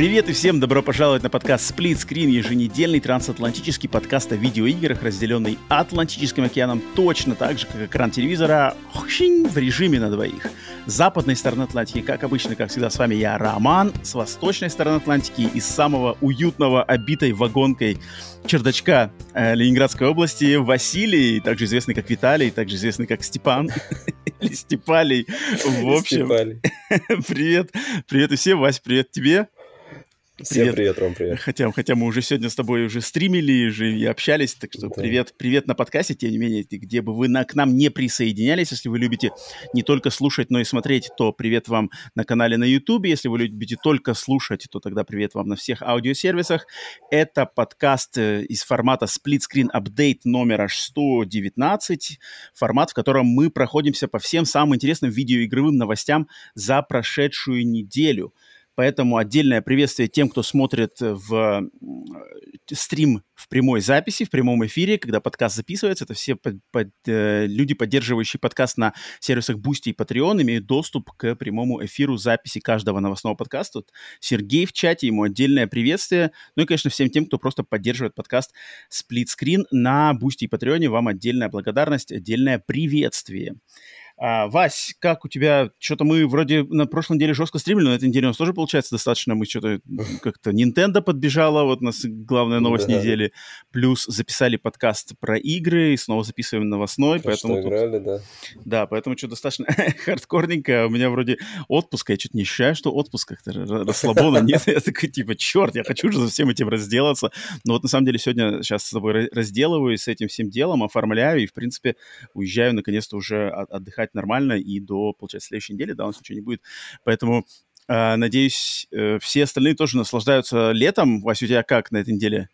Привет и всем добро пожаловать на подкаст Split Screen, еженедельный трансатлантический подкаст о видеоиграх, разделенный Атлантическим океаном точно так же, как экран телевизора в режиме на двоих. С западной стороны Атлантики, как обычно, как всегда, с вами я, Роман, с восточной стороны Атлантики, из самого уютного, обитой вагонкой чердачка э, Ленинградской области Василий, также известный как Виталий, также известный как Степан или Степалий. В общем, привет, привет и всем, Вась, привет тебе. Всем привет, Ром, привет. Хотя, хотя мы уже сегодня с тобой уже стримили уже и общались, так что да. привет, привет на подкасте, тем не менее, где бы вы на, к нам не присоединялись, если вы любите не только слушать, но и смотреть, то привет вам на канале на YouTube, если вы любите только слушать, то тогда привет вам на всех аудиосервисах. Это подкаст э, из формата Split Screen Update номер аж 119, формат, в котором мы проходимся по всем самым интересным видеоигровым новостям за прошедшую неделю. Поэтому отдельное приветствие тем, кто смотрит в стрим в прямой записи, в прямом эфире, когда подкаст записывается. Это все под, под, э, люди, поддерживающие подкаст на сервисах Boosty и Patreon, имеют доступ к прямому эфиру записи каждого новостного подкаста. Тут Сергей в чате, ему отдельное приветствие. Ну и, конечно, всем тем, кто просто поддерживает подкаст Screen на Boosty и Patreon, вам отдельная благодарность, отдельное приветствие. А, Вась, как у тебя? Что-то мы вроде на прошлой неделе жестко стримили, но на этой неделе у нас тоже получается достаточно. Мы что-то как-то Nintendo подбежала, вот у нас главная новость да. недели. Плюс записали подкаст про игры и снова записываем новостной. То, поэтому что тут... играли, да. Да, поэтому что достаточно хардкорненько. У меня вроде отпуск, я что-то не ощущаю, что отпуск как-то расслабленно. Нет, я такой типа, черт, я хочу же за всем этим разделаться. Но вот на самом деле сегодня сейчас с тобой разделываюсь с этим всем делом, оформляю и, в принципе, уезжаю наконец-то уже отдыхать играть нормально и до, получается, следующей недели, да, у нас ничего не будет. Поэтому э, надеюсь, э, все остальные тоже наслаждаются летом. Вася, у тебя как на этой неделе?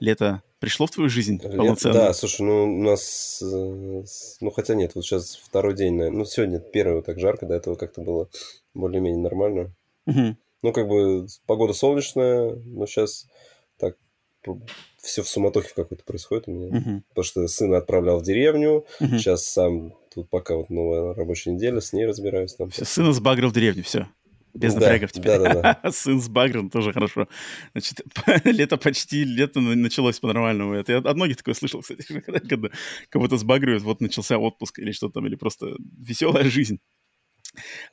Лето пришло в твою жизнь полноценно? Да, слушай, ну у нас, э, ну хотя нет, вот сейчас второй день, наверное, ну сегодня первый так жарко, до этого как-то было более-менее нормально. Угу. Ну как бы погода солнечная, но сейчас так все в суматохе какой-то происходит у меня. Угу. Потому что сына отправлял в деревню, угу. сейчас сам тут пока вот новая рабочая неделя, с ней разбираюсь. Там. Все, сына сбагрил в деревню, все. Без да, напрягов теперь. Да, да, да. Сын с багром тоже хорошо. Значит, лето почти, лето началось по-нормальному. Это я от многих такое слышал, кстати, когда, кого-то сбагривают, вот начался отпуск или что там, или просто веселая жизнь.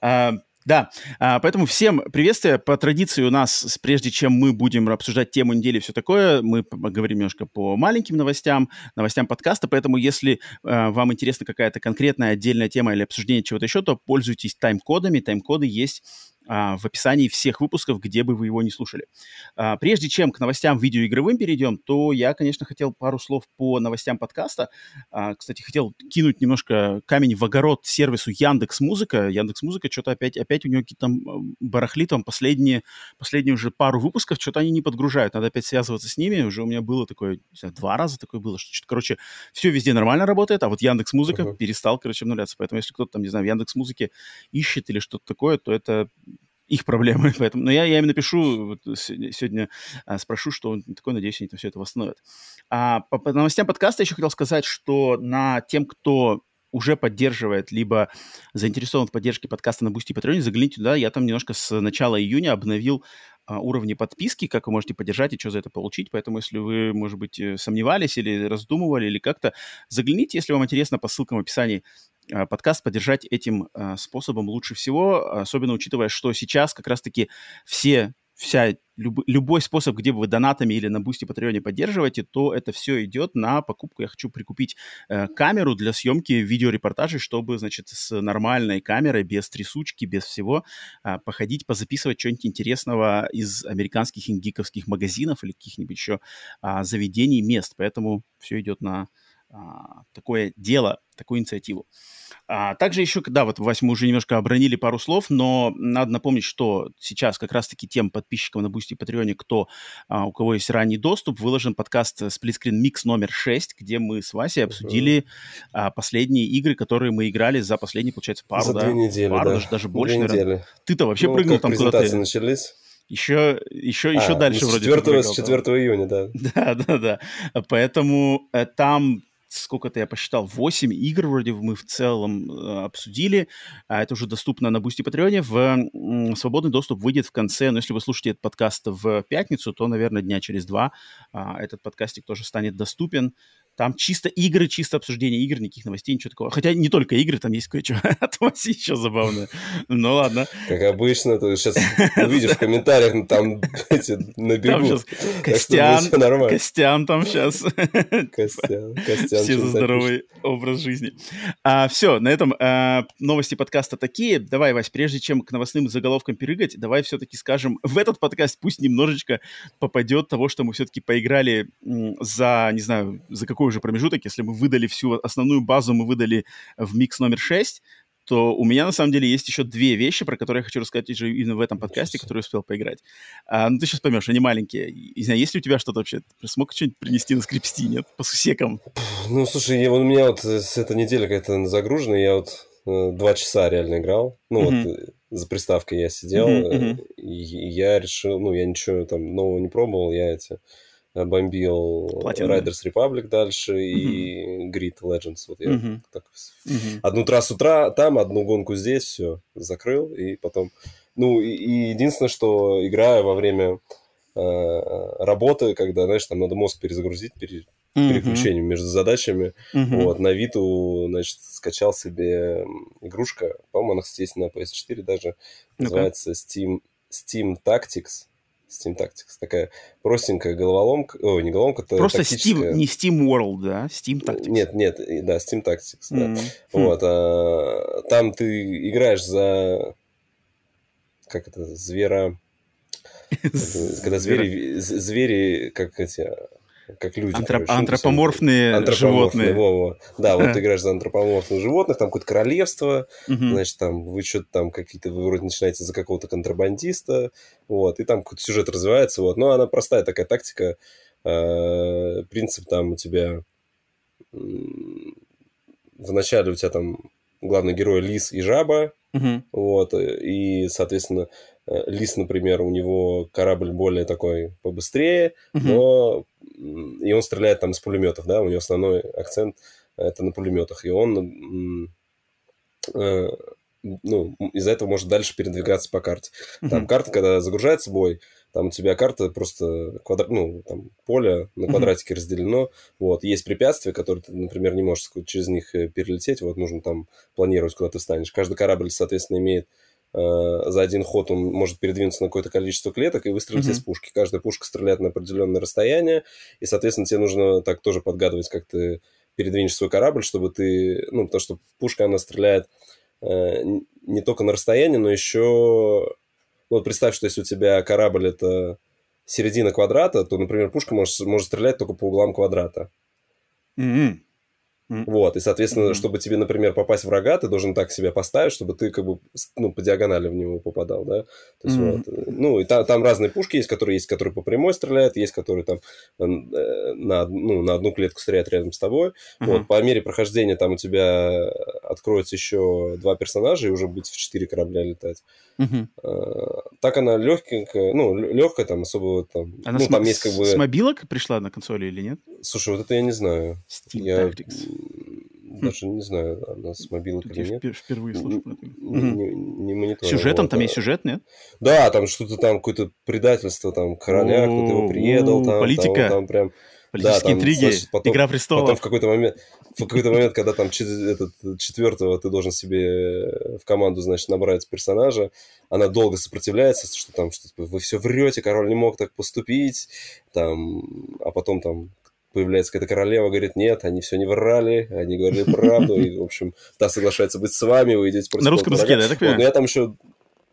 А, да, а, поэтому всем приветствие. По традиции у нас, прежде чем мы будем обсуждать тему недели все такое, мы поговорим немножко по маленьким новостям, новостям подкаста. Поэтому, если а, вам интересна какая-то конкретная отдельная тема или обсуждение чего-то еще, то пользуйтесь тайм-кодами. Тайм-коды есть а, в описании всех выпусков, где бы вы его не слушали. А, прежде чем к новостям видеоигровым перейдем, то я, конечно, хотел пару слов по новостям подкаста. А, кстати, хотел кинуть немножко камень в огород сервису Яндекс Музыка. Яндекс Музыка что-то опять, опять у него какие-то там барахли, там последние, последние уже пару выпусков, что-то они не подгружают. Надо опять связываться с ними. Уже у меня было такое, не знаю, два раза такое было, что, короче, все везде нормально работает, а вот Яндекс Музыка uh-huh. перестал, короче, обнуляться. Поэтому если кто-то там, не знаю, в Яндекс Музыке ищет или что-то такое, то это их проблемы. Поэтому, но я, я им напишу вот, сегодня, а, спрошу, что он такой, надеюсь, они там все это восстановят. А по, по новостям подкаста еще хотел сказать, что на тем, кто уже поддерживает, либо заинтересован в поддержке подкаста на Boosty и Патреоне, загляните туда. Я там немножко с начала июня обновил а, уровни подписки, как вы можете поддержать и что за это получить. Поэтому, если вы, может быть, э, сомневались или раздумывали, или как-то, загляните, если вам интересно, по ссылкам в описании подкаст поддержать этим а, способом лучше всего, особенно учитывая, что сейчас как раз-таки все вся люб, любой способ, где вы донатами или на Boosty Патреоне поддерживаете, то это все идет на покупку. Я хочу прикупить э, камеру для съемки видеорепортажей, чтобы, значит, с нормальной камерой, без трясучки, без всего, э, походить, позаписывать что-нибудь интересного из американских и гиковских магазинов или каких-нибудь еще э, заведений, мест. Поэтому все идет на а, такое дело, такую инициативу. А также еще, да, вот, Вась, мы уже немножко обронили пару слов, но надо напомнить, что сейчас как раз-таки тем подписчикам на Boosty и Патреоне, кто, а, у кого есть ранний доступ, выложен подкаст Split Screen Mix номер 6, где мы с Васей обсудили uh-huh. а, последние игры, которые мы играли за последние, получается, пару, за да? две недели, пару, да. даже, даже больше, две наверное. недели. Ты-то вообще ну, прыгнул там куда-то? начались. Еще, еще, еще а, дальше ну, с вроде 4, прыгал, с 4 июня, да. Да, да, да. Поэтому э, там сколько-то я посчитал, 8 игр вроде мы в целом э, обсудили. А это уже доступно на Boosty Патреоне. В свободный доступ выйдет в конце, но если вы слушаете этот подкаст в пятницу, то, наверное, дня через два а, этот подкастик тоже станет доступен. Там чисто игры, чисто обсуждение игр, никаких новостей, ничего такого. Хотя не только игры, там есть кое-что от Васи еще забавное. Ну ладно. Как обычно, ты сейчас увидишь в комментариях, ну, там эти набегут. Костян. Костян там сейчас. Костян, Костян Все за здоровый образ жизни. А, все, на этом а, новости подкаста такие. Давай, Вась, прежде чем к новостным заголовкам перегать, давай все-таки скажем, в этот подкаст пусть немножечко попадет того, что мы все-таки поиграли за, не знаю, за какой уже промежуток, если мы выдали всю основную базу, мы выдали в микс номер 6, то у меня на самом деле есть еще две вещи, про которые я хочу рассказать уже именно в этом подкасте, себе. которые успел поиграть. А, ну, ты сейчас поймешь, они маленькие. Не знаю, есть ли у тебя что-то вообще? Ты смог что-нибудь принести на скрипсти, нет? По сусекам? Ну, слушай, я, вот у меня вот э, с этой недели какая-то загружена, я вот э, два часа реально играл. Ну, Мгм. вот э, за приставкой я сидел, Мгм, э, и я решил, ну, я ничего там нового не пробовал, я эти э, бомбил Платину. Riders Republic дальше и Grid Legends. Вот я Мгм. так Мгм. одну трассу тра- там, одну гонку здесь, все, закрыл, и потом... Ну, и, и единственное, что играю во время э, работы, когда, знаешь, там надо мозг перезагрузить пере- Мгм. переключением между задачами, Мгм. вот, на Виту, значит, скачал себе игрушка, по-моему, она, есть на PS4 даже, Ну-ка. называется Steam, Steam Tactics, Steam Tactics, такая простенькая головоломка, ой, не головоломка, это Просто тактическая- Steam, не Steam World, да? Steam Tactics. Нет, нет, да, Steam Tactics, да. Хм. Вот, а, там ты играешь за, как это, звера, когда звери, звери, как эти, как люди. Антроп- короче. Ну, антропоморфные антропоморфные, животные. во-во. Да, вот ты играешь за антропоморфных животных, там какое-то королевство, значит, там вы что-то там какие-то, вы вроде начинаете за какого-то контрабандиста, вот, и там какой-то сюжет развивается, вот. Но она простая такая тактика, э, принцип там у тебя вначале у тебя там главный герой лис и жаба, вот, и, соответственно, э, лис, например, у него корабль более такой побыстрее, но и он стреляет там из пулеметов, да, у него основной акцент это на пулеметах, и он э, ну, из-за этого может дальше передвигаться по карте. Там карта, когда загружается бой, там у тебя карта просто квадра... ну, там поле на квадратике разделено, вот, есть препятствия, которые ты, например, не можешь через них э, перелететь, вот, нужно там планировать, куда ты станешь. Каждый корабль, соответственно, имеет э, за один ход он может передвинуться на какое-то количество клеток и выстрелить Мгм. из пушки. Каждая пушка стреляет на определенное расстояние, и, соответственно, тебе нужно так тоже подгадывать, как ты передвинешь свой корабль, чтобы ты... Ну, потому что пушка, она стреляет э, не только на расстояние, но еще... Ну, вот представь, что если у тебя корабль это середина квадрата, то, например, пушка может, может стрелять только по углам квадрата. Вот, и, соответственно, Мгм. чтобы тебе, например, попасть в врага, ты должен так себя поставить, чтобы ты как бы ну, по диагонали в него попадал, да. То есть, Мгм. вот, э, ну, и та- там разные пушки есть, которые есть, которые по прямой стреляют, есть, которые там э, на, ну, на одну клетку стреляют рядом с тобой. Ага. Вот, по мере прохождения там у тебя откроется еще два персонажа, и уже будете в четыре корабля летать. Э, Так она легкая, ну, легкая, там особо там... Она ну, с, там есть как бы... с мобилок пришла на консоли или нет? Слушай, вот это я не знаю. Steam Я Tactics. м, даже не знаю, она с мобилок Тут или нет. впер- впервые слышу про это. Не, не, мониторил. Сюжетом вот, там а. есть сюжет, нет? Да, там что-то там, какое-то предательство, там, короля, кто-то его предал, о, там, политика. Там, там прям... Политические там, интриги, значит, потом- Игра Потом престолов. в какой-то момент, в какой-то момент, когда там чет- этот, четвертого ты должен себе в команду, значит, набрать персонажа, она долго сопротивляется, что там, что вы все врете, король не мог так поступить, там, а потом там появляется какая-то королева, говорит, нет, они все не врали, они говорили правду, и, в общем, та соглашается быть с вами, вы идете против На русском языке, да, врага. я так Вот, но понимаю? я там еще...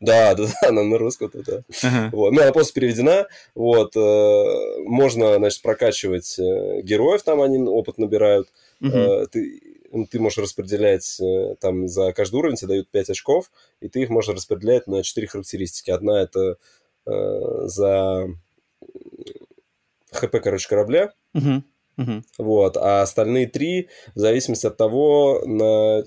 Да, да, да, она на русском, да, да. Ага. Вот. Ну, она просто переведена. Вот. э, Можно, значит, прокачивать э, героев, там они опыт набирают. Uh-huh. Ты, ты можешь распределять там за каждый уровень, тебе дают 5 очков, и ты их можешь распределять на 4 характеристики. Одна это за ХП, короче, корабля. Uh-huh. Uh-huh. Вот. А остальные три, в зависимости от того, на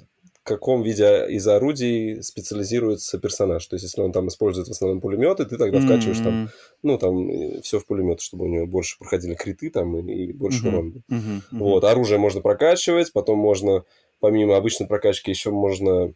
каком виде из орудий специализируется персонаж. То есть, если он там использует в основном пулеметы, ты тогда вкачиваешь mm-hmm. там, ну, там, все в пулемет, чтобы у него больше проходили криты там и, и больше mm-hmm. урона. Mm-hmm. Mm-hmm. Вот, оружие можно прокачивать, потом можно, помимо обычной прокачки, еще можно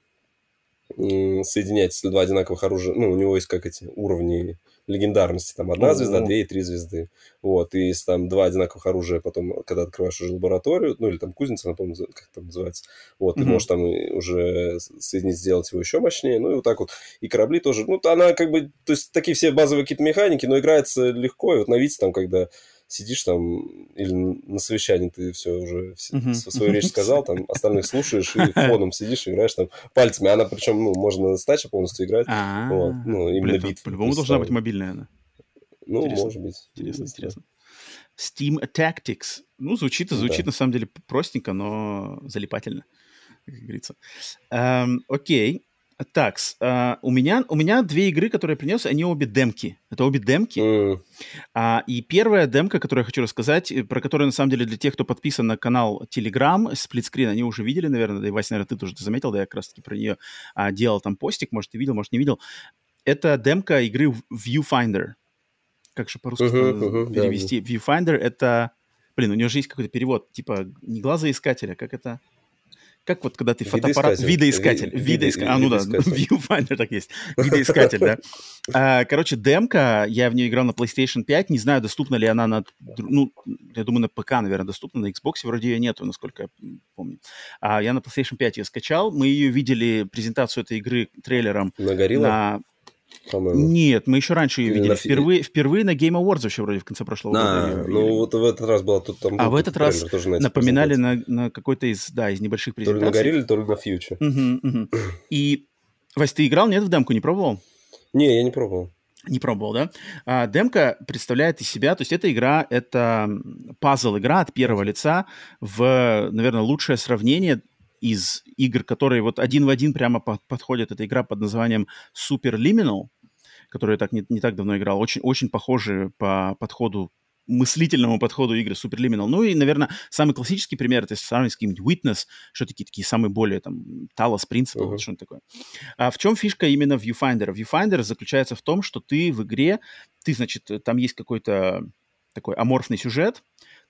соединять, два одинаковых оружия, ну, у него есть как эти уровни легендарности. Там одна звезда, две и три звезды. Вот. И если там два одинаковых оружия, потом, когда открываешь уже лабораторию, ну или там кузница, напомню, как там называется, вот, ты можешь там уже соединить, сделать его еще мощнее. Ну и вот так вот. И корабли тоже. Ну, она как бы, то есть такие все базовые какие-то механики, но играется легко. И вот на Вите там, когда сидишь там или на совещании ты все уже uh-huh. свою речь сказал, там остальных слушаешь и фоном сидишь, играешь там пальцами. Она причем, ну, можно с тача полностью играть. Вот, ну, именно бит. По-любому должна быть мобильная она. Ну, может быть. Интересно, интересно. Steam Tactics. Ну, звучит и звучит, на самом деле, простенько, но залипательно, как говорится. Эм, окей. Так, uh, у, меня, у меня две игры, которые я принес, они обе демки. Это обе демки. Mm. Uh, и первая демка, которую я хочу рассказать, э, про которую, на самом деле, для тех, кто подписан на канал Telegram, сплитскрин, они уже видели, наверное, да и, Вася, наверное, ты тоже заметил, да, я как раз-таки про нее uh, делал там постик, может, ты видел, может, не видел. Это демка игры Viewfinder. Как же по-русски uh-huh, uh-huh, перевести? Да, Viewfinder — это... Блин, у него же есть какой-то перевод, типа, не глазоискателя, как это... Как вот, когда ты фотоаппарат... Видоискатель. Видоискатель. А, ну да, viewfinder так есть. Видоискатель, да. А, короче, демка, я в нее играл на PlayStation 5, не знаю, доступна ли она на... Ну, я думаю, на ПК, наверное, доступна, на Xbox вроде ее нету, насколько я помню. А я на PlayStation 5 ее скачал, мы ее видели, презентацию этой игры трейлером. На Горилла? По-моему. Нет, мы еще раньше ее видели. На... Впервые, впервые на Game Awards вообще вроде в конце прошлого а, года. Ну, вот в этот раз была тут там. А в этот раз тоже на напоминали на, на какой-то из, да, из небольших презентаций. То ли на Горилле, то ли на Фьюче. Угу, угу. И, Вась, ты играл, нет, в демку, не пробовал? Не, я не пробовал. Не пробовал, да? А, демка представляет из себя, то есть эта игра, это пазл-игра от первого лица в, наверное, лучшее сравнение из игр, которые вот один в один прямо подходят. Это игра под названием Super Liminal, которую я так не, не так давно играл. Очень, очень похожи по подходу мыслительному подходу игры Super Liminal. Ну и, наверное, самый классический пример, это сравнивать с каким-нибудь Witness, что такие, такие самые более, там, Talos Principle, uh-huh. что-нибудь такое. А в чем фишка именно Viewfinder? Viewfinder заключается в том, что ты в игре, ты, значит, там есть какой-то такой аморфный сюжет,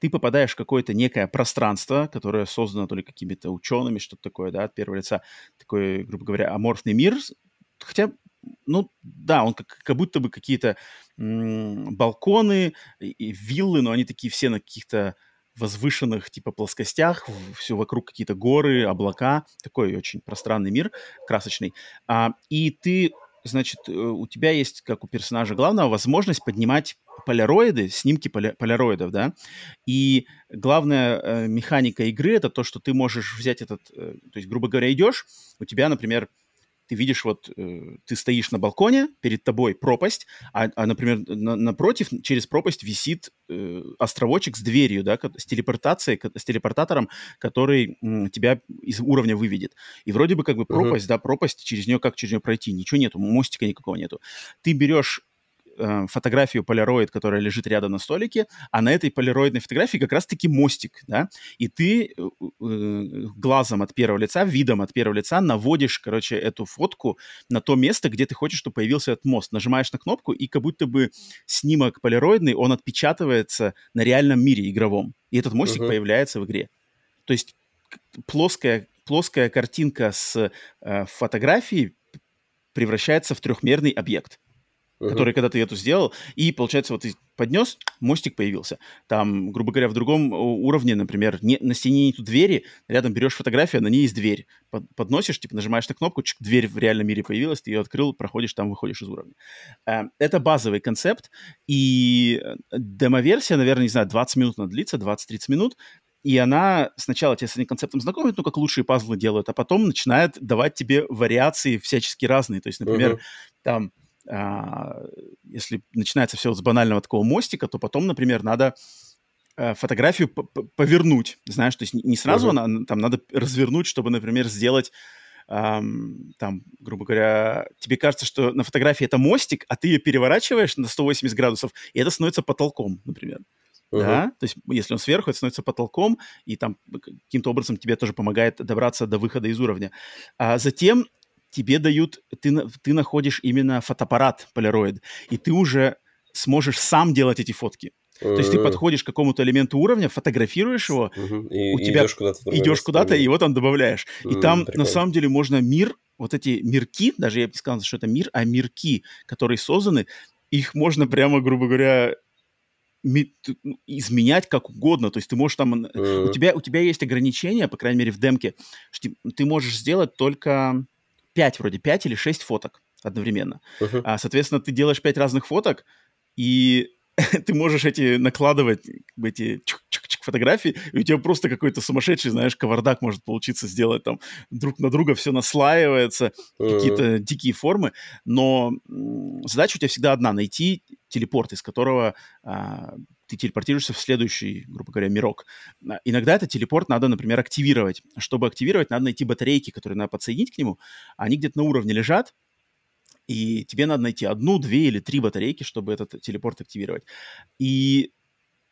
ты попадаешь в какое-то некое пространство, которое создано то ли какими-то учеными, что-то такое, да, от первого лица, такой, грубо говоря, аморфный мир, хотя, ну, да, он как, как будто бы какие-то м- балконы и, и виллы, но они такие все на каких-то возвышенных типа плоскостях, все вокруг какие-то горы, облака, такой очень пространный мир, красочный. А, и ты, значит, э, у тебя есть, как у персонажа главного, возможность поднимать поляроиды, снимки поля, поляроидов, да, и главная э, механика игры это то, что ты можешь взять этот, э, то есть, грубо говоря, идешь, у тебя, например, ты видишь, вот э, ты стоишь на балконе, перед тобой пропасть, а, а например, на, напротив, через пропасть висит э, островочек с дверью, да, с телепортацией, с телепортатором, который м, тебя из уровня выведет. И вроде бы как бы пропасть, uh-huh. да, пропасть, через нее как через нее пройти, ничего нету, мостика никакого нету. Ты берешь э, фотографию полироид, которая лежит рядом на столике, а на этой полироидной фотографии как раз-таки мостик, да, и ты э, э, глазом от первого лица, видом от первого лица наводишь, короче, эту фотку на то место, где ты хочешь, чтобы появился этот мост. Нажимаешь на кнопку, и как будто бы снимок полироидный, он отпечатывается на реальном мире игровом, и этот мостик uh-huh. появляется в игре. То есть плоская, плоская картинка с э, фотографией превращается в трехмерный объект uh-huh. который, когда ты эту сделал, и, получается, вот ты поднес, мостик появился. Там, грубо говоря, в другом уровне, например, не, на стене нету двери, рядом берешь фотографию, а на ней есть дверь. Под, подносишь, типа, нажимаешь на кнопку, чик, дверь в реальном мире появилась, ты ее открыл, проходишь, там выходишь из уровня. Э, это базовый концепт, и э, демоверсия, наверное, не знаю, 20 минут она длится, 20-30 минут, и она сначала тебя с этим концептом знакомит, ну, как лучшие пазлы делают, а потом начинает давать тебе вариации всячески разные. То есть, например, uh-huh. там если начинается все с банального такого мостика, то потом, например, надо э, фотографию повернуть, знаешь, то есть не сразу uh-huh. она, там надо развернуть, чтобы, например, сделать эм, там, грубо говоря, тебе кажется, что на фотографии это мостик, а ты ее переворачиваешь на 180 градусов, и это становится потолком, например. Uh-huh. Да, то есть если он сверху, это становится потолком, и там каким-то образом тебе тоже помогает добраться до выхода из уровня. А затем тебе дают, ты, ты находишь именно фотоаппарат Polaroid, и ты уже сможешь сам делать эти фотки. То есть ты подходишь к какому-то элементу уровня, фотографируешь его, и, у тебя идешь куда-то, идешь куда-то и его там добавляешь. И там на самом деле можно мир, вот эти мирки, даже я бы не сказал, что это мир, а мирки, которые созданы, их можно прямо, грубо говоря, ну, изменять как угодно. То есть ты можешь там... У, тебя, у тебя есть ограничения, по крайней мере, в демке, что ты можешь сделать только 5 вроде, 5 или 6 фоток одновременно. Uh-huh. А, соответственно, ты делаешь 5 разных фоток, и ты можешь эти накладывать, эти фотографии, и у тебя просто какой-то сумасшедший, знаешь, кавардак может получиться сделать там друг на друга, все наслаивается, uh-huh. какие-то дикие формы, но задача у тебя всегда одна — найти телепорт, из которого а, ты телепортируешься в следующий, грубо говоря, мирок. А, иногда этот телепорт надо, например, активировать. Чтобы активировать, надо найти батарейки, которые надо подсоединить к нему. Они где-то на уровне лежат, и тебе надо найти одну, две или три батарейки, чтобы этот телепорт активировать. И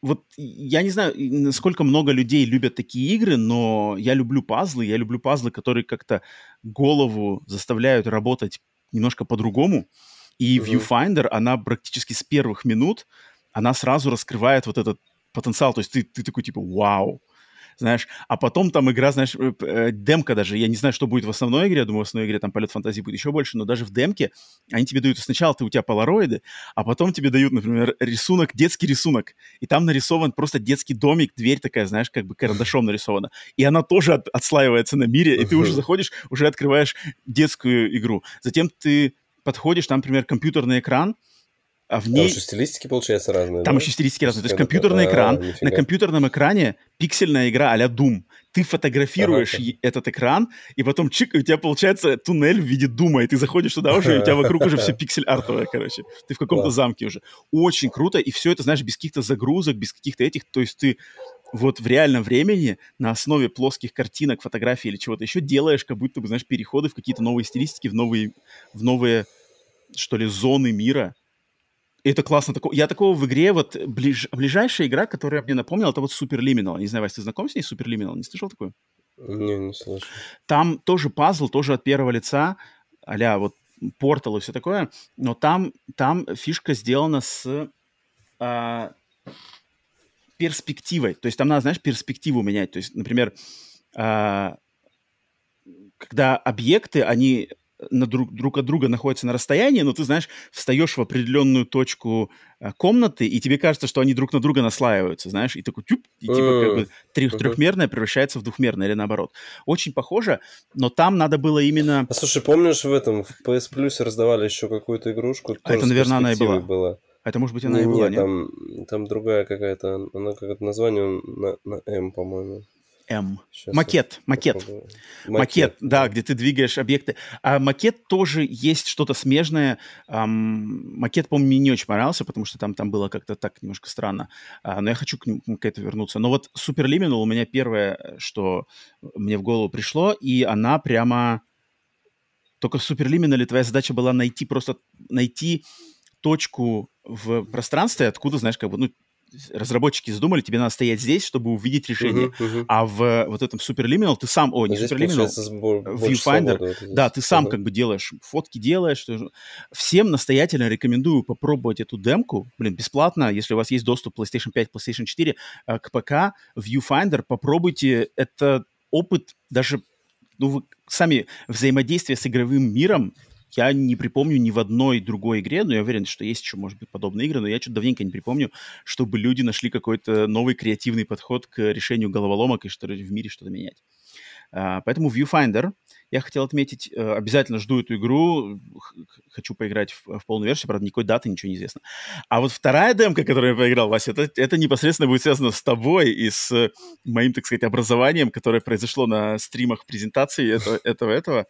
вот я не знаю, насколько много людей любят такие игры, но я люблю пазлы, я люблю пазлы, которые как-то голову заставляют работать немножко по-другому. И uh-huh. Viewfinder, она практически с первых минут, она сразу раскрывает вот этот потенциал. То есть ты, ты такой типа, вау, знаешь, а потом там игра, знаешь, э, э, демка даже, я не знаю, что будет в основной игре, я думаю, в основной игре там полет фантазии будет еще больше, но даже в демке они тебе дают сначала ты у тебя полароиды, а потом тебе дают, например, рисунок, детский рисунок, и там нарисован просто детский домик, дверь такая, знаешь, как бы карандашом нарисована, и она тоже от, отслаивается на мире, и ты уже заходишь, уже открываешь детскую игру. Затем ты подходишь, там, например, компьютерный экран, а в ней... Там еще стилистики, получается, разные, Там да? еще стилистики разные. То есть компьютерный экран, а, на компьютерном экране пиксельная игра а-ля Doom. Ты фотографируешь ага. этот экран, и потом чик, и у тебя получается туннель в виде Дума, и ты заходишь туда уже, и у тебя вокруг уже все пиксель-артовое, короче. Ты в каком-то замке уже. Очень круто, и все это, знаешь, без каких-то загрузок, без каких-то этих, то есть ты вот в реальном времени на основе плоских картинок, фотографий или чего-то еще делаешь, как будто бы, знаешь, переходы в какие-то новые стилистики, в новые, в новые, что ли, зоны мира, это классно. Я такого в игре, вот ближ... ближайшая игра, которая мне напомнила, это вот Super Liminal. Не знаю, Вась, ты знаком с ней, Super Liminal? Не слышал такое? Не, не слышал. Там тоже пазл, тоже от первого лица, а вот портал и все такое, но там, там фишка сделана с а, перспективой. То есть там надо, знаешь, перспективу менять. То есть, например, а, когда объекты, они на друг, друг от друга находятся на расстоянии, но ты, знаешь, встаешь в определенную точку э, комнаты, и тебе кажется, что они друг на друга наслаиваются, знаешь, и такой тюп, и типа как бы трех, трехмерное превращается в двухмерное или наоборот. Очень похоже, но там надо было именно... А слушай, помнишь в этом, в PS Plus раздавали еще какую-то игрушку? А это, наверное, она и была. была. Это, может быть, она не, и была, нет? Там, там другая какая-то, она как-то название на, на М, по-моему. М. макет, макет. макет. Макет, да, где ты двигаешь объекты. А макет тоже есть что-то смежное. Эм, макет, по-моему, мне не очень понравился, потому что там, там было как-то так немножко странно. А, но я хочу к, к этому вернуться. Но вот Liminal у меня первое, что мне в голову пришло, и она прямо... Только в Liminal твоя задача была найти просто... Найти точку в пространстве, откуда, знаешь, как бы, ну, разработчики задумали, тебе надо стоять здесь, чтобы увидеть решение. Uh-huh, uh-huh. А в вот этом Superliminal ты сам, о, не Superliminal, Viewfinder, да, ты сам uh-huh. как бы делаешь, фотки делаешь. Всем настоятельно рекомендую попробовать эту демку, блин, бесплатно, если у вас есть доступ PlayStation 5, PlayStation 4 э, к ПК, Viewfinder, попробуйте, это опыт даже ну, вы сами взаимодействие с игровым миром я не припомню ни в одной другой игре, но я уверен, что есть еще, может быть, подобные игры, но я что-то давненько не припомню, чтобы люди нашли какой-то новый креативный подход к решению головоломок и что в мире что-то менять. Uh, поэтому Viewfinder я хотел отметить, uh, обязательно жду эту игру, хочу поиграть в, в полную версию, правда, никакой даты, ничего не известно. А вот вторая демка, которую я поиграл, Вася, это, это непосредственно будет связано с тобой и с моим, так сказать, образованием, которое произошло на стримах презентации этого, этого, этого,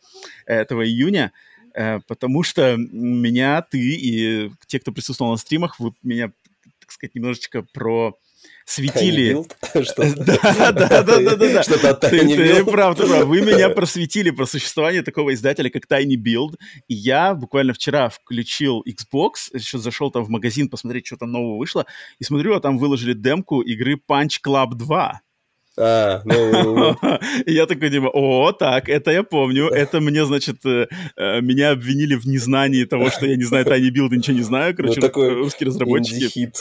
этого июня. Э, потому что меня, ты и те, кто присутствовал на стримах, вы меня, так сказать, немножечко про светили... Да, да, да, да, да. Что-то. Ты прав, ты прав. Вы меня просветили про существование такого издателя, как Tiny Build. И я буквально вчера включил Xbox, еще зашел там в магазин посмотреть, что там нового вышло, и смотрю, а там выложили демку игры Punch Club 2. А, ну... я такой, типа, о, так, это я помню, это мне, значит, э, э, меня обвинили в незнании того, что я не знаю Tiny Build, ничего не знаю, короче, русские разработчики.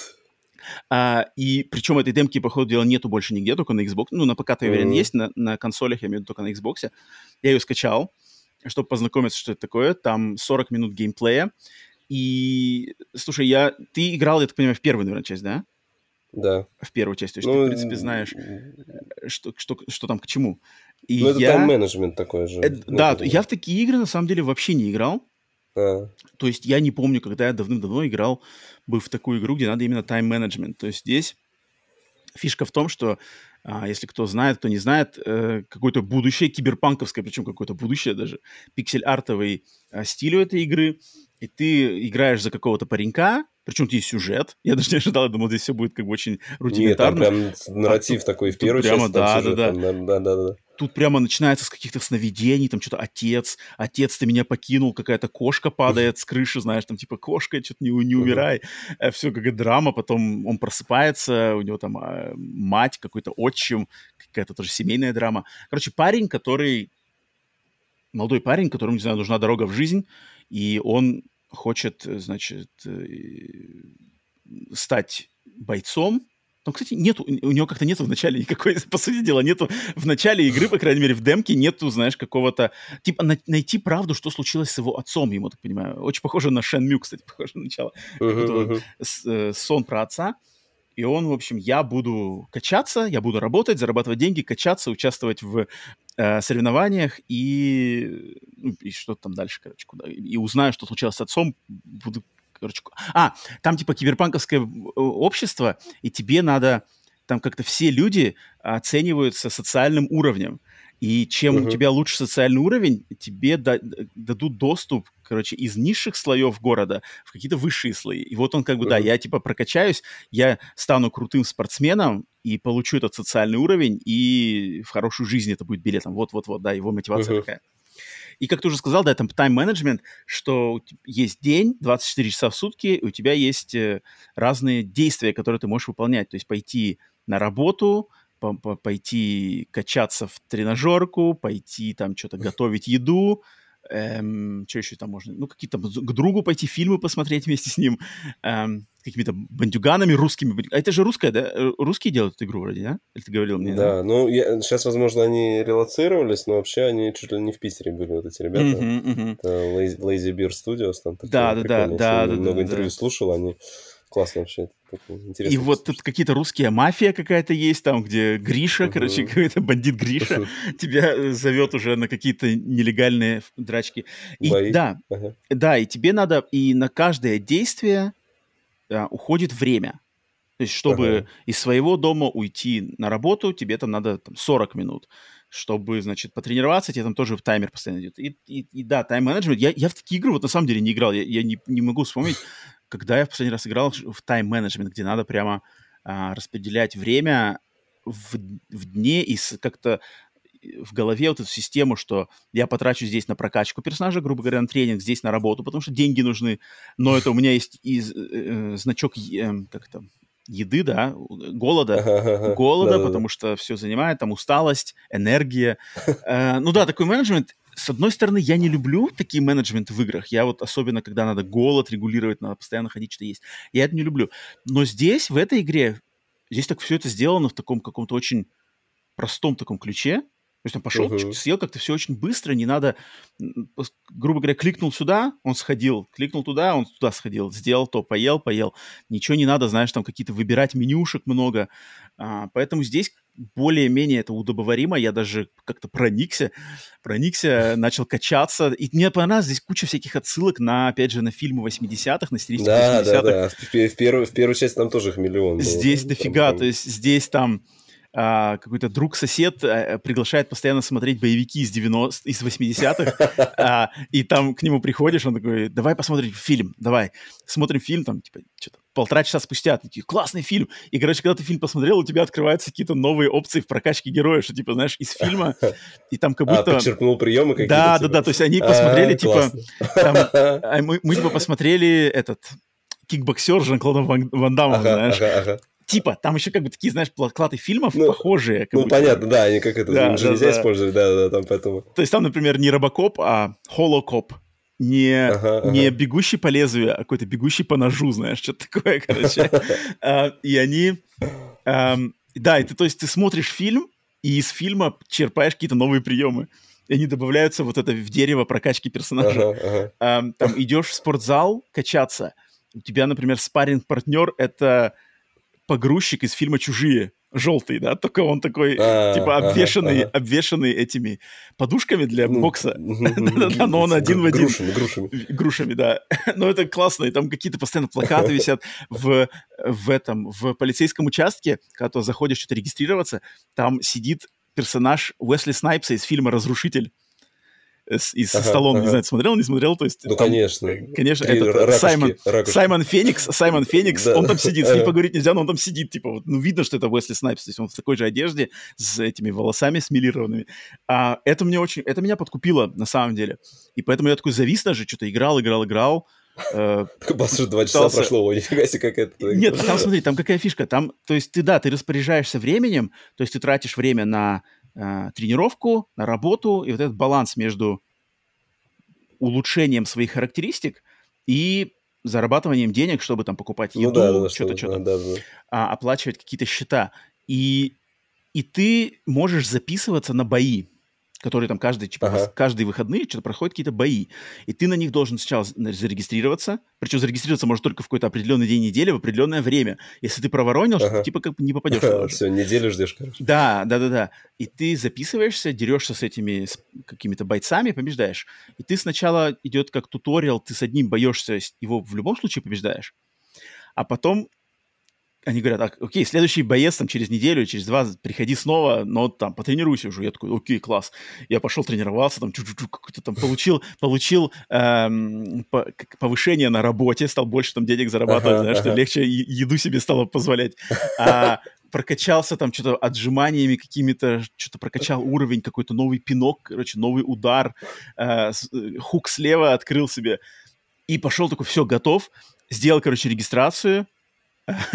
А, и причем этой демки, по ходу дела, нету больше нигде, только на Xbox. Ну, на ПК-то, я уверен, есть, на, на консолях, я имею в виду, только на Xbox. Я ее скачал, чтобы познакомиться, что это такое. Там 40 минут геймплея. И, слушай, я... Ты играл, я так понимаю, в первую, наверное, часть, да? Да. В первую часть. То есть ну, ты, в принципе, знаешь, э, что, что, что там к чему. И ну, это я... тайм-менеджмент такой же. Это, да, я в такие игры, на самом деле, вообще не играл. А. То есть я не помню, когда я давным-давно играл бы в такую игру, где надо именно тайм-менеджмент. То есть здесь фишка в том, что а, если кто знает, кто не знает, э, какое-то будущее, киберпанковское, причем какое-то будущее даже, пиксель-артовый э, стиль у этой игры, и ты играешь за какого-то паренька, причем есть сюжет. Я даже не ожидал, я думал, здесь все будет как бы очень рудиментарно. Нет, там прям нарратив а, такой в первой прямо, части. Да, сюжет, да, да. да, да, да. Тут прямо начинается с каких-то сновидений, там что-то отец, отец, ты меня покинул, какая-то кошка падает с крыши, знаешь, там типа кошка, что-то не, не умирай. Uh-huh. Все как драма, потом он просыпается, у него там а, мать, какой-то отчим, какая-то тоже семейная драма. Короче, парень, который молодой парень, которому, не знаю, нужна дорога в жизнь, и он хочет, значит, э, стать бойцом. Там, кстати, нету, у него как-то нету в начале никакой, по сути дела, нету в начале игры, по крайней мере, в демке нету, знаешь, какого-то, типа, на, найти правду, что случилось с его отцом, ему, так понимаю. Очень похоже на Шен Мю, кстати, похоже на начало. Uh-huh, uh-huh. С, э, сон про отца. И он, в общем, я буду качаться, я буду работать, зарабатывать деньги, качаться, участвовать в э, соревнованиях и, ну, и что там дальше, короче, куда. И узнаю, что случилось с отцом, буду, короче... А, там типа киберпанковское э, общество, и тебе надо... Там как-то все люди оцениваются социальным уровнем. И чем uh-huh. у тебя лучше социальный уровень, тебе да, дадут доступ, короче, из низших слоев города в какие-то высшие слои. И вот он как бы, uh-huh. да, я типа прокачаюсь, я стану крутым спортсменом и получу этот социальный уровень, и в хорошую жизнь это будет билетом. Вот-вот-вот, да, его мотивация uh-huh. такая. И как ты уже сказал, да, там тайм-менеджмент, что есть день, 24 часа в сутки, и у тебя есть э, разные действия, которые ты можешь выполнять. То есть пойти на работу, пойти качаться в тренажерку, пойти там что-то готовить еду, эм, что еще там можно, ну, какие-то к другу пойти фильмы посмотреть вместе с ним, эм, какими-то бандюганами русскими. А это же русская, да? Э, русские делают эту игру вроде, да? Или ты говорил мне? Да, да? ну, я, сейчас, возможно, они релацировались, но вообще они чуть ли не в Питере были, вот эти ребята. Uh-huh. Это Lazy, Lazy Bear Studios, там да, да, да, да, да, много да, интервью да. слушал, они классно вообще. И вот тут какие-то русские мафия какая-то есть, там, где Гриша, uh-huh. короче, какой-то бандит Гриша тебя э, зовет уже на какие-то нелегальные драчки. И, Бои. Да, uh-huh. да, и тебе надо, и на каждое действие а, уходит время. То есть, чтобы uh-huh. из своего дома уйти на работу, тебе там надо там, 40 минут. Чтобы, значит, потренироваться, тебе там тоже в таймер постоянно идет. И, и, и да, тайм-менеджмент. Я, я в такие игры вот на самом деле не играл. Я, я не, не могу вспомнить, когда я в последний раз играл в тайм-менеджмент, где надо прямо а, распределять время в, в дне и как-то в голове вот эту систему, что я потрачу здесь на прокачку персонажа, грубо говоря, на тренинг, здесь на работу, потому что деньги нужны, но это у меня есть и э, э, значок, э, как то еды, да, голода, голода, потому что все занимает, там усталость, энергия. Э, ну да, такой менеджмент, с одной стороны, я не люблю такие менеджменты в играх. Я вот особенно, когда надо голод регулировать, надо постоянно ходить, что есть. Я это не люблю. Но здесь, в этой игре, здесь так все это сделано в таком каком-то очень простом таком ключе. То есть он пошел, uh-huh. съел как-то все очень быстро, не надо, грубо говоря, кликнул сюда, он сходил, кликнул туда, он туда сходил, сделал то, поел, поел. Ничего не надо, знаешь, там какие-то выбирать менюшек много. А, поэтому здесь более-менее это удобоваримо. Я даже как-то проникся, проникся, начал качаться. И мне понравилось, здесь куча всяких отсылок на, опять же, на фильмы 80-х, на стилистику да, 80-х. Да, да, в, в, первую, в первую часть там тоже их миллион. Было. Здесь дофига, там... то есть здесь там а, какой-то друг-сосед а, приглашает постоянно смотреть боевики из 90 из 80-х, а, и там к нему приходишь, он такой, давай посмотрим фильм, давай. Смотрим фильм, там, типа, что-то полтора часа спустя, такие, классный фильм. И, короче, когда ты фильм посмотрел, у тебя открываются какие-то новые опции в прокачке героя, что, типа, знаешь, из фильма, и там как будто... А, подчеркнул приемы какие-то? Да, типа? да, да, то есть они посмотрели, типа, там, а мы, мы, типа, посмотрели этот кикбоксер Жан-Клода Ван, Ван Дамма, Ага, знаешь. ага, ага. Типа, там еще как бы такие, знаешь, платы фильмов Ну, похожие. Ну, будто. понятно, да, они как это, Да, им же да, нельзя да. использовать, да, да, там поэтому... То есть там, например, не Робокоп, а Холокоп. Не, Ага, ага. не бегущий по лезвию, а какой-то бегущий по ножу, знаешь, что-то такое, короче. А, И они... Да, и ты, то есть ты смотришь фильм, и из фильма черпаешь какие-то новые приемы. И они добавляются вот это в дерево прокачки персонажа. Там идешь в спортзал качаться, у тебя, например, спарринг-партнер — это погрузчик из фильма «Чужие», желтый, да, только он такой, А, типа, ага, обвешанный, ага. обвешанный этими подушками для Ну, бокса. Да-да-да, но он один в один. Грушами, грушами. грушами, да. Но это классно, и там какие-то постоянно плакаты висят в, в этом, в полицейском участке, когда ты заходишь что-то регистрироваться, там сидит персонаж Уэсли Снайпса из фильма «Разрушитель». Из Ага, Сталлоне, не ага. знаю, смотрел, не смотрел, то есть... Ну, там, конечно. Конечно, Три этот ракушки, Саймон, ракушки. Саймон Феникс, Саймон Феникс, Да. он там сидит, с ним поговорить нельзя, но он там сидит, типа, вот, ну, видно, что это Уэсли Снайпс, то есть он в такой же одежде, с этими волосами смилированными. А это мне очень, это меня подкупило, на самом деле. И поэтому я такой завис даже, что-то играл, играл, играл. Э, Бас, уже два часа прошло, ой, нифига себе, как это... Нет, там смотри, там какая фишка, там, то есть ты, да, ты распоряжаешься временем, то есть ты тратишь время на э, тренировку, на работу, и вот этот баланс между улучшением своих характеристик и зарабатыванием денег, чтобы там покупать еду, Ну да, да, что-то, что- что-то. да, да, да. а, оплачивать какие-то счета. И, и ты можешь записываться на бои, которые там каждый, типа, Ага. каждые выходные что-то проходят какие-то бои. И ты на них должен сначала зарегистрироваться. Причем зарегистрироваться может только в какой-то определенный день недели, в определенное время. Если ты проворонил, Ага. ты типа как не попадешь уже. Все, неделю ждешь, короче. Да, да, да, да. И ты записываешься, дерешься с этими какими-то бойцами, побеждаешь. И ты сначала идет как туториал, ты с одним боешься, его в любом случае побеждаешь. А потом они говорят, «А, окей, следующий боец там через неделю, через два приходи снова, но там потренируйся уже. Я такой, окей, класс. Я пошел тренировался, там какой-то там получил, получил эм, по- повышение на работе, стал больше там денег зарабатывать, Ага, знаешь, что ага. легче е- еду себе стало позволять. А, прокачался там что-то отжиманиями какими-то, что-то прокачал уровень, какой-то новый пинок, короче, новый удар, э, э, хук слева открыл себе. И пошел такой, все, готов. Сделал, короче, регистрацию,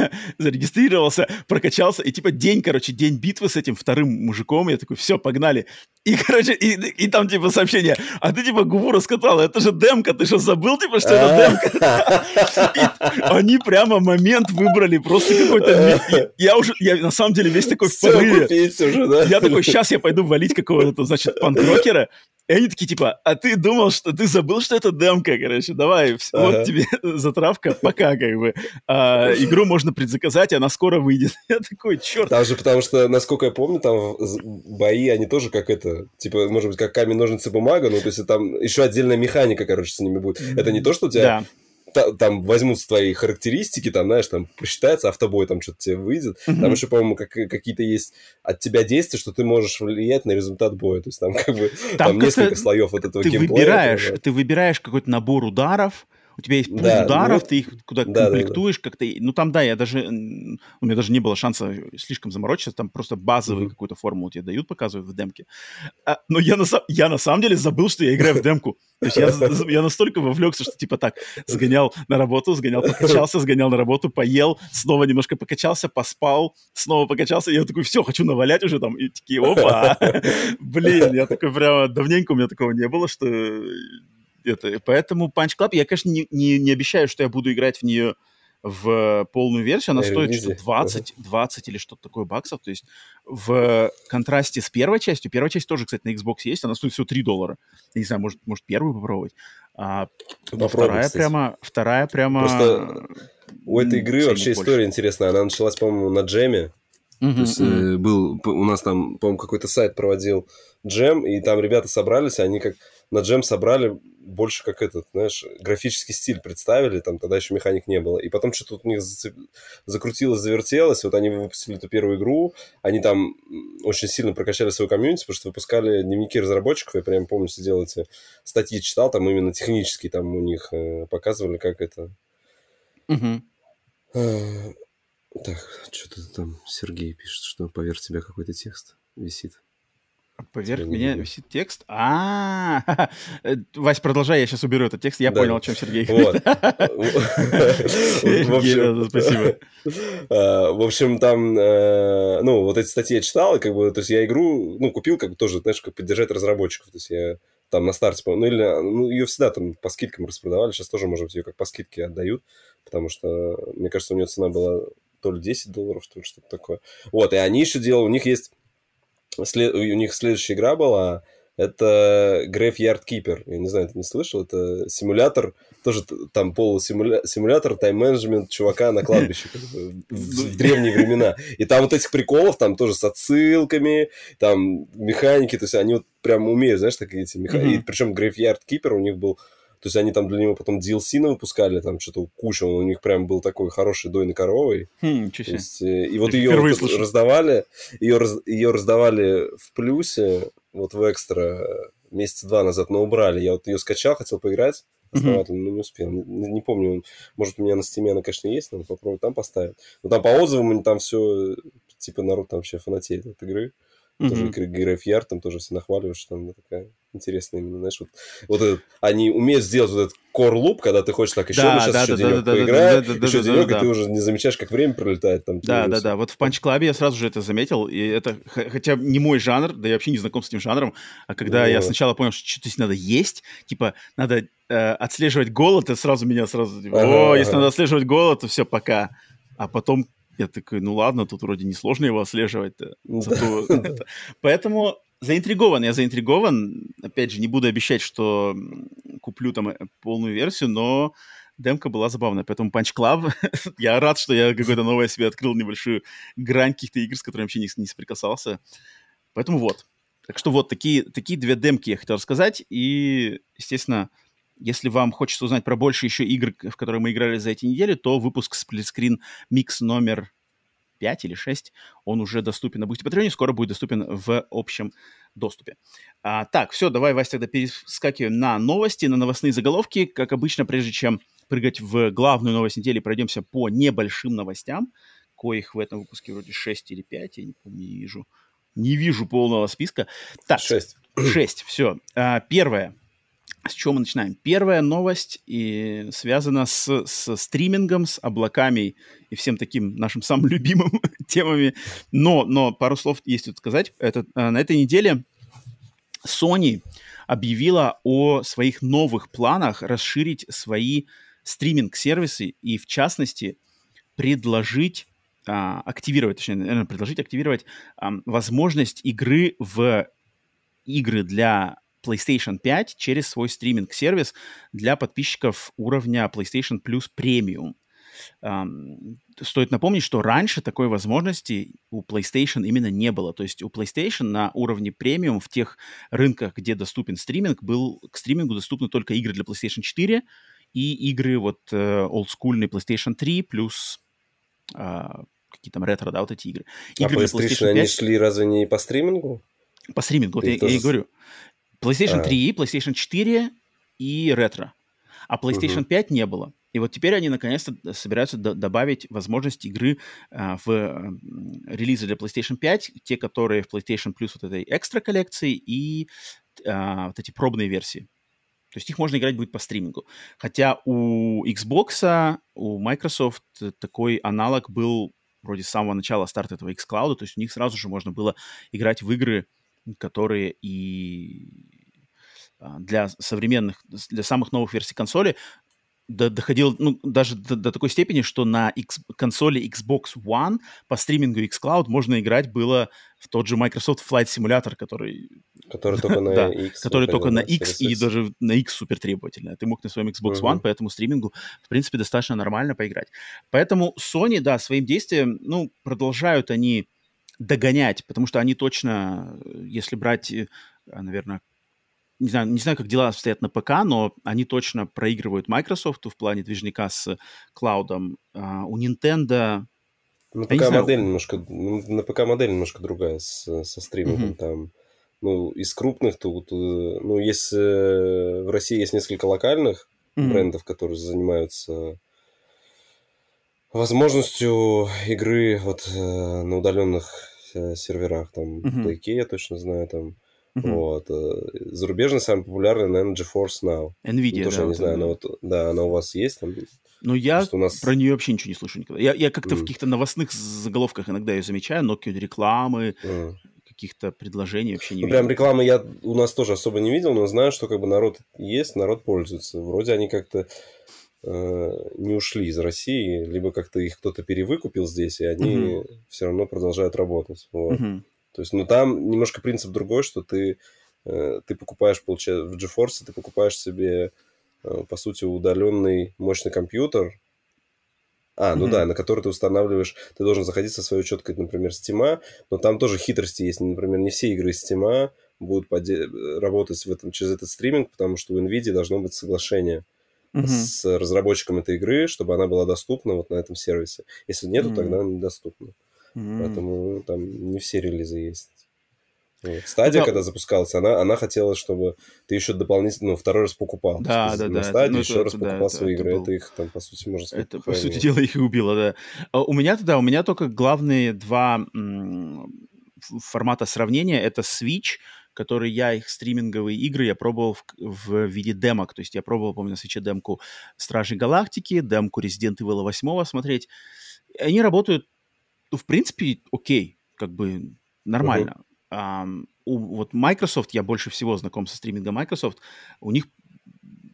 зарегистрировался, прокачался, и типа день, короче, день битвы с этим вторым мужиком, я такой, все, погнали. И, короче, и, и там типа сообщение, а ты типа губу раскатал, это же демка, ты что, забыл, типа, что это демка? И они прямо момент выбрали, просто какой-то... Я уже, я на самом деле весь такой в порыве. Я такой, сейчас я пойду валить какого-то, значит, панк-рокера. И они такие, типа, а ты думал, что ты забыл, что это демка, короче, давай, вс- Ага. вот тебе затравка, пока, как бы. А, игру можно предзаказать, она скоро выйдет. Я такой, черт. Там же, потому что, насколько я помню, там бои, они тоже как это, типа, может быть, как камень, ножницы, бумага, ну, то есть там еще отдельная механика, короче, с ними будет. Это не то, что у тебя Да. Та- там возьмутся твои характеристики, там, знаешь, там посчитается, автобой там что-то тебе выйдет. Там Мгм. еще, по-моему, как- какие-то есть от тебя действия, что ты можешь влиять на результат боя. То есть там как бы там, Там несколько слоев вот этого Ты геймплея. выбираешь, этого. ты выбираешь какой-то набор ударов, у тебя есть пул Да, ударов, ну, ты их куда да, да, да. комплектуешь как-то. Ну, там, да, я даже... У меня даже не было шанса слишком заморочиться, там просто базовую Мгм. какую-то формулу тебе дают, показывают в демке. А, но я на, я на самом деле забыл, что я играю в демку. То есть я, я настолько вовлекся, что типа так, сгонял на работу, сгонял, покачался, сгонял на работу, поел, снова немножко покачался, поспал, снова покачался, и я такой, все, хочу навалять уже там, и такие, опа, блин, я такой прямо, давненько у меня такого не было, что это, поэтому Punch Club, я, конечно, не, не, не обещаю, что я буду играть в нее в полную версию, она На стоит что-то 20, 20 или что-то такое баксов, то есть в контрасте с первой частью, первая часть тоже, кстати, на Xbox есть, она стоит всего 3 доллара, я не знаю, может, может первую попробовать, а Попробуй, вторая кстати. прямо, вторая прямо... Просто У этой игры вообще больше. история интересная. Она началась, по-моему, на джеме. Мгм, То есть э, был у нас там, по-моему, какой-то сайт проводил джем, и там ребята собрались, они как на джем собрали больше как этот, знаешь, графический стиль представили, там тогда еще механик не было. И потом что-то у них закрутилось, завертелось. Вот они выпустили эту первую игру, они там очень сильно прокачали свою комьюнити, потому что выпускали дневники разработчиков. Я прям помню, сидел эти статьи читал, там именно технически там у них э, показывали, как это... Угу. Так, что-то там Сергей пишет, что поверх тебя какой-то текст висит. Поверх меня висит текст. А, Вась, продолжай, я сейчас уберу этот текст. Я понял, о чем Сергей. Вот. Спасибо. А, в общем, там, э, ну, вот эти статьи я читал, как бы, то есть я игру, ну, купил, как бы тоже, знаешь, как поддержать разработчиков. То есть я там на старте, ну, или, ну, ее всегда там по скидкам распродавали, сейчас тоже, может быть, ее как по скидке отдают, потому что, мне кажется, у нее цена была то ли 10 долларов, то ли что-то такое. Вот, и они еще делают, у них есть след... у них следующая игра была, это Graveyard Keeper. Я не знаю, ты не слышал? Это симулятор, тоже там полусимулятор, тайм-менеджмент чувака на кладбище как бы, в, в древние времена. И там вот этих приколов, там тоже с отсылками, там механики, то есть они вот прям умеют, знаешь, такие эти механики. Mm-hmm. Причем Graveyard Keeper у них был то есть они там для него потом DLC выпускали, там что-то куча, он у них прям был такой хороший дойный коровой. Хм, то есть, э, и вот ее вот раздавали, ее, раз, ее раздавали в плюсе, вот в экстра месяца два назад, но убрали. Я вот ее скачал, хотел поиграть основательно, mm-hmm. но не успел. Не, не помню, может, у меня на стиме она, конечно, есть, надо попробовать там поставить. Но там по отзывам там все, типа, народ там вообще фанатеет от игры. Mm-hmm. Тоже Graveyard, там тоже все нахваливают, что там такая интересно именно, знаешь, вот, вот этот, они умеют сделать вот этот core loop, когда ты хочешь так еще, да, сейчас да, еще да, денек да, поиграть, да, да, еще да, денек, да, и ты уже не замечаешь, как время пролетает там. Да, да, да, вот в Club я сразу же это заметил, и это, хотя не мой жанр, да я вообще не знаком с этим жанром, а когда вот. я сначала понял, что что-то здесь надо есть, типа, надо э, отслеживать голод, и сразу меня сразу, типа, ага, о, ага. если надо отслеживать голод, то все, пока. А потом я такой, ну ладно, тут вроде несложно его отслеживать-то. Поэтому заинтригован, я заинтригован. Опять же, не буду обещать, что куплю там э, полную версию, но демка была забавная. Поэтому Punch Club, я рад, что я какое-то новое себе открыл, небольшую грань каких-то игр, с которыми вообще не, не соприкасался. Поэтому вот. Так что вот, такие, такие две демки я хотел рассказать. И, естественно, если вам хочется узнать про больше еще игр, в которые мы играли за эти недели, то выпуск сплитскрин микс номер 5 или 6, он уже доступен на Boosty Patreon, скоро будет доступен в общем доступе. А, так, все, давай, Вася, тогда перескакиваем на новости, на новостные заголовки. Как обычно, прежде чем прыгать в главную новость недели, пройдемся по небольшим новостям, коих в этом выпуске вроде 6 или 5, я не помню, не вижу. Не вижу полного списка. Так, 6. 6, все. А, первое с чего мы начинаем? Первая новость и связана с, с стримингом, с облаками и всем таким нашим самым любимым темами. Но, но пару слов есть тут сказать. Это, а, на этой неделе Sony объявила о своих новых планах расширить свои стриминг-сервисы и, в частности, предложить а, активировать, точнее, наверное, предложить активировать а, возможность игры в игры для PlayStation 5 через свой стриминг-сервис для подписчиков уровня PlayStation Plus Premium. Um, стоит напомнить, что раньше такой возможности у PlayStation именно не было. То есть у PlayStation на уровне премиум в тех рынках, где доступен стриминг, был к стримингу доступны только игры для PlayStation 4 и игры вот uh, олдскульный PlayStation 3 плюс uh, какие там ретро, да, вот эти игры. игры а PlayStation, PlayStation 5... они шли разве не по стримингу? По стримингу, вот я, тоже... я и говорю. PlayStation 3, а. PlayStation 4 и ретро. А PlayStation угу. 5 не было. И вот теперь они наконец-то собираются добавить возможность игры uh, в uh, релизы для PlayStation 5, те, которые в PlayStation Plus вот этой экстра коллекции и uh, вот эти пробные версии. То есть их можно играть будет по стримингу. Хотя у Xbox, у Microsoft такой аналог был вроде с самого начала старта этого xCloud, то есть у них сразу же можно было играть в игры, которые и для современных, для самых новых версий консоли до, доходил ну, даже до, до такой степени, что на X, консоли Xbox One по стримингу xCloud можно играть было в тот же Microsoft Flight Simulator, который... Который только на да, X. Который только на X и даже на X супер требовательно. Ты мог на своем Xbox uh-huh. One по этому стримингу, в принципе, достаточно нормально поиграть. Поэтому Sony, да, своим действием, ну, продолжают они догонять, потому что они точно, если брать, э, наверное, не знаю, не знаю, как дела стоят на ПК, но они точно проигрывают Microsoft в плане движника с клаудом. А, у Nintendo... На ПК модель немножко, на ПК модель немножко другая с, со стримингом mm-hmm. там. Ну, из крупных тут, ну, есть э, в России есть несколько локальных mm-hmm. брендов, которые занимаются возможностью игры вот э, на удаленных э, серверах, там, mm-hmm. Я точно знаю, там, Uh-huh. Вот. Э, зарубежный самый популярный, наверное, GeForce Now. NVIDIA, ну, тоже да. я не знаю, она вот, да, она у вас есть там? Ну, я у нас... про нее вообще ничего не слышу никогда. Я, я как-то mm. в каких-то новостных заголовках иногда ее замечаю, но какие-то рекламы, mm. каких-то предложений вообще не ну, видел. Прям рекламы я у нас тоже особо не видел, но знаю, что как бы народ есть, народ пользуется. Вроде они как-то э, не ушли из России, либо как-то их кто-то перевыкупил здесь, и они mm-hmm. все равно продолжают работать. Вот. Mm-hmm. То есть, ну, там немножко принцип другой, что ты, э, ты покупаешь, получается, в GeForce ты покупаешь себе, э, по сути, удаленный мощный компьютер, а, ну mm-hmm. да, на который ты устанавливаешь, ты должен заходить со своей учеткой, например, Steam, но там тоже хитрости есть. Например, не все игры Steam будут поде- работать в этом, через этот стриминг, потому что у NVIDIA должно быть соглашение mm-hmm. с разработчиком этой игры, чтобы она была доступна вот на этом сервисе. Если нету, mm-hmm. тогда она недоступна. Mm. Поэтому ну, там не все релизы есть. Вот. Стадия, да. когда запускалась, она, она хотела, чтобы ты еще дополнительно, ну, второй раз покупал. Да, да, на да. стадии ну, еще это, раз это, покупал да, свои это, игры. это, был... это их, там, по сути, можно сказать, Это, по сути дела, их и убило, да. А у меня-то, да, у меня только главные два м- формата сравнения. Это Switch, который я, их стриминговые игры, я пробовал в, в виде демок. То есть я пробовал, помню, на свече демку Стражей Галактики, демку Resident Evil 8 смотреть. Они работают ну, в принципе, окей, как бы нормально. Uh-huh. Um, у, вот Microsoft, я больше всего знаком со стримингом Microsoft, у них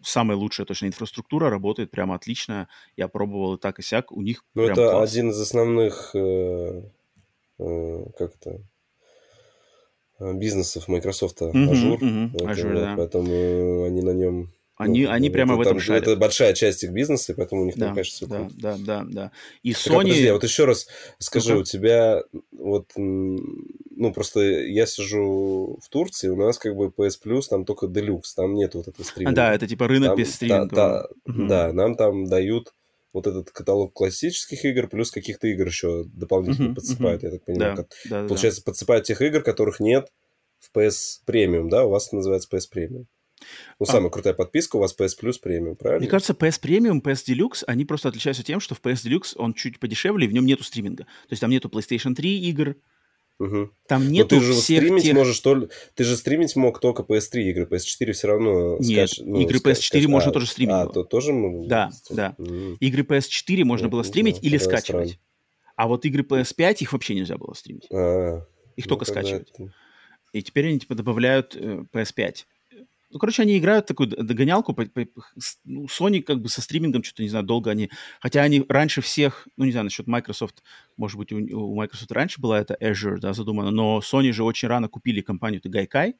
самая лучшая точно инфраструктура, работает прямо отлично. Я пробовал и так, и сяк, у них Ну, это класс. один из основных, э, э, как это, бизнесов Microsoft, Azure. Uh-huh, это, Azure да. Поэтому они на нем они, ну, они это, прямо в этом там, шарят. Это большая часть их бизнеса, и поэтому у них да, там, конечно, все да, круто. Да, да, да. И так, Sony... А подожди, а вот еще раз скажи, uh-huh. у тебя вот, ну, просто я сижу в Турции, у нас как бы PS Plus там только Deluxe, там нет вот этого стриминга. Да, это типа рынок там, без стриминга. Да, uh-huh. да, нам там дают вот этот каталог классических игр, плюс каких-то игр еще дополнительно uh-huh, подсыпают, uh-huh. я так понимаю. Да, как, да, получается, да. подсыпают тех игр, которых нет в PS Premium, да? У вас это называется PS Premium. Ну, а. самая крутая подписка у вас PS Plus Premium, правильно? Мне кажется, PS Premium, PS Deluxe, они просто отличаются тем, что в PS Deluxe он чуть подешевле, и в нем нету стриминга. То есть там нету PlayStation 3 игр, Угу. Там нету Но ты же всех стримить тех... можешь только... Ты же стримить мог только PS3 игры, PS4 все равно... Нет, скач... ну, игры PS4 скач... можно а, тоже стримить. А, то тоже можно Да, да. Mm. Игры PS4 можно было стримить знаю, или скачивать. странно. А вот игры PS5 их вообще нельзя было стримить. А, их ну, только скачивать. это- И теперь они типа добавляют э, PS5. Ну, короче, они играют такую догонялку. ну, Sony как бы со стримингом что-то, не знаю, долго они... Хотя они раньше всех, ну, не знаю, насчет Microsoft, может быть, у, у Microsoft раньше была это Azure, да, задумано, но Sony же очень рано купили компанию-то Gaikai,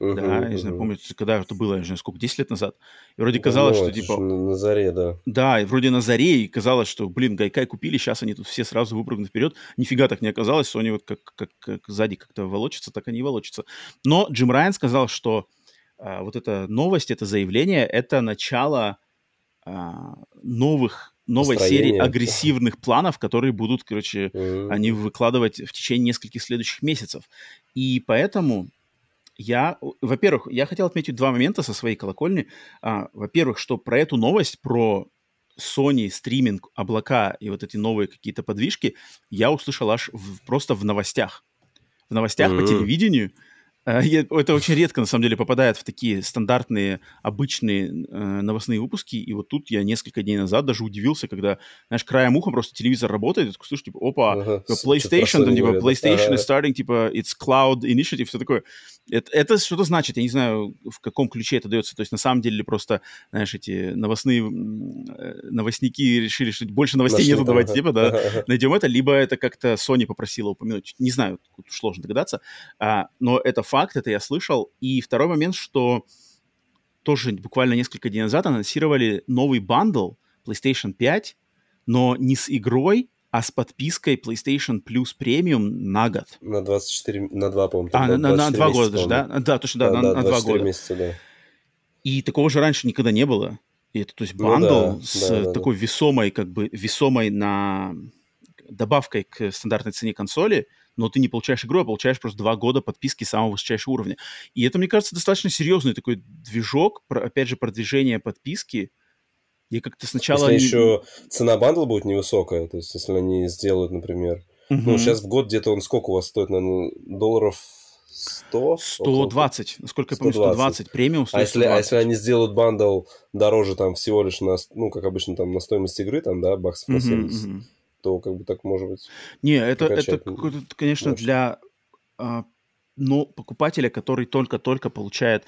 Мгм, да, я не знаю, помните, когда это было, я не знаю, сколько, 10 лет назад. И вроде казалось, ну, что, типа, на, на заре, да. да, и вроде на заре, и казалось, что, блин, Гайкай купили, сейчас они тут все сразу выпрыгнут вперед. Нифига так не оказалось, Sony вот как, как, как сзади как-то волочится, так они и волочатся. Но Джим Райан сказал, что а, вот эта новость, это заявление, это начало а, новых, новой серии Построение. агрессивных планов, которые будут, короче, Мгм. они выкладывать в течение нескольких следующих месяцев. И поэтому я, во-первых, я хотел отметить два момента со своей колокольни. А, во-первых, что про эту новость, про Sony, стриминг, облака и вот эти новые какие-то подвижки я услышал аж в- просто в новостях. В новостях по Мгм. телевидению. Э, Это очень редко, на самом деле, попадает в такие стандартные, обычные э, новостные выпуски. И вот тут я несколько дней назад даже удивился, когда, знаешь, краем уха просто телевизор работает, и ты слышишь, типа, опа, Ага, PlayStation, там, типа. PlayStation is starting, типа, it's cloud initiative, все такое. Это, это что-то значит, я не знаю, в каком ключе это дается. То есть, на самом деле, просто, знаешь, эти новостные э, новостники решили, что больше новостей Нашли нету, там, давайте, типа, да, найдем это, либо это как-то Sony попросила упомянуть. Не знаю, тут сложно догадаться. А, но это факт, это я слышал. И второй момент, что тоже буквально несколько дней назад анонсировали новый бандл PlayStation 5, но не с игрой, а с подпиской PlayStation Plus Premium на год. На 24, на 2, по-моему. А, на, на 24 2 года даже, да? Да, точно, да, на, на 2 24 года. месяца, да. И такого же раньше никогда не было. И это, то есть, Ну бандл да, с да, да, такой весомой, как бы, весомой на добавкой к стандартной цене консоли, но ты не получаешь игру, а получаешь просто два года подписки самого высочайшего уровня. И это, мне кажется, достаточно серьезный такой движок, про- опять же, продвижение подписки. Я как-то сначала... Если еще цена бандла будет невысокая, то есть если они сделают, например... Мгм. Ну, сейчас в год где-то он сколько у вас стоит, наверное, долларов 100? 120, насколько я помню, 120. 120. Премиум А стоит если, а 120. если они сделают бандл дороже там всего лишь на, ну, как обычно, там на стоимость игры, там, да, баксов на Мгм, 70, мгм. то как бы так может быть. Не, это, это конечно, можно. для ну, покупателя, который только-только получает...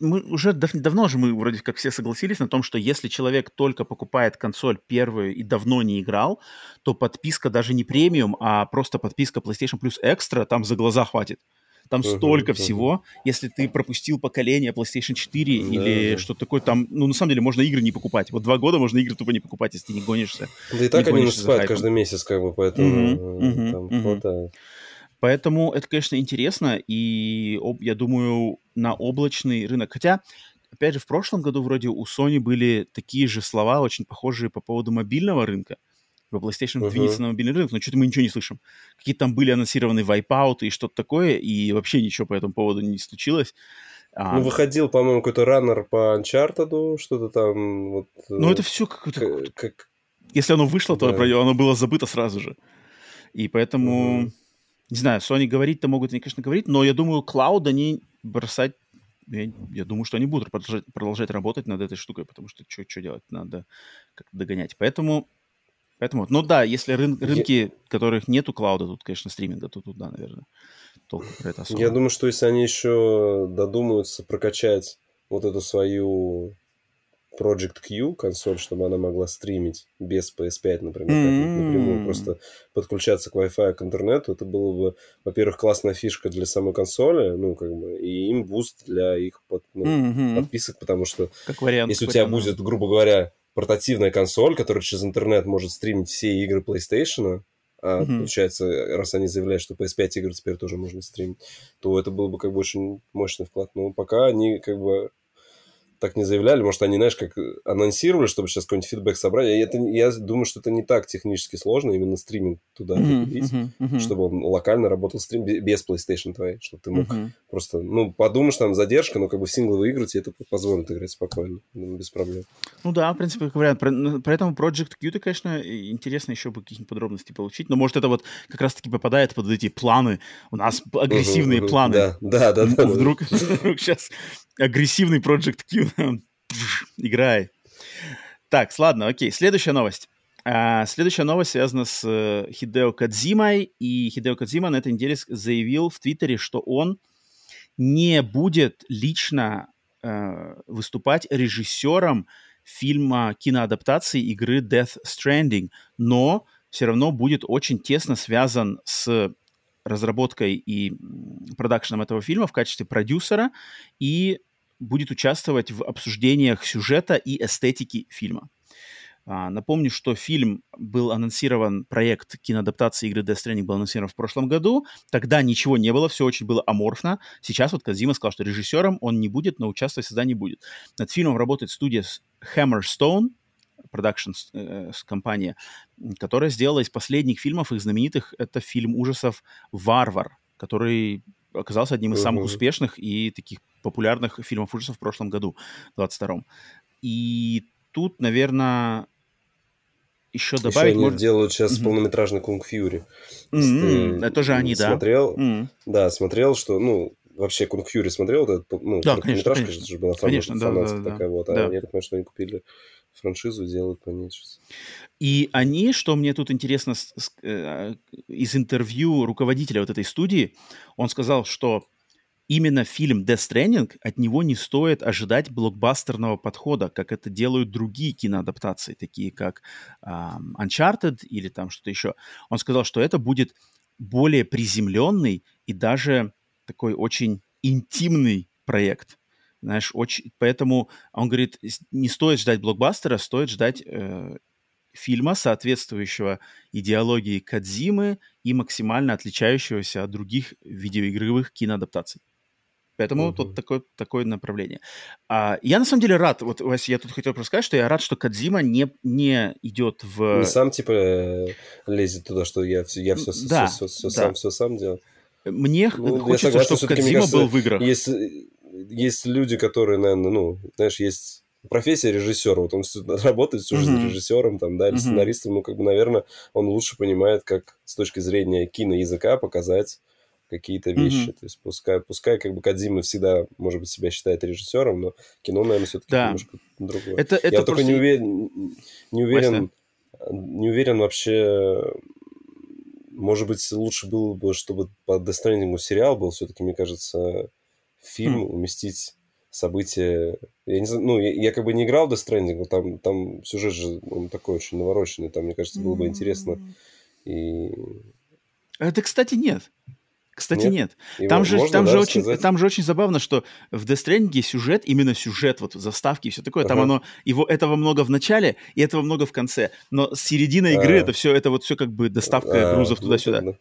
Мы уже дав- давно же мы вроде как все согласились на том, что если человек только покупает консоль первую и давно не играл, то подписка даже не премиум, а просто подписка PlayStation Plus Extra там за глаза хватит. Там Мгм, столько мгм. всего, если ты пропустил поколение PlayStation 4 Да, или что такое, там, ну, на самом деле, можно игры не покупать. Вот два года можно игры тупо не покупать, если ты не гонишься. Да и так они хайпом. каждый месяц, как бы, поэтому э, мгм, там мгм. хватает. Поэтому это, конечно, интересно, и я думаю, на облачный рынок. Хотя, опять же, в прошлом году вроде у Sony были такие же слова, очень похожие по поводу мобильного рынка. Во PlayStation Мгм. двинется на мобильный рынок, но что-то мы ничего не слышим. Какие-то там были анонсированы вайпауты и что-то такое, и вообще ничего по этому поводу не случилось. А, Ну, выходил, по-моему, какой-то раннер по Uncharted, что-то там. Вот, ну, э, это все какое-то... к- как, Если оно вышло, то Да. про- оно было забыто сразу же. И поэтому, Мгм. Не знаю, Sony говорить-то могут, они, конечно, говорить, но я думаю, клауд они бросать, я, я думаю, что они будут продолжать, продолжать работать над этой штукой, потому что что делать, надо как-то догонять. Поэтому, поэтому, ну да, если рын- Я- рынки, которых нету клауда, тут, конечно, стриминга, то тут, да, наверное, толку про это особо. Я думаю, что если они еще додумаются прокачать вот эту свою Project Q консоль, чтобы она могла стримить без PS5, например, как-нибудь напрямую, просто подключаться к Wi-Fi, к интернету, это было бы, во-первых, классная фишка для самой консоли, ну, как бы, и им буст для их под- ну, Мгм. подписок, потому что Как вариант. если у тебя да. будет, грубо говоря, портативная консоль, которая через интернет может стримить все игры PlayStation, а Мгм. получается, раз они заявляют, что PS5 игр теперь тоже можно стримить, то это был бы как бы очень мощный вклад. Но пока они как бы так не заявляли, может, они, знаешь, как анонсировали, чтобы сейчас какой-нибудь фидбэк собрать. И это, я думаю, что это не так технически сложно, именно стриминг туда закрепить, мгм, мгм. чтобы он локально работал стрим бе- без PlayStation твоей, чтобы ты мог Мгм. просто, ну, подумаешь, там задержка, но как бы в сингловые игры тебе это позволит играть спокойно, ну, без проблем. Ну да, в принципе, как вариант. Про- ну, Поэтому Project Q, конечно, интересно еще бы каких-нибудь подробностей получить. Но может это вот как раз-таки попадает под эти планы. У нас агрессивные планы. Да, да, да. Вдруг сейчас агрессивный Project Q. Играй. Так, ладно, окей. Следующая новость. А, следующая новость связана с э, Хидео Кадзимой. И Хидео Кадзима на этой неделе заявил в Твиттере, что он не будет лично э, выступать режиссером фильма киноадаптации игры Death Stranding, но все равно будет очень тесно связан с разработкой и продакшеном этого фильма в качестве продюсера и будет участвовать в обсуждениях сюжета и эстетики фильма. А, напомню, что фильм был анонсирован, проект киноадаптации игры Death Stranding был анонсирован в прошлом году. Тогда ничего не было, все очень было аморфно. Сейчас вот Казима сказал, что режиссером он не будет, но участвовать в создании будет. Над фильмом работает студия Hammerstone, продакшн э, с- компания, которая сделала из последних фильмов их знаменитых, это фильм ужасов «Варвар», который оказался одним из самых успешных и таких популярных фильмов ужасов в прошлом году, в 22-м. И тут, наверное, еще Еще добавить они можно... делают сейчас Мгм. полнометражный Kung Fury. Это же они, да. Смотрел? Да, смотрел, что, ну, вообще Kung Fury смотрел, этот, ну, Да, короткометражка конечно, же была фан- Конечно, да, фанатская да, да. такая вот, а Да. я так понимаю, что они купили франшизу, делают по ней сейчас. И они, что мне тут интересно, э, из интервью руководителя вот этой студии, он сказал, что именно фильм Death Stranding, от него не стоит ожидать блокбастерного подхода, как это делают другие киноадаптации, такие как Uncharted или там что-то еще. Он сказал, что это будет более приземленный и даже такой очень интимный проект. Знаешь, очень... Поэтому он говорит, не стоит ждать блокбастера, стоит ждать э, фильма, соответствующего идеологии Кадзимы и максимально отличающегося от других видеоигровых киноадаптаций. Поэтому угу. тут такое, такое направление. А, я на самом деле рад, вот, Вася, я тут хотел просто сказать, что я рад, что Кадзима не, не идет в... Не сам, типа, э, лезет туда, что я, я все, да, все, все, да. сам, все сам делал. Мне ну, хочется, чтобы Кадзима был в играх. Есть, есть люди, которые, наверное, ну, знаешь, есть профессия режиссера, вот он работает всю жизнь mm-hmm. режиссером, там, да, или mm-hmm. сценаристом, ну, как бы, наверное, он лучше понимает, как с точки зрения киноязыка показать какие-то вещи. Mm-hmm. То есть пускай, пускай как бы Кадзима всегда, может быть, себя считает режиссером, но кино, наверное, все-таки да. немножко другое. Это, это Я просто... только не уверен, не уверен, не уверен вообще, может быть, лучше было бы, чтобы по Stranding сериал был, все-таки, мне кажется, фильм mm. уместить события. Я не знаю, ну, я, я как бы не играл в Death Stranding, там, там сюжет же он такой очень навороченный, там, мне кажется, было бы интересно. И... Это, кстати, нет. Кстати, нет. нет. Там, же, там, да, же очень, там же очень забавно, что в Death Stranding сюжет, именно сюжет, вот заставки и все такое, ага. там оно, его, этого много в начале и этого много в конце. Но середина игры, а. это все, это вот все как бы доставка а, грузов туда-сюда. Ну,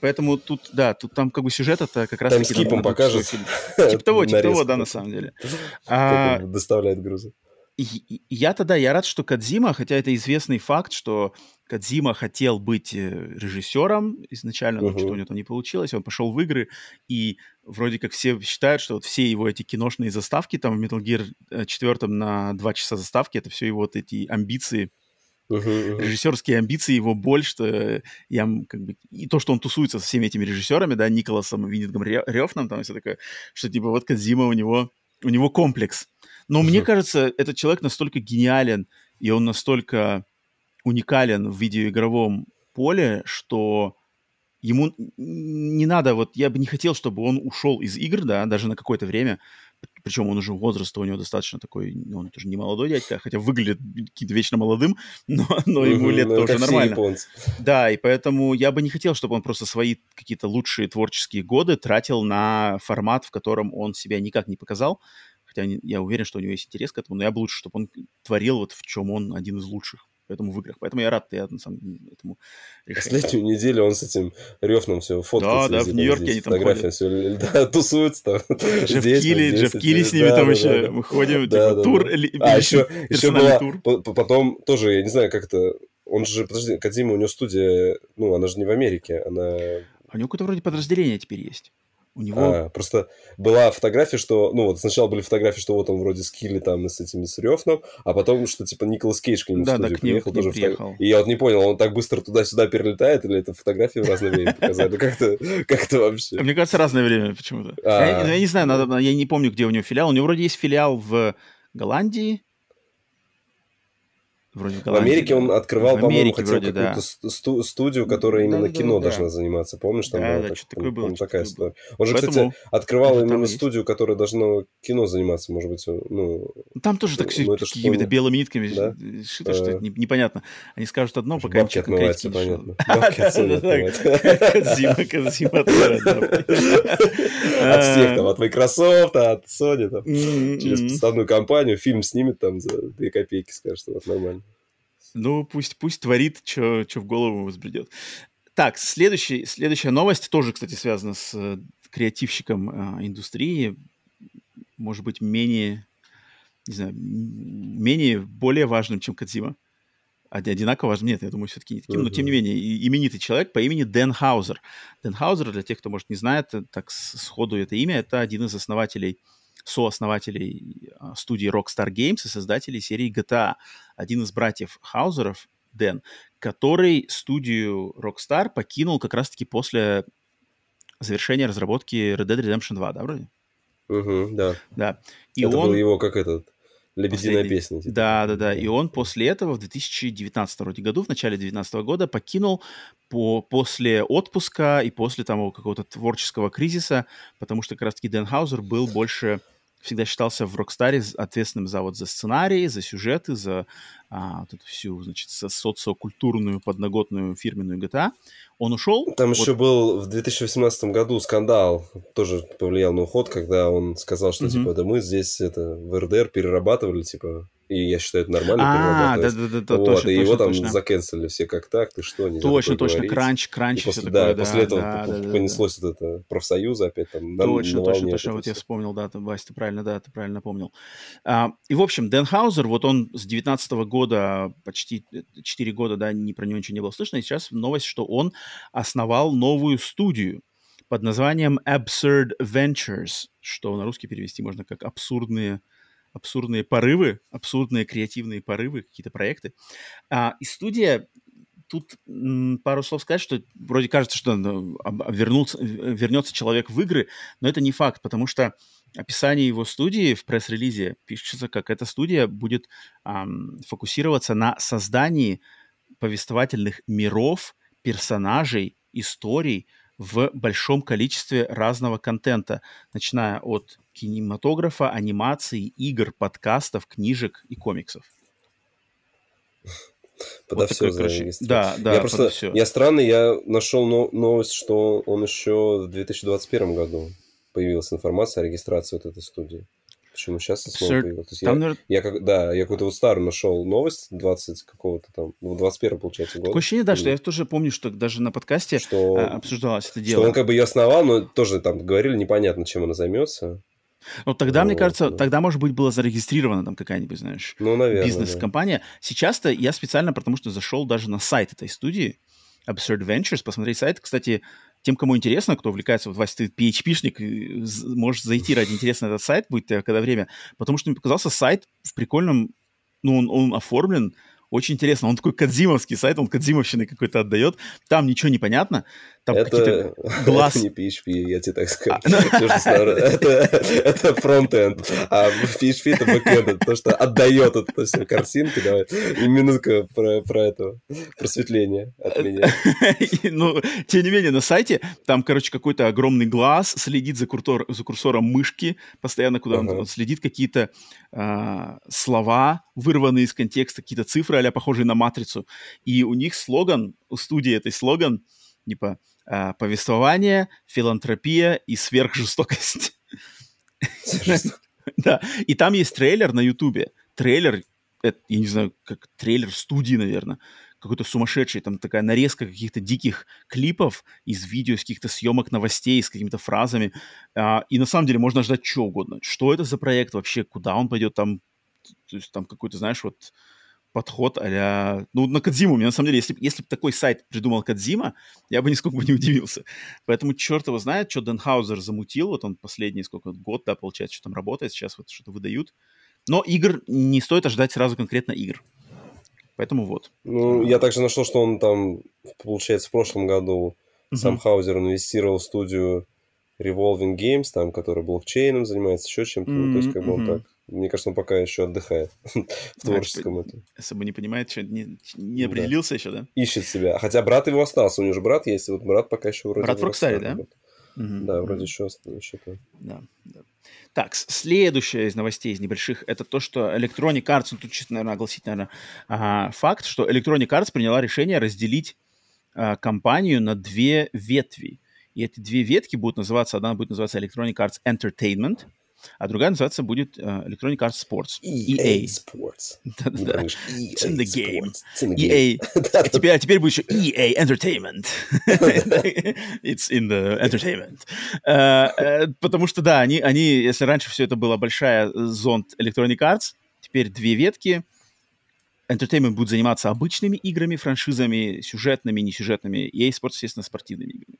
Поэтому тут, да, тут там как бы сюжет это как раз... Там скипом покажет. Типа того, типа того, да, на самом деле. А, доставляет грузы. Я тогда, я рад, что Кадзима, хотя это известный факт, что Кадзима хотел быть э, режиссером изначально, но uh-huh. что у него там не получилось, он пошел в игры, и вроде как все считают, что вот все его эти киношные заставки, там в Metal Gear 4 э, на два часа заставки, это все его вот эти амбиции, uh-huh, режиссерские амбиции, его боль, что я как бы... И то, что он тусуется со всеми этими режиссерами, да, Николасом Виннингом Рёфном, там все такое, что типа вот Кадзима у него, у него комплекс. Но uh-huh. мне кажется, этот человек настолько гениален, и он настолько уникален в видеоигровом поле, что ему не надо, вот я бы не хотел, чтобы он ушел из игр, да, даже на какое-то время, причем он уже возраст у него достаточно такой, ну, он тоже не молодой дядька, хотя выглядит каким-то вечно молодым, но, но ему лет ну, тоже нормально. Да, и поэтому я бы не хотел, чтобы он просто свои какие-то лучшие творческие годы тратил на формат, в котором он себя никак не показал, хотя я уверен, что у него есть интерес к этому, но я бы лучше, чтобы он творил вот в чем он один из лучших поэтому в играх. Поэтому я рад я, на самом, этому решению. Последнюю неделю он с этим Рёфном все фоткается. Да, да, в Нью-Йорке они там ходят. Все, да, тусуются там. Джефф Килли, Джефф Килли с ними да, там да, еще. Да, мы ходим, да, типа, да, тур. Да. А, еще, еще была, тур. потом тоже, я не знаю, как это... Он же, подожди, Кадима, у него студия, ну, она же не в Америке, она... А у него какое-то вроде подразделение теперь есть. У него... А, просто была фотография, что... Ну, вот сначала были фотографии, что вот он вроде с Килли там и с этим с Рёфном, а потом, что типа Николас Кейдж к нему да, в студию да, приехал. тоже приехал. Фото... И я вот не понял, он так быстро туда-сюда перелетает, или это фотографии в разное время показали? Как это, как это вообще? Мне кажется, разное время почему-то. Я, ну, я не знаю, я не помню, где у него филиал. У него вроде есть филиал в Голландии, Вроде в Америке он открывал, по-моему, хотел какую-то да. сту- студию, которая именно да, кино да, должна да. заниматься. Помнишь, там да, была да, так, такое было, такая история. Он же, Поэтому... кстати, открывал именно студию, есть. которая должна кино заниматься, может быть, ну... Там тоже так ну, все какими-то белыми нитками да? шито, что это непонятно. Они скажут одно, пока Бабки отмываются, понятно. Бабки Кодзима От всех там, от Microsoft, от Sony, там, через подставную компанию фильм снимет там за две копейки, скажет, что вот нормально. Ну, пусть, пусть творит, что в голову возбредет. Так, следующий, следующая новость тоже, кстати, связана с э, креативщиком э, индустрии. Может быть, менее, не знаю, менее, более важным, чем Кадзима. Одинаково важным. Нет, я думаю, все-таки не таким. Uh-huh. Но, тем не менее, именитый человек по имени Дэн Хаузер. Дэн Хаузер, для тех, кто, может, не знает, э, так сходу это имя, это один из основателей сооснователей а, студии Rockstar Games и создателей серии GTA. Один из братьев Хаузеров, Дэн, который студию Rockstar покинул как раз-таки после завершения разработки Red Dead Redemption 2, да, вроде? Угу, да. Да. И Это он... был его как этот Лебединая Последний. песня. Типа. Да, да, да. И он после этого в 2019 вроде году, в начале 2019 года покинул по, после отпуска и после там какого-то творческого кризиса, потому что как раз-таки Дэн Хаузер был больше всегда считался в Рокстаре ответственным за вот за сценарии, за сюжеты, за а, вот эту всю, значит, социокультурную подноготную фирменную GTA. Он ушел. Там вот... еще был в 2018 году скандал, тоже повлиял на уход, когда он сказал, что, mm-hmm. типа, да мы здесь это в РДР перерабатывали, типа, И я считаю, это нормально. А, да-да-да, вот, точно, И его точно, там точно. заканцелили все как так, ты что, нельзя Точно, точно, говорить. кранч, кранч, И все после, такое, да, после этого да, да, да, понеслось вот это профсоюзы опять там на, Точно, на точно, волне точно. вот это я вспомнил, да, ты, Вась, ты правильно, да, ты правильно напомнил. А, и, в общем, Дэн Хаузер, вот он с 19 года, почти 4 года, да, ни про него ничего не было слышно, и сейчас новость, что он основал новую студию под названием Absurd Ventures, что на русский перевести можно как абсурдные абсурдные порывы, абсурдные креативные порывы, какие-то проекты. А, и студия тут пару слов сказать, что вроде кажется, что ну, об- об- вернутся- в- вернется человек в игры, но это не факт, потому что описание его студии в пресс-релизе пишется, как эта студия будет ам, фокусироваться на создании повествовательных миров, персонажей, историй в большом количестве разного контента, начиная от кинематографа, анимации, игр, подкастов, книжек и комиксов. Подо Вот все такой, короче, да, да, я просто, всё. я странный, я нашел но- новость, что он еще в 2021 году появилась информация о регистрации вот этой студии. Почему сейчас снова Absurd. появилась? То есть Там, я, наверно, я как, да, я какую-то вот старую нашел новость 20 какого-то там, ну, 21 получается год. такое ощущение, да, что я тоже помню, что даже на подкасте что, а, обсуждалось это что дело. он как бы ее основал, но тоже там говорили непонятно, чем она займется. Но тогда, мне Вот, кажется, да. тогда, может быть, была зарегистрирована там какая-нибудь, знаешь, Ну, наверное. да. бизнес-компания. Сейчас-то я специально, потому что зашел даже на сайт этой студии, Absurd Ventures, посмотреть сайт. Кстати, тем, кому интересно, кто увлекается, вот, Вася, ты PHP-шник, можешь зайти ради интереса на этот сайт, будет когда время, потому что мне показался сайт в прикольном, ну, он, он оформлен очень интересно. Он такой кадзимовский сайт, он кадзимовщины какой-то отдает. Там ничего не понятно. Там какие-то Это, глаз... это не PHP, я тебе так скажу. А, Это, фронтенд, а PHP это бэкенд, это то, что отдает это все картинки. Давай, и минутка про, про это просветление от меня. И, Ну, тем не менее, на сайте там, короче, какой-то огромный глаз следит за, курсор, за курсором мышки постоянно, куда он следит какие-то а, слова, вырванные из контекста, какие-то цифры, а похожие на матрицу. И у них слоган, у студии этой слоган, типа а, повествование, филантропия и сверхжестокость. Да, и там есть трейлер на Ютубе. Трейлер, я не знаю, как трейлер студии, наверное, какой-то сумасшедший, там такая нарезка каких-то диких клипов из видео, с каких-то съемок новостей, с какими-то фразами. А, и на самом деле можно ждать что угодно. Что это за проект вообще, куда он пойдет, там, то есть там какой-то, знаешь, вот подход а Ну, на Кадзиму, мне на самом деле, если, если бы такой сайт придумал Кадзима, я бы нисколько бы не удивился. Поэтому черт его знает, что Денхаузер замутил, вот он последний, сколько, год, да, получается, что там работает, сейчас вот что-то выдают. Но игр не стоит ожидать сразу конкретно игр. Поэтому вот. Ну, я также нашел, что он там, получается, в прошлом году сам Мгм. Хаузер инвестировал в студию Revolving Games, там, которая блокчейном занимается, еще чем-то. Ну, то есть, как бы он так... Мне кажется, он пока еще отдыхает в творческом этом. Особо не понимает, что не, не Да. определился еще, да?Ищет себя. Хотя брат его остался, у него же брат есть, вот брат пока еще вроде... Брат в да? Да, вроде еще, еще. Да, да. Так, с- следующее из новостей, из небольших, это то, что Electronic Arts, ну, тут чисто, наверное, огласить, наверное, факт, что Electronic Arts приняла решение разделить а, компанию на две ветви. И эти две ветки будут называться, одна будет называться Electronic Arts Entertainment, а другая называться будет а, Electronic Arts Sports. EA EA. Sports. Да-да-да. It's in the game. It's in the game. EA. А теперь, а теперь будет еще EA Entertainment. It's in the entertainment. Э, э, Потому что, да, они, они, если раньше все это была большая зонт Electronic Arts, теперь две ветки. Entertainment будет заниматься обычными играми, франшизами, сюжетными, несюжетными. EA Sports, естественно, спортивными играми.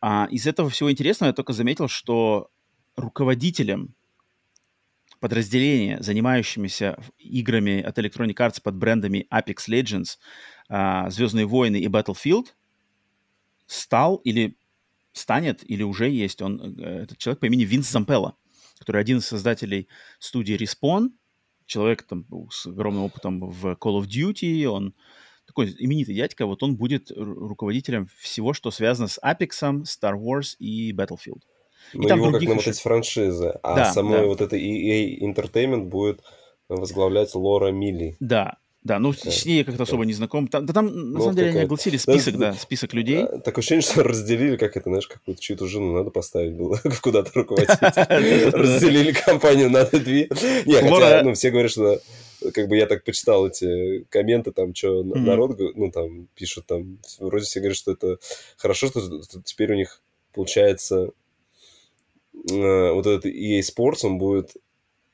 А из этого всего интересного я только заметил, что руководителем подразделения, занимающимися играми от Electronic Arts под брендами Apex Legends, а, Звездные войны и Battlefield, стал или станет, или уже есть он, э, этот человек по имени Винс Зампелла, который один из создателей студии Respawn, человек там с огромным опытом в Call of Duty, он такой именитый дядька, вот он будет ру- руководителем всего, что связано с Apex, Star Wars и Battlefield. Но там его как других на вот еще- франшизы. А Да, самой да. вот этой EA Entertainment будет возглавлять Лора Милли. Да, да, ну Да, с ней я как-то особо не знаком. Там, да там, на Ну, самом деле, они огласили Да, список, да. да, список людей. А, Такое ощущение, что разделили, как это, знаешь, какую-то чью-то жену надо поставить было куда-то руководить. Разделили компанию на две. Не, хотя, ну, все говорят, что как бы я так почитал эти комменты, там, что Мгм. народ, ну, там, пишут, там, вроде все говорят, что это хорошо, что, теперь у них получается э, вот этот EA Sports, он будет,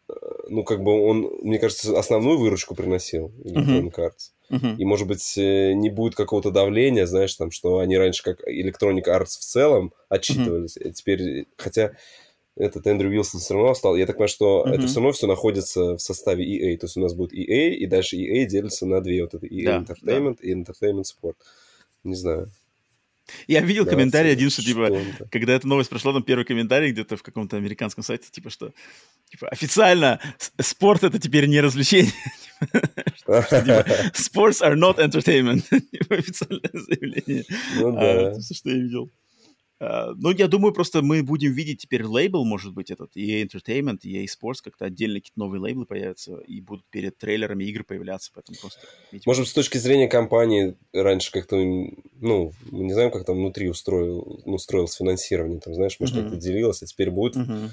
э, ну, как бы он, мне кажется, основную выручку приносил Electronic Arts. Мгм. И, может быть, э, не будет какого-то давления, знаешь, там, что они раньше как Electronic Arts в целом отчитывались. А теперь, хотя этот Эндрю Уилсон все равно стал. Я так понимаю, что Мгм. это все равно все находится в составе EA. То есть у нас будет EA, и дальше EA делится на две. Вот это EA Да, Entertainment и Entertainment Sport. Не знаю. Я видел Да, комментарий один, что типа, что-то. когда эта новость прошла, там первый комментарий где-то в каком-то американском сайте, типа, что типа, официально спорт это теперь не развлечение. Типа, Sports are not entertainment. Типа, Официальное заявление. Ну А, да. что я видел. А, Ну, я думаю, просто мы будем видеть теперь лейбл, может быть, этот EA Entertainment, EA Sports, как-то отдельно какие-то новые лейблы появятся и будут перед трейлерами игр появляться, поэтому просто... видимо, Может с точки зрения компании раньше как-то, ну, мы не знаем, как там внутри устроил, ну, устроилось финансирование, там, знаешь, может, Мгм. как-то делилось, а теперь будет Мгм.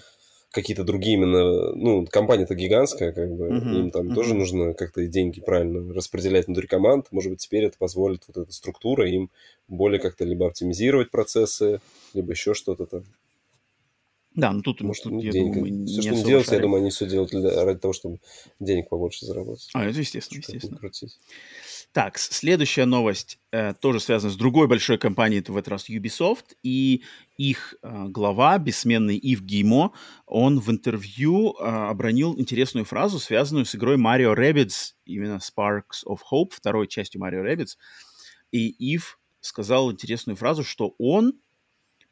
Какие-то другие именно, ну, компания-то гигантская, как бы, Мгм, им там мгм. тоже нужно как-то деньги правильно распределять внутри команд. Может быть, теперь это позволит вот эта структура им более как-то либо оптимизировать процессы, либо еще что-то там. Да, ну тут, Может, тут, я денег. думаю, Все, не что особо делают, я думаю, они все делают для- ради того, чтобы денег побольше заработать. А, это естественно, естественно. крутить. Так, следующая новость э, тоже связана с другой большой компанией, это в этот раз Ubisoft, и их э, глава, бессменный Ив Геймо, он в интервью э, обронил интересную фразу, связанную с игрой Mario Rabbids, именно Sparks of Hope, второй частью Mario Rabbids. И Ив сказал интересную фразу, что он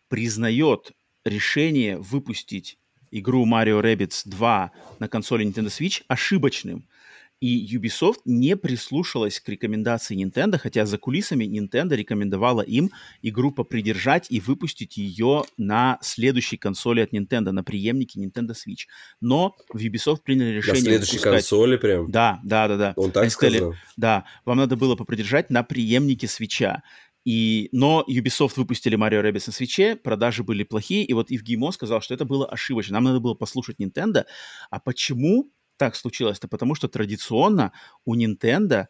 признает решение выпустить игру Mario Rabbids 2 на консоли Nintendo Switch ошибочным. И Ubisoft не прислушалась к рекомендации Nintendo, хотя за кулисами Nintendo рекомендовала им игру попридержать и выпустить ее на следующей консоли от Nintendo, на преемнике Nintendo Switch. Но в Ubisoft приняли На решение следующей выпускать- консоли прям. Да, да, да, да. Он так Они сказали, сказал? да, вам надо было попридержать на преемнике свеча. И, но Ubisoft выпустили Mario Rabbids на свече, продажи были плохие, и вот Ив Геймо сказал, что это было ошибочно. Нам надо было послушать Nintendo. А почему так случилось-то? Потому что традиционно у Nintendo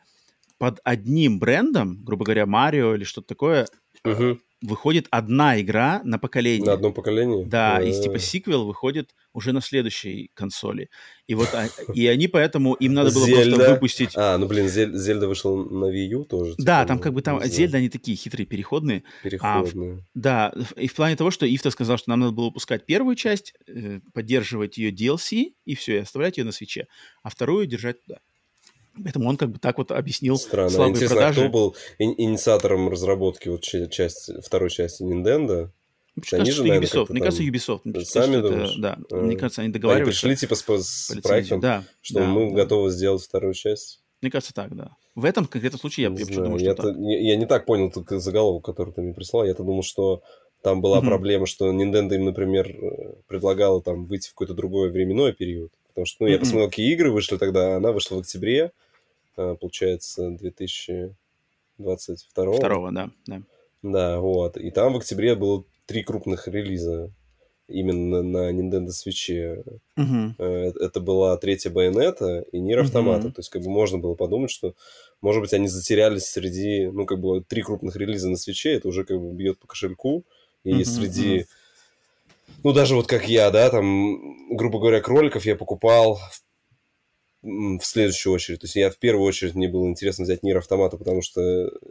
под одним брендом, грубо говоря, Марио или что-то такое, Мгм. Выходит одна игра на поколение. На одном поколении? Да, и А. типа сиквел выходит уже на следующей консоли. И вот а- и они поэтому им надо было просто Зельда. выпустить. А, ну блин, Зель- Зельда вышла на Wii U тоже. Да, типа, там ну, как бы там Зельда, они такие хитрые, переходные. Переходные. Да, и в плане того, что Ифта сказал, что нам надо было выпускать первую часть, э, поддерживать ее DLC, и все, и оставлять ее на свече, а вторую держать туда. Поэтому он как бы так вот объяснил Странно. слабые Интересно, продажи. а кто был ини- инициатором разработки вот часть, второй части Nintendo? Мне они кажется, же, наверное, Ubisoft. Мне кажется, Ubisoft. Мне кажется, сами это- да, А. мне кажется, они Они договариваются. пришли типа с, с проектом, Да, что да, мы да. готовы сделать вторую часть. Мне кажется, так, да. В этом конкретном случае я, Не я знаю, думаю, что так. я, я не так понял только заголовок, который ты мне прислал. Я-то думал, что там была Мгм. проблема, что Nintendo им, например, э, предлагала там выйти в какой-то другой временной период. Потому что, ну, я Мгм. посмотрел, какие игры вышли тогда. Она вышла в октябре, получается, 2022 Второго, да, да. Да, вот. И там в октябре было три крупных релиза именно на Nintendo Switch. Э, Это была третья Байонета и Нир Автомата. Мгм. То есть, как бы можно было подумать, что, может быть, они затерялись среди, ну, как бы, три крупных релиза на свече, это уже как бы бьет по кошельку. И Мгм, среди, ну, даже вот как я, да, там, грубо говоря, кроликов я покупал м, в следующую очередь. То есть я в первую очередь, мне было интересно взять Нир Автомата, потому что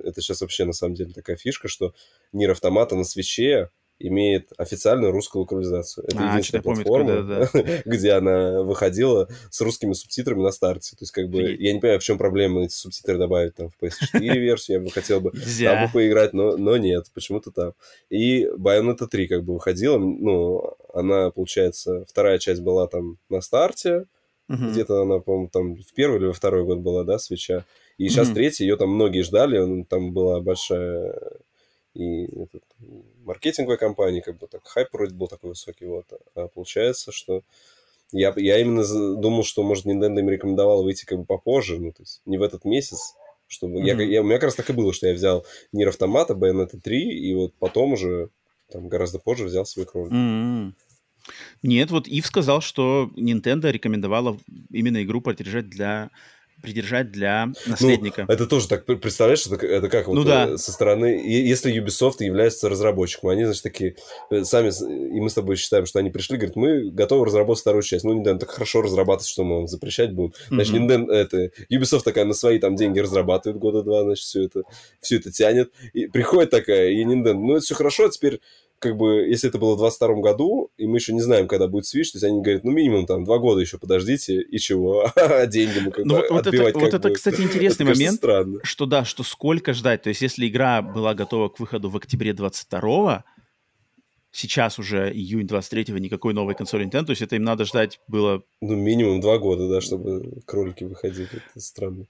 это сейчас вообще на самом деле такая фишка, что Нир Автомата на свече имеет официальную русскую локализацию. Это А, единственная я помню платформа, такое, где она выходила с русскими субтитрами на старте. То есть, как бы, я не понимаю, в чем проблема эти субтитры добавить там в PS4 версию, я бы хотел бы там бы поиграть, но, но нет, почему-то там. И Bayonetta 3 как бы выходила, ну, она, получается, вторая часть была там на старте, Мгм. где-то она, по-моему, там в первый или во второй год была, да, свеча. И сейчас Мгм. третья, ее там многие ждали, он- там была большая и этот, маркетинговая компания, как бы так, хайп вроде был такой высокий, вот. А получается, что я, я именно думал, что, может, Nintendo им рекомендовала выйти как бы попозже, ну, то есть не в этот месяц, чтобы... я, Мгм. я- у меня как раз так и было, что я взял Нир Автомата, Bayonetta 3, и вот потом уже, там, гораздо позже взял свой кролик. М. Нет, вот Ив сказал, что Nintendo рекомендовала именно игру поддержать для придержать для наследника. Ну, это тоже так, представляешь, это, это как ну, вот да. э, со стороны, если Ubisoft является разработчиком, они, значит, такие, э, сами, и мы с тобой считаем, что они пришли, говорят, мы готовы разработать вторую часть. Ну, Nintendo так хорошо разрабатывать, что мы вам запрещать будем. Значит, mm-hmm. Nintendo, это, Ubisoft такая на свои там деньги разрабатывает года два, значит, все это, все это тянет. И приходит такая, и Nintendo, ну, это все хорошо, а теперь как бы, если это было в 22 году, и мы еще не знаем, когда будет Switch, то есть они говорят, ну, минимум там два года еще подождите, и чего? А деньги мы как ну, бы вот отбивать это, как Вот это, кстати, интересный момент, что да, что сколько ждать. То есть если игра была готова к выходу в октябре 22 сейчас уже июнь 23-го никакой новой консоли Nintendo, то есть это им надо ждать было... Ну, минимум два года, да, чтобы кролики выходили. Это странно.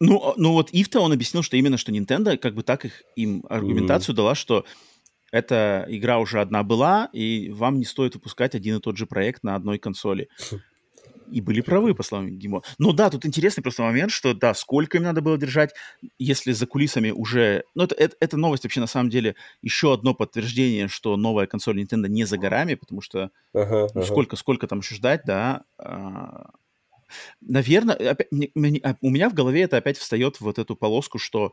Ну, ну вот Ивта, он объяснил, что именно что Nintendo как бы так их, им аргументацию mm-hmm. дала, что эта игра уже одна была, и вам не стоит выпускать один и тот же проект на одной консоли. И были правы, по словам Гимо. Но да, тут интересный просто момент, что да, сколько им надо было держать, если за кулисами уже... Ну, это, это, эта новость вообще на самом деле еще одно подтверждение, что новая консоль Nintendo не за горами, потому что ага, ну, ага. сколько, сколько там еще ждать, да. А, наверное, опять, мне, у меня в голове это опять встает в вот эту полоску, что а,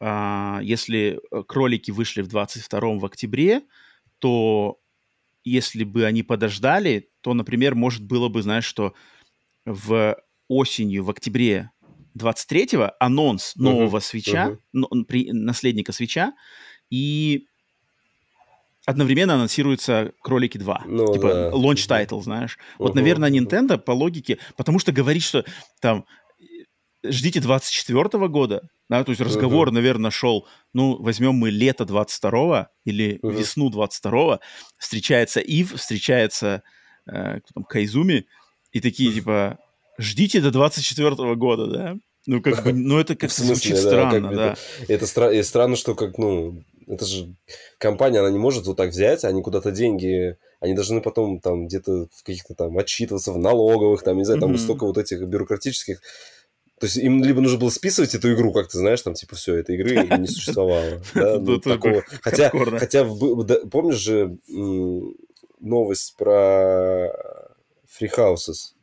если кролики вышли в 22 в октябре, то если бы они подождали, то, например, может было бы, знаешь, что в осенью, в октябре 23-го анонс нового uh-huh, свеча, uh-huh. но, при, наследника свеча, и одновременно анонсируются «Кролики 2». Ну, типа да. launch title, знаешь. Uh-huh, вот, наверное, Nintendo по логике, потому что говорит, что там ждите 24 года, да, то есть разговор, uh-huh. наверное, шел, ну, возьмем мы лето 22-го или uh-huh. весну 22-го, встречается Ив, встречается э, кто там, Кайзуми, и такие, типа, ждите до 24 года, да? Ну, как бы, ну, это как-то звучит да, странно, как да. Это, это стра- и странно, что как, ну, это же компания, она не может вот так взять, они куда-то деньги, они должны потом там где-то в каких-то там отчитываться в налоговых, там, не знаю, там mm-hmm. столько вот этих бюрократических то есть им либо нужно было списывать эту игру, как ты знаешь, там, типа, все, этой игры не существовало. Хотя, хотя помнишь же новость про Free Houses?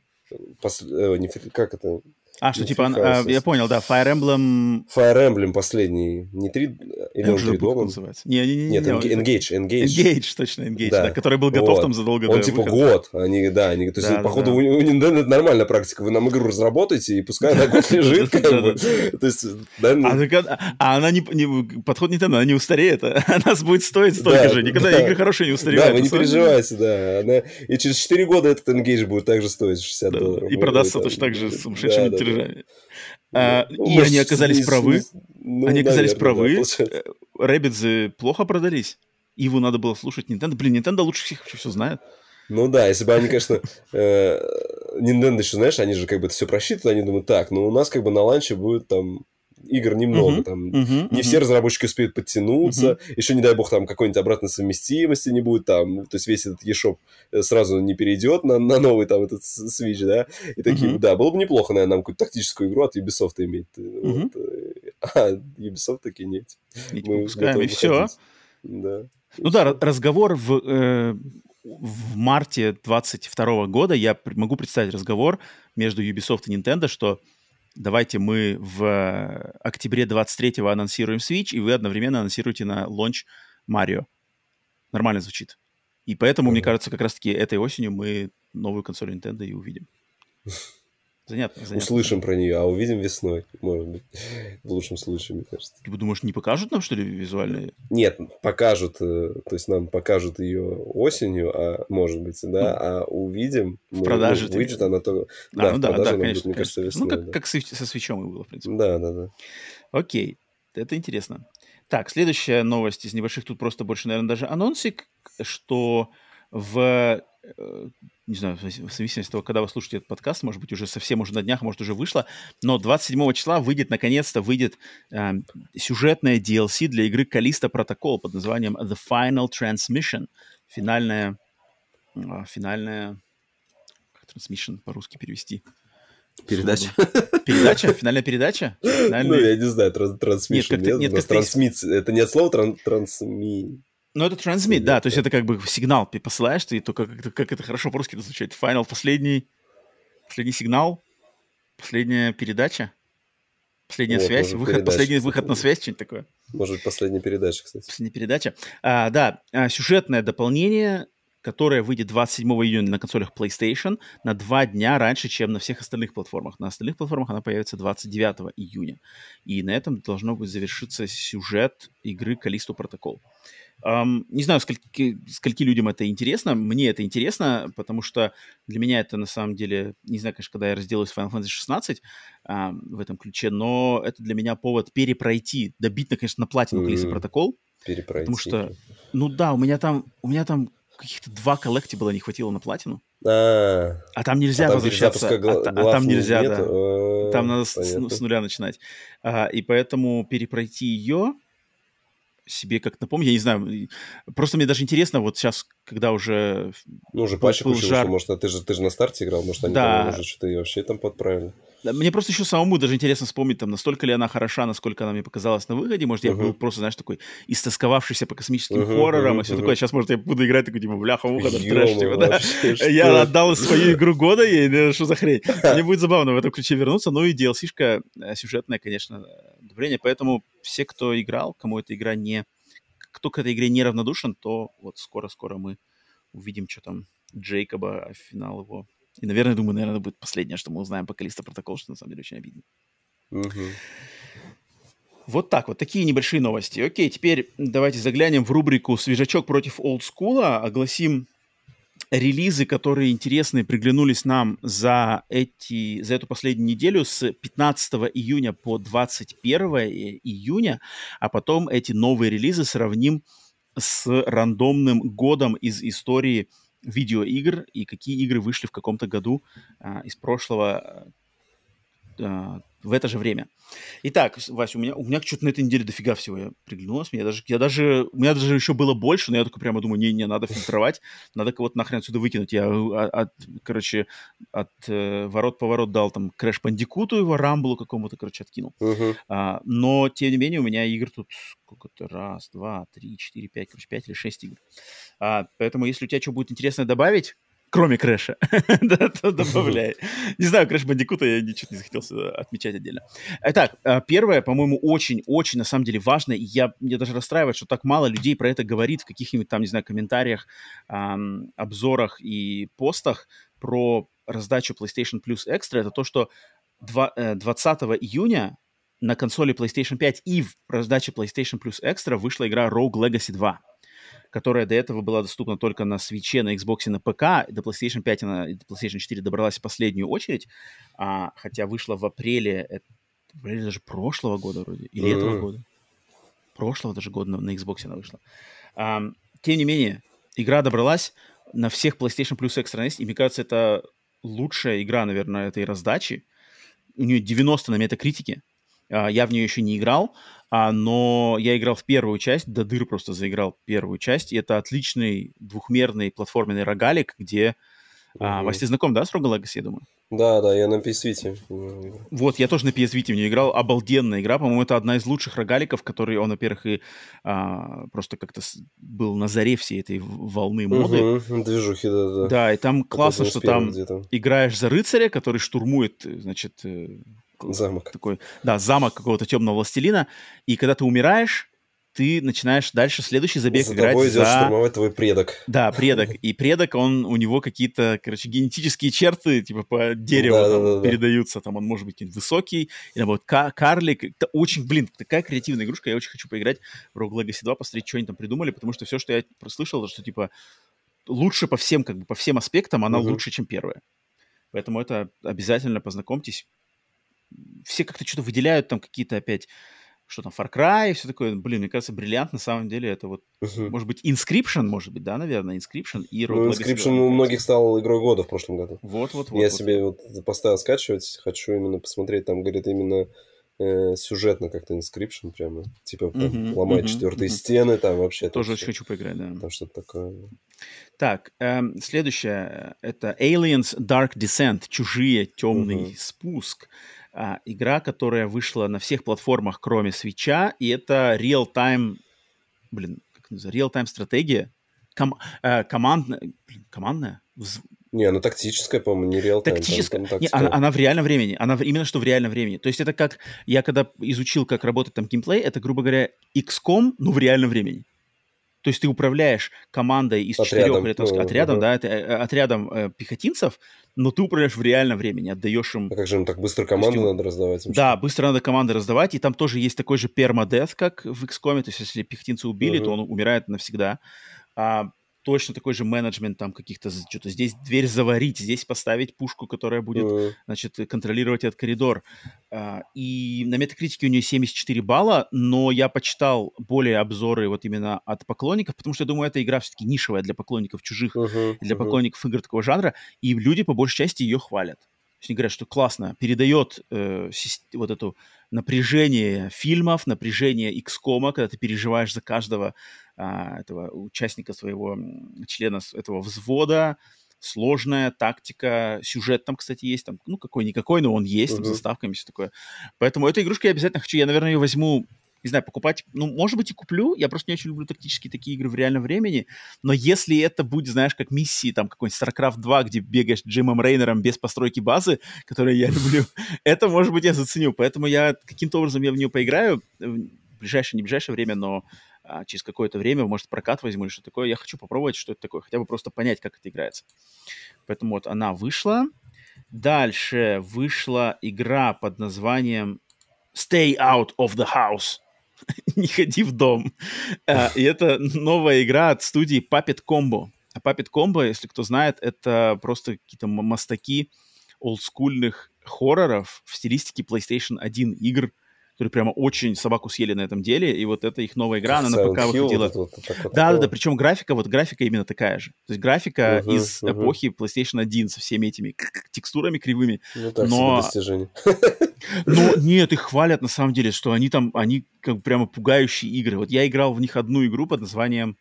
Как это? А, что типа, а, я понял, да, Fire Emblem... Fire Emblem последний, не три, или он три дома? называется. Не, не, не, Нет, Engage, Engage. Engage, точно, Engage, да, который был готов там задолго Он до типа год, они, да, они, то есть, походу, у Nintendo это нормальная практика, вы нам игру разработаете, и пускай она год лежит, как бы, то есть, А она не, подход Nintendo, она не устареет, она будет стоить столько же, никогда игры хорошие не устаревают. Да, вы не переживайте, да, и через 4 года этот Engage будет также стоить 60 долларов. И продастся точно так же сумасшедшими тиражами. А, ну, и они оказались не, правы. Ну, они оказались правы. Да, Рэббитзы плохо продались. Его надо было слушать Nintendo. Блин, Nintendo лучше всех вообще все знает. Ну да, если бы они, конечно, э, Nintendo еще, знаешь, они же как бы это все просчитывают, они думают, так, ну у нас как бы на ланче будет там игр немного, uh-huh, там uh-huh, не uh-huh. все разработчики успеют подтянуться, uh-huh. еще, не дай бог, там какой-нибудь обратной совместимости не будет, там, то есть весь этот eShop сразу не перейдет на, на новый там этот Switch, да, и такие, uh-huh. да, было бы неплохо, наверное, нам какую-то тактическую игру от Ubisoft иметь, uh-huh. вот, а Ubisoft таки нет. Мы выпускаем, и все. Да. Ну да, разговор в, э, в марте 22 года, я могу представить разговор между Ubisoft и Nintendo, что давайте мы в октябре 23-го анонсируем Switch, и вы одновременно анонсируете на лонч Марио. Нормально звучит. И поэтому, mm-hmm. мне кажется, как раз-таки этой осенью мы новую консоль Nintendo и увидим. Занятно, занятно. Услышим про нее, а увидим весной, может быть. В лучшем случае, мне кажется. Ты думаешь, не покажут нам, что ли, визуально? Нет, покажут, то есть нам покажут ее осенью, а может быть, да, ну, а увидим. В продаже. Ну, выйдет она то... А, да, ну, да, да, конечно, будет, мне кажется, конечно. весной. Ну, как, да. как со свечом и было, в принципе. Да, да, да. Окей, это интересно. Так, следующая новость из небольших, тут просто больше, наверное, даже анонсик, что в не знаю, в зависимости от того, когда вы слушаете этот подкаст, может быть, уже совсем уже на днях, может, уже вышло, но 27 числа выйдет, наконец-то, выйдет э, сюжетная DLC для игры Callisto Protocol под названием The Final Transmission. Финальная, э, финальная, как Transmission по-русски перевести? Передача. Передача? Финальная передача? Финальная... Ну, я не знаю, трансмиссия. Нет, нет, нет трансмиссия. Это не от слова тран трансми... Ну, это transmit, да, то есть это как бы сигнал ты посылаешь, ты только как, как это хорошо по-русски звучит. Final, последний, последний сигнал. Последняя передача? Последняя Вот, связь? может, Выход, передача, последний выход на связь, что-нибудь такое? Может быть, последняя передача, кстати. Последняя передача. А, да, а, сюжетное дополнение, которое выйдет 27 июня на консолях PlayStation на два дня раньше, чем на всех остальных платформах. На остальных платформах она появится 29 июня. И на этом должно быть завершиться сюжет игры Callisto Protocol. Ам, не знаю, скольки, скольки людям это интересно. Мне это интересно, потому что для меня это на самом деле, не знаю, конечно, когда я разделаюсь с Final Fantasy 16 а, в этом ключе, но это для меня повод перепройти, добить, конечно, на платину Мгм. Callisto Protocol. Перепройти. Потому что, ну да, у меня там, у меня там каких-то два коллектиба не хватило на платину. А, А там нельзя а там возвращаться. гла- а, а там не- нельзя, нету? да. А, Там надо с, ну, с нуля начинать. А, и поэтому перепройти ее себе как напомню, я не знаю, просто мне даже интересно, вот сейчас, когда уже Ну, уже куча жар. может, а ты же, ты же на старте играл, может, они Да. там уже что-то и вообще там подправили. Мне просто еще самому даже интересно вспомнить, там, настолько ли она хороша, насколько она мне показалась на выходе. Может, я Мгм. был просто, знаешь, такой истосковавшийся по космическим Мгм, хоррорам мгм, и все мгм. такое. Сейчас, может, я буду играть такой, типа, бляха-муха, даже трэш, Ё-моё, типа, да. что Я отдал свою игру года ей, да, что за хрень. Мне будет забавно в этом ключе вернуться. Ну и DLC-шка э, сюжетная, конечно, одобрение. Поэтому все, кто играл, кому эта игра не... Кто к этой игре не равнодушен, то вот скоро-скоро мы увидим, что там Джейкоба, а финал его. И, наверное, думаю, наверное, это будет последнее, что мы узнаем по Калиста Протокол, что на самом деле очень обидно. Вот так вот, такие небольшие новости. Окей, теперь давайте заглянем в рубрику «Свежачок против олдскула», огласим релизы, которые интересные приглянулись нам за, эти, за эту последнюю неделю с 15 июня по 21 июня, а потом эти новые релизы сравним с рандомным годом из истории видеоигр и какие игры вышли в каком-то году а, из прошлого в это же время. Итак, Вася, у меня, у меня что-то на этой неделе дофига всего я приглянулось. Мне даже, я даже, у меня даже еще было больше, но я только прямо думаю, не-не, надо фильтровать, надо кого-то нахрен отсюда выкинуть. Я, э, от, короче, от э, ворот-поворот дал там Crash Bandicoot у его, Rumble какому-то, короче, откинул. Мгм. А, но, тем не менее, у меня игр тут сколько-то раз, два, три, четыре, пять, короче, пять или шесть игр. А, поэтому, если у тебя что будет интересное добавить, кроме Crash а, да, то добавляй. Не знаю, Crash Bandicoot а я ничего не захотел отмечать отдельно. Итак, а, первое, по-моему, очень-очень, на самом деле, важно, и я, мне даже расстраивает, что так мало людей про это говорит в каких-нибудь там, не знаю, комментариях, ам, обзорах и постах про раздачу PlayStation Plus Extra, это то, что два- э, 20 июня на консоли PlayStation 5 и в раздаче PlayStation Plus Extra вышла игра Rogue Legacy 2, которая до этого была доступна только на Switch, на Xbox и на ПК. До PlayStation 5 и до PlayStation 4 добралась в последнюю очередь, а, хотя вышла в апреле, э, в апреле даже прошлого года вроде, или этого Мгм. года. Прошлого даже года на, на Xbox она вышла. Ам, тем не менее, игра добралась на всех PlayStation Plus Extra NES, и мне кажется, это лучшая игра, наверное, этой раздачи. У нее 90 на метакритике. А, Я в нее еще не играл, а, но я играл в первую часть, до дыр просто заиграл первую часть, и это отличный двухмерный платформенный рогалик, где... а, Мгм. Вася, ты знаком, да, с Rogue Legacy, я думаю? Да, да, я на PS Vita. Вот, я тоже на PS Vita в нее играл. Обалденная игра. По-моему, это одна из лучших рогаликов, который он, во-первых, и а, просто как-то был на заре всей этой волны моды. Мгм. Движухи, да, да. Да, и там классно, что там играешь за рыцаря, который штурмует, э, значит, э, Замок. такой, да, замок какого-то темного властелина. И когда ты умираешь, ты начинаешь дальше следующий забег За играть тобой идет за... штурмовать твой предок. Да, предок. И предок, он, у него какие-то, короче, генетические черты, типа, по дереву Да, там да, да, да. передаются. Там он может быть высокий, или вот ка- карлик. Это очень, блин, такая креативная игрушка. Я очень хочу поиграть в Rogue Legacy 2, посмотреть, что они там придумали, потому что все, что я прослышал, что, типа, лучше по всем, как бы, по всем аспектам она Мгм. лучше, чем первая. Поэтому это обязательно познакомьтесь. Все как-то что-то выделяют там какие-то опять что там, Far Cry и все такое. Блин, мне кажется, бриллиант на самом деле это вот, Мгм. может быть, Inscription, может быть, да, наверное, Inscription и Rogue Ну, Inscription 2, мне у многих стал игрой года в прошлом году. Вот, вот, вот. Я вот. себе вот поставил скачивать, хочу именно посмотреть, там, говорит, именно э, сюжетно как-то Inscription прямо, типа там, Мгм, ломать мгм, четвертые мгм. стены, там вообще. там Тоже всё. очень хочу поиграть, да. Там что-то такое. Так, эм, следующее. э, Это Aliens Dark Descent. Чужие, темный Мгм. спуск. А, игра, которая вышла на всех платформах, кроме свеча, и это real-time, блин, как называется, real-time стратегия. Ком- э, командная, блин, командная? Вз- Не, она тактическая, по-моему, не реал Тактическая. Там, там не, она, она в реальном времени. Она именно что в реальном времени. То есть это как... Я когда изучил, как работает там геймплей, это, грубо говоря, XCOM, ну, в реальном времени. То есть ты управляешь командой из отрядом, четырех, или, там, ну, отрядом, угу. да, это, э, отрядом э, пехотинцев, но ты управляешь в реальном времени, отдаешь им... А как же им так быстро команды есть, надо раздавать? Да, быстро надо команды раздавать, и там тоже есть такой же пермадет, как в XCOM, то есть если пехотинца убили, угу. то он умирает навсегда. А, точно такой же менеджмент там каких-то, что-то здесь дверь заварить, здесь поставить пушку, которая будет, mm-hmm. значит, контролировать этот коридор. А, и на метакритике у нее 74 балла, но я почитал более обзоры вот именно от поклонников, потому что я думаю, эта игра все-таки нишевая для поклонников чужих, uh-huh, для поклонников игр такого жанра, и люди по большей части ее хвалят. То есть они говорят, что классно, передает э, вот эту напряжение фильмов, напряжение XCOM, когда ты переживаешь за каждого а, этого участника своего, члена этого взвода, сложная тактика, сюжет там, кстати, есть, там, ну, какой-никакой, но он есть, uh-huh. там, с заставками, все такое. Поэтому эту игрушку я обязательно хочу, я, наверное, ее возьму не знаю, покупать, ну, может быть, и куплю, я просто не очень люблю тактические такие игры в реальном времени, но если это будет, знаешь, как миссии, там, какой-нибудь StarCraft 2, где бегаешь Джимом Рейнером без постройки базы, которые я люблю, это, может быть, я заценю, поэтому я каким-то образом я в нее поиграю, в ближайшее, не ближайшее время, но а, через какое-то время, может, прокат возьму или что такое. Я хочу попробовать, что это такое, хотя бы просто понять, как это играется. Поэтому вот она вышла. Дальше вышла игра под названием Stay Out of the House. Не ходи в дом. А, и это новая игра от студии Puppet Combo. А Puppet Combo, если кто знает, это просто какие-то мастаки олдскульных хорроров в стилистике PlayStation 1 игр, которые прямо очень собаку съели на этом деле, и вот эта их новая игра, она на ПК выходила. Вот, вот, вот, да, да, да, причем графика, вот графика именно такая же. То есть графика из эпохи PlayStation 1 со всеми этими текстурами кривыми. Ну, так но... достижение. Но нет, их хвалят на самом деле, что они там, они как прямо пугающие игры. Вот я играл в них одну игру под названием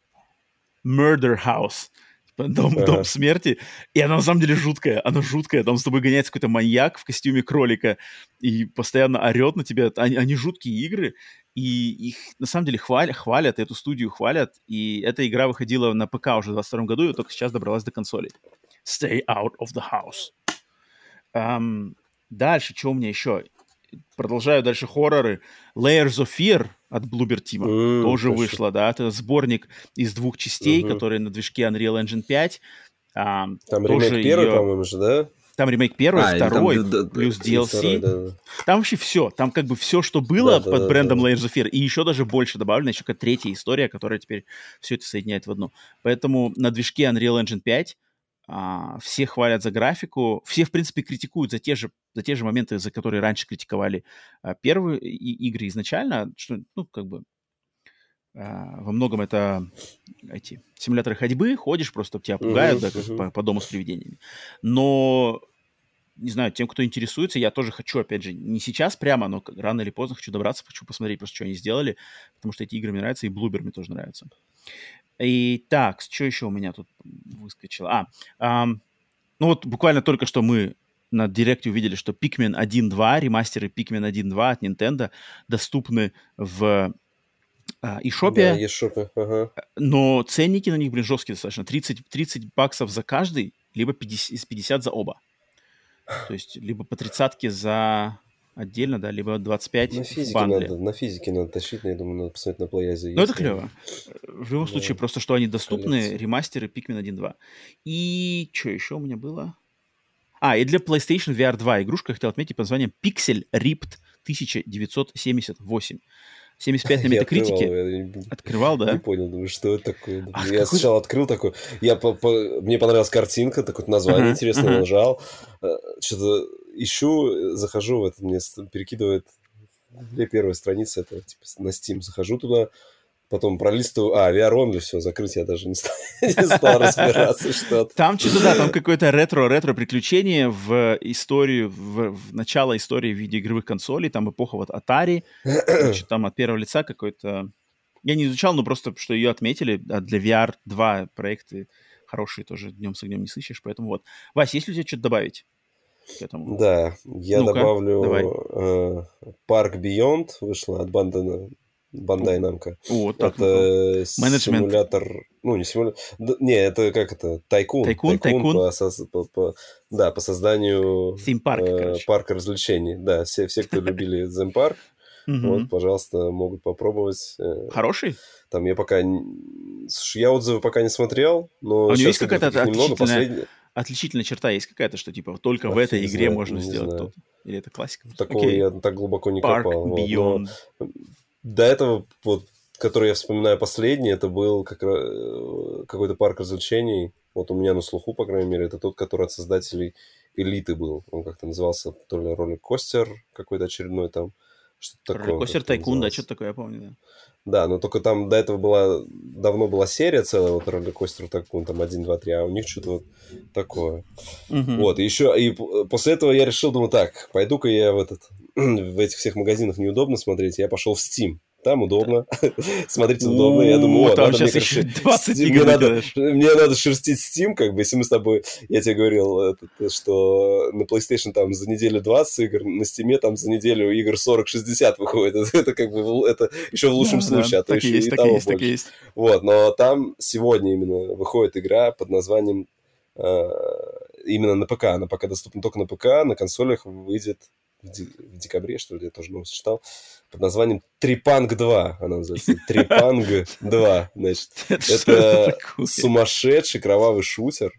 Murder House. Дом, ага. дом смерти. И она на самом деле жуткая. Она жуткая. Там с тобой гоняется какой-то маньяк в костюме кролика и постоянно орет на тебя. Они, они жуткие игры. И их на самом деле хвалят, хвалят, эту студию хвалят. И эта игра выходила на ПК уже в 22 году, и только сейчас добралась до консолей. Stay out of the house. Um, дальше, что у меня еще? Продолжаю дальше хорроры. Layers of Fear от Bloober Team mm, тоже точно. вышло, да. Это сборник из двух частей, uh-huh. которые на движке Unreal Engine 5. А, там ремейк первый, ее... по-моему же, да? Там ремейк первый, а, второй, там, да, плюс DLC. Второй, да, да. Там вообще все. Там как бы все, что было да, под да, брендом да. Layers of Fear. И еще даже больше добавлено, еще как третья история, которая теперь все это соединяет в одну. Поэтому на движке Unreal Engine 5 а, все хвалят за графику, все, в принципе, критикуют за те же, за те же моменты, за которые раньше критиковали а, первые и, игры изначально, что, ну, как бы, а, во многом это эти симуляторы ходьбы, ходишь, просто тебя пугают, uh-huh, да, uh-huh. По, по дому с привидениями. Но, не знаю, тем, кто интересуется, я тоже хочу, опять же, не сейчас прямо, но рано или поздно хочу добраться, хочу посмотреть просто, что они сделали, потому что эти игры мне нравятся, и Bloober мне тоже нравится. И так, что еще у меня тут выскочило? А, эм, ну вот буквально только что мы на Директе увидели, что Pikmin 1.2, ремастеры Pikmin 1.2 от Nintendo доступны в а, eShop. Да, eShop, ага. Но ценники на них, блин, жесткие достаточно. 30, 30 баксов за каждый, либо 50, 50 за оба. То есть либо по тридцатке за отдельно, да, либо 25 на физике в надо, На физике надо тащить, но я думаю, надо посмотреть на плейязе. Ну, это клево. В любом да. случае, просто что они доступны, Коллекция. ремастеры Pikmin 1.2. И что еще у меня было? А, и для PlayStation VR 2 игрушка, я хотел отметить, под названием Pixel Ripped 1978. 75 на метакритике. Открывал, открывал, да? Не понял, думаю, что это такое. А я какой... сначала открыл такой, я по, по, мне понравилась картинка, такое название uh-huh, интересное, uh-huh. нажал. Э, что-то ищу, захожу в это, мне перекидывает две первые страницы, это типа на Steam, захожу туда, потом пролистываю, а, VR only, все, закрыть я даже не стал, не стал разбираться, что Там что-то, да, там какое-то ретро-ретро-приключение в историю, в, в начало истории видеоигровых консолей, там эпоха вот Atari, значит, там от первого лица какой-то... Я не изучал, но просто, что ее отметили, а для VR 2 проекты хорошие тоже днем с огнем не сыщешь, поэтому вот. Вась, есть ли у тебя что-то добавить? к этому. Да, я ну добавлю э, Park Beyond, вышла от Bandana Бандай Намка. О, так, Это Менеджмент. симулятор... Ну, не симулятор... Не, это как это? Тайкун. Тайкун, тайкун. По, соз- по- по- Да, по созданию Theme-парк, э, короче. парка развлечений. Да, все, все кто любили Земпарк, Мгм. вот, пожалуйста, могут попробовать. Э, Хороший? Там я пока... Слушай, я отзывы пока не смотрел, но А у него есть какая-то отличительная Последний- Отличительная черта есть какая-то, что типа только в Вообще этой игре знаю, можно сделать знаю. то Или это классика? Такого Окей. я так глубоко не Парк копал. вот, но- Beyond. До этого, вот, который я вспоминаю последний, это был как, э, какой-то парк развлечений. Вот у меня на слуху, по крайней мере, это тот, который от создателей Элиты был. Он как-то назывался, то ли ролик-костер какой-то очередной там. Что-то такое. Роликостер как-то Тайкун, да, что-то такое, я помню, да. Да, но только там до этого была, давно была серия целая, вот роликостер Тайкун, там 1, 2, 3, а у них что-то вот такое. Мгм. Вот, и еще, и п- после этого я решил, думаю, так, пойду-ка я в этот, в этих всех магазинах неудобно смотреть, я пошел в Steam. Там удобно, смотрите удобно. Я думаю, О, там надо сейчас еще короче, 20 Steam, игр мне надо, накидаешь. мне надо шерстить Steam, как бы, если мы с тобой, я тебе говорил, это, что на PlayStation там за неделю 20 игр, на Steam там за неделю игр 40-60 выходит. Это, как бы, это еще в лучшем случае, а то еще и того больше. Вот, но там сегодня именно выходит игра под названием э, именно на ПК. Она пока доступна только на ПК, на консолях выйдет в, де- в декабре, что ли, я тоже новость читал, под названием Trepang 2. Она называется Trepang 2. Значит, это сумасшедший кровавый шутер,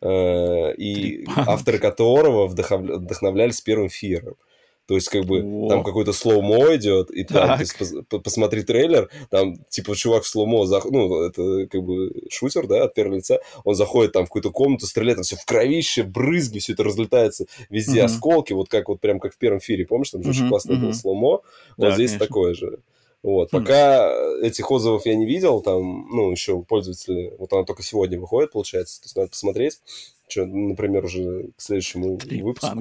э, и авторы которого вдохновлялись первым F.E.A.R. ом. То есть, как бы, О. там какой-то slow-mo идет, и там, Так. то есть, пос- по- посмотри трейлер, там, типа, чувак в slow-mo, зах- ну, это, как бы, шутер, да, от первого лица, он заходит там в какую-то комнату, стреляет, там все в кровище, брызги, все это разлетается, везде Мгм. осколки, вот как вот прям как в первом фире, помнишь, там же очень Мгм, классное было слоумо, вот Да, здесь конечно. такое же. Вот. Хм. Пока этих отзывов я не видел, там, ну, еще пользователи, вот она только сегодня выходит, получается, то есть надо посмотреть, что, например, уже к следующему выпуску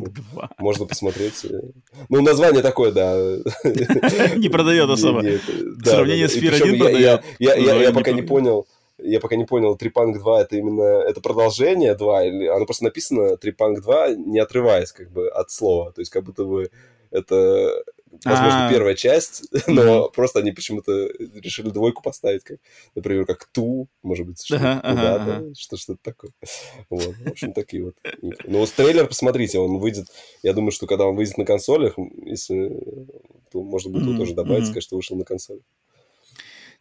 Трипанк 2. можно посмотреть. э, Ну, название такое, да. Не продает особо. Не- не- В сравнении с причем 1 я- я- продает. Я пока не понял, я пока не понял, Трипанк 2 это именно это продолжение 2, или оно просто написано Трипанк 2, не отрываясь как бы от слова. То есть как будто бы это, возможно, А. первая часть, но просто они почему-то решили двойку поставить, как, например, как ту, может быть, что Ага, что-то такое. Вот, в общем, такие вот. Ну, вот трейлер посмотрите, он выйдет, я думаю, что когда он выйдет на консолях, если, то можно будет его тоже добавить, сказать, что вышел на консоль.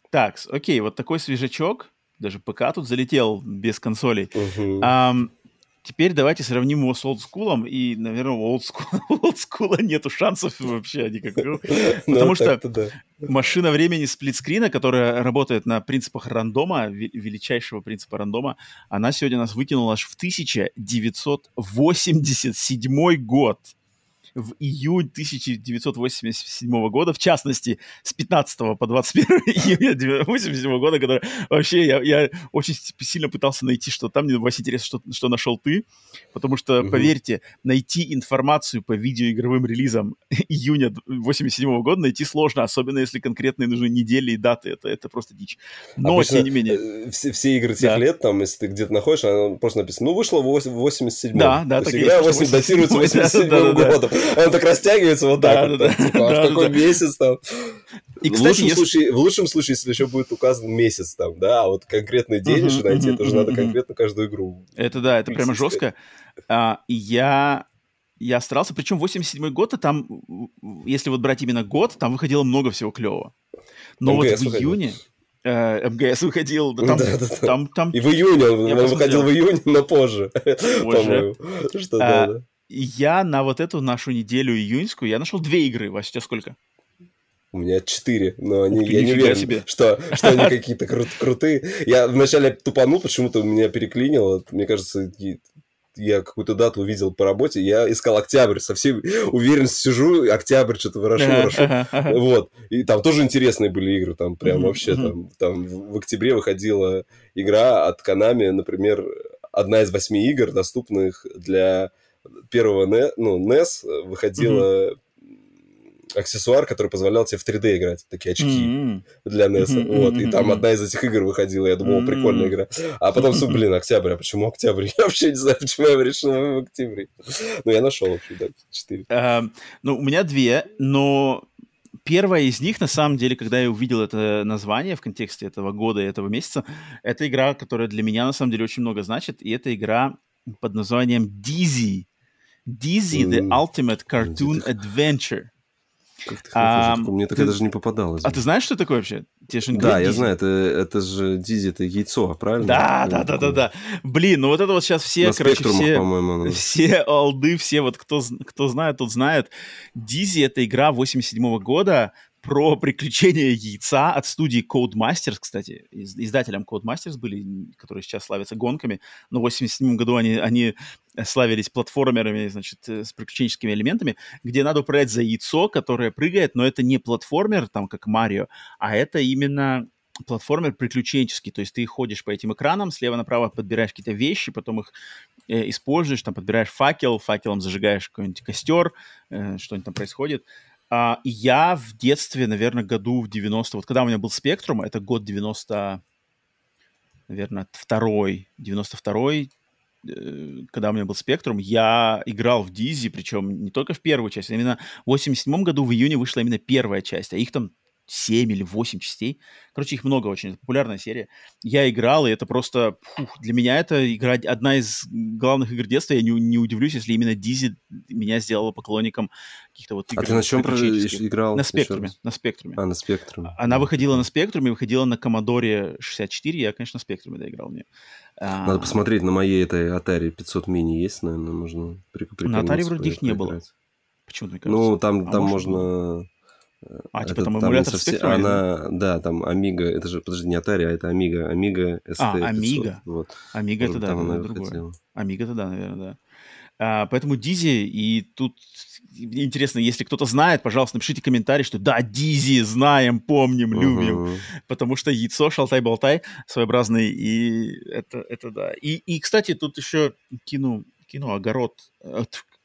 Так, окей, вот такой свежачок. Даже ПК тут залетел без консолей. Теперь давайте сравним его с олдскулом. И, наверное, у олдскула, нету шансов вообще никакого. Ну, потому что-. Машина времени сплитскрина, которая работает на принципах рандома, ве- величайшего принципа рандома, она сегодня нас выкинула аж в 1987 год. В июнь 1987 года, в частности, с 15 по 21 июня 1987 года, который вообще я, я очень сильно пытался найти, что там мне, Вася, интересно, что, что нашел ты, потому что, Мгм. поверьте, найти информацию по видеоигровым релизам июня 87 года найти сложно, особенно если конкретные нужны недели и даты. Это, это просто дичь. Но, Обычно, тем не менее... э, Все, все игры тех Да. лет, там, если ты где-то находишь, она просто написано, ну, вышло в 87 Да, да, так игра есть, 8 что датируется 87-м, 87 да-да-да. годом. Она так растягивается вот Да, так вот. да, да. типа, а Да, в какой да. месяц там? И, в, кстати, лучшем если- случае, в лучшем случае, если еще будет указан месяц там, да, а вот конкретный день Мгм, еще найти, это же мгм, надо конкретно каждую игру. Это да, это прямо жестко. А, я, я старался, причем 87 год, и там, если вот брать именно год, там выходило много всего клевого. Но вот МГС в выходил. июне э, МГС выходил, да там, Да-да-да. там, там И в июне, он, он выходил в июне, но позже, по-моему. Что, А, да, да. Я на вот эту нашу неделю июньскую, я нашел две игры. Вася, у тебя сколько? У меня четыре, но они, Ух я не уверен, себе. что, что они какие-то кру- крутые. Я вначале тупанул, почему-то меня переклинило. Мне кажется, я какую-то дату увидел по работе, я искал октябрь, со всей уверенностью сижу, октябрь что-то ворошу, Ага, ворошу. ага, ага. Вот. И там тоже интересные были игры, там прям вообще там, там в в октябре выходила игра от Konami, например, одна из восьми игр, доступных для первого ну, NES, выходила аксессуар, который позволял тебе в 3D играть, такие очки М-м. для NES. Мгм, вот, и там одна из этих игр выходила, я думал, прикольная игра. А потом, блин, октябрь, а почему октябрь? Я вообще не знаю, почему я решил в октябре. Но я нашел вообще, да, четыре. Эм, Ну, у меня две, но первая из них, на самом деле, когда я увидел это название в контексте этого года и этого месяца, это игра, которая для меня, на самом деле, очень много значит, и это игра под названием Dizzy. Dizzy The Ultimate Cartoon Adventure. Как ты а, Мне такая даже не попадалось. А ты знаешь, что такое вообще? Тебе да, я знаю, это, это же Дизи, это яйцо, правильно? Да, да, да, да, да. Блин, ну вот это вот сейчас все, На короче, все, по-моему, все олды, все вот кто, кто знает, тот знает. Дизи — это игра 87 -го года, про приключения яйца от студии Codemasters, кстати. Издателем Codemasters были, которые сейчас славятся гонками, но в 87 году они, они славились платформерами, значит, э, с приключенческими элементами, где надо управлять за яйцо, которое прыгает, но это не платформер, там, как Марио, а это именно платформер приключенческий, то есть ты ходишь по этим экранам, слева направо подбираешь какие-то вещи, потом их э, используешь, там подбираешь факел, факелом зажигаешь какой-нибудь костер, э, что-нибудь там происходит. А, я в детстве, наверное, году в 90 вот когда у меня был Спектрум, это год 90, наверное, второй, 92-й, э, когда у меня был Спектрум, я играл в Дизи, причем не только в первую часть, а именно в 87 году в июне вышла именно первая часть, а их там 7 или 8 частей. Короче, их много очень. Это популярная серия. Я играл, и это просто... Фух, для меня это игра одна из главных игр детства. Я не, не удивлюсь, если именно Дизи меня сделала поклонником каких-то вот игр. А ты на чем играл? На Спектруме. На Спектруме. А, на Спектруме. Она выходила на Спектруме, выходила на Commodore 64. Я, конечно, на Спектруме доиграл в нее. Надо а... посмотреть, на моей этой Atari 500 мини есть, наверное, можно На Atari вроде их не было. Почему-то, мне кажется. Ну, там, а там можно... А, типа там эмулятор совсем, Она, да, там Amiga, это же, подожди, не Atari, а это Amiga, Amiga ST А, Amiga. Вот. Amiga это да, это другое. Amiga это да, наверное, да. А, поэтому Дизи, и тут интересно, если кто-то знает, пожалуйста, напишите комментарий, что да, Дизи, знаем, помним, любим. Uh-huh. Потому что яйцо, шалтай-болтай своеобразный, и это, это да. И, и, кстати, тут еще кину, кину огород,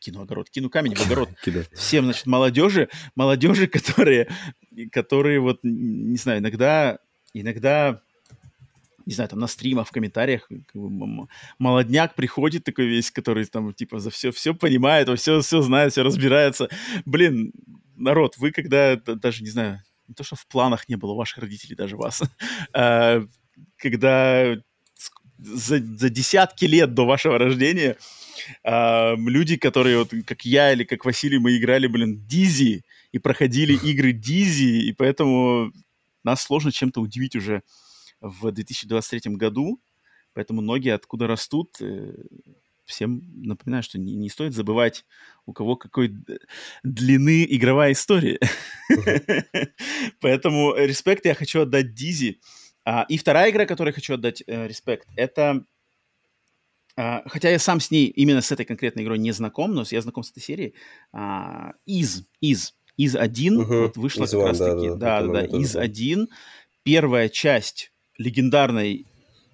кину огород, кину камень в огород. Всем, значит, молодежи, молодежи, которые, которые вот, не знаю, иногда, иногда не знаю, там на стримах, в комментариях молодняк приходит такой весь, который там типа за все, все понимает, все, все знает, все разбирается. Блин, народ, вы когда даже, не знаю, не то, что в планах не было ваших родителей, даже вас, а, когда за, за десятки лет до вашего рождения а, люди, которые вот как я или как Василий, мы играли, блин, Дизи и проходили игры Дизи, и поэтому нас сложно чем-то удивить уже в 2023 году, поэтому ноги откуда растут, э, всем напоминаю, что не, не стоит забывать, у кого какой длины игровая история. Поэтому респект я хочу отдать Дизи. А, и вторая игра, которой хочу отдать э, респект, это Uh, хотя я сам с ней, именно с этой конкретной игрой не знаком, но я знаком с этой серией. Uh, Из, Из, Из 1 uh-huh. вот вышла Из как раз таки. Да, да, да, Из 1. Первая часть легендарной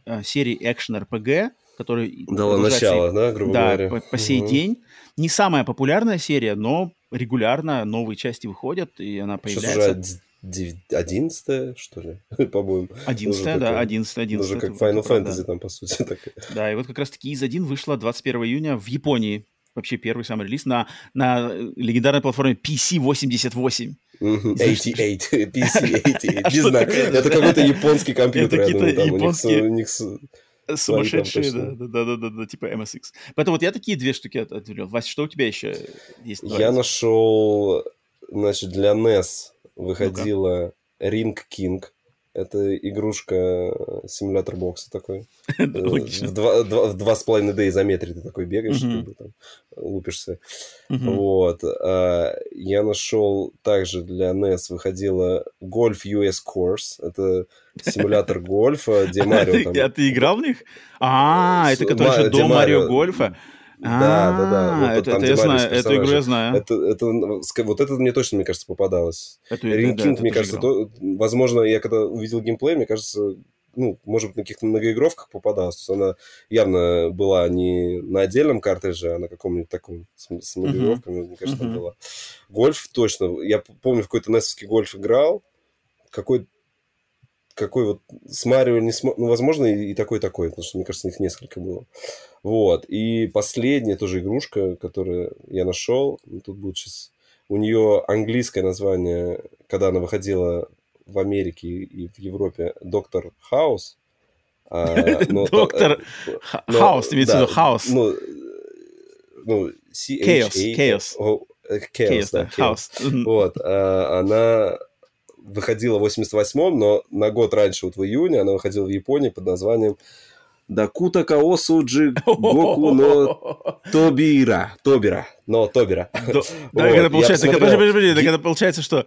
uh, серии RPG, который дала начало, да, грубо да, говоря. По, по сей угу. день. Не самая популярная серия, но регулярно новые части выходят, и она появляется. Сейчас уже одиннадцатая, что ли, по-моему. Одиннадцатая, да, одиннадцатая, одиннадцатая. Уже как Final Fantasy да. там, по сути. Так. Да, и вот как раз-таки из 1 вышла 21 июня в Японии. Вообще первый самый релиз на, на легендарной платформе PC-88. 88, PC-88, не знаю, это какой-то японский компьютер. Это какие-то японские... Сумасшедшие, да, да, да, да, да, типа MSX. Поэтому вот я такие две штуки отвел. Вася, что у тебя еще есть? Я нашел, значит, для NES выходила Ring King. Это игрушка, симулятор бокса такой. Э, в два, с половиной D изометрии ты такой бегаешь, как бы там лупишься. Вот. А, я нашел также для NES выходила Golf US Course. Это симулятор гольфа, где Марио там... А ты играл в них? А, это который до Марио Гольфа. Да, да, да. Вот это, это я знаю, эту игру я знаю. Это, это, вот это мне точно, мне кажется, попадалось. Ринкинг, мне кажется, то, возможно, я когда увидел геймплей, мне кажется, ну, может быть, на каких-то многоигровках попадалась. То есть она явно была не на отдельном картридже, а на каком-нибудь таком с, с многоигровками, uh-huh. мне кажется, uh-huh. была. Гольф точно. Я помню, в какой-то несовский гольф играл. Какой какой вот с Марио не см... Ну, возможно, и такой, такой, потому что, мне кажется, их несколько было. Вот. И последняя тоже игрушка, которую я нашел, ну, тут будет сейчас у нее английское название, когда она выходила в Америке и в Европе, Доктор Хаус. А, Доктор Хаус, имеется в виду Хаус. Ну, Chaos, Chaos. Chaos, да, Chaos. Вот, а, она выходила в 88-м, но на год раньше, вот в июне, она выходила в Японии под названием Дакута Каосу Джи Гоку но Тобира. Тобира. Но Тобира. Да, это получается, это получается, что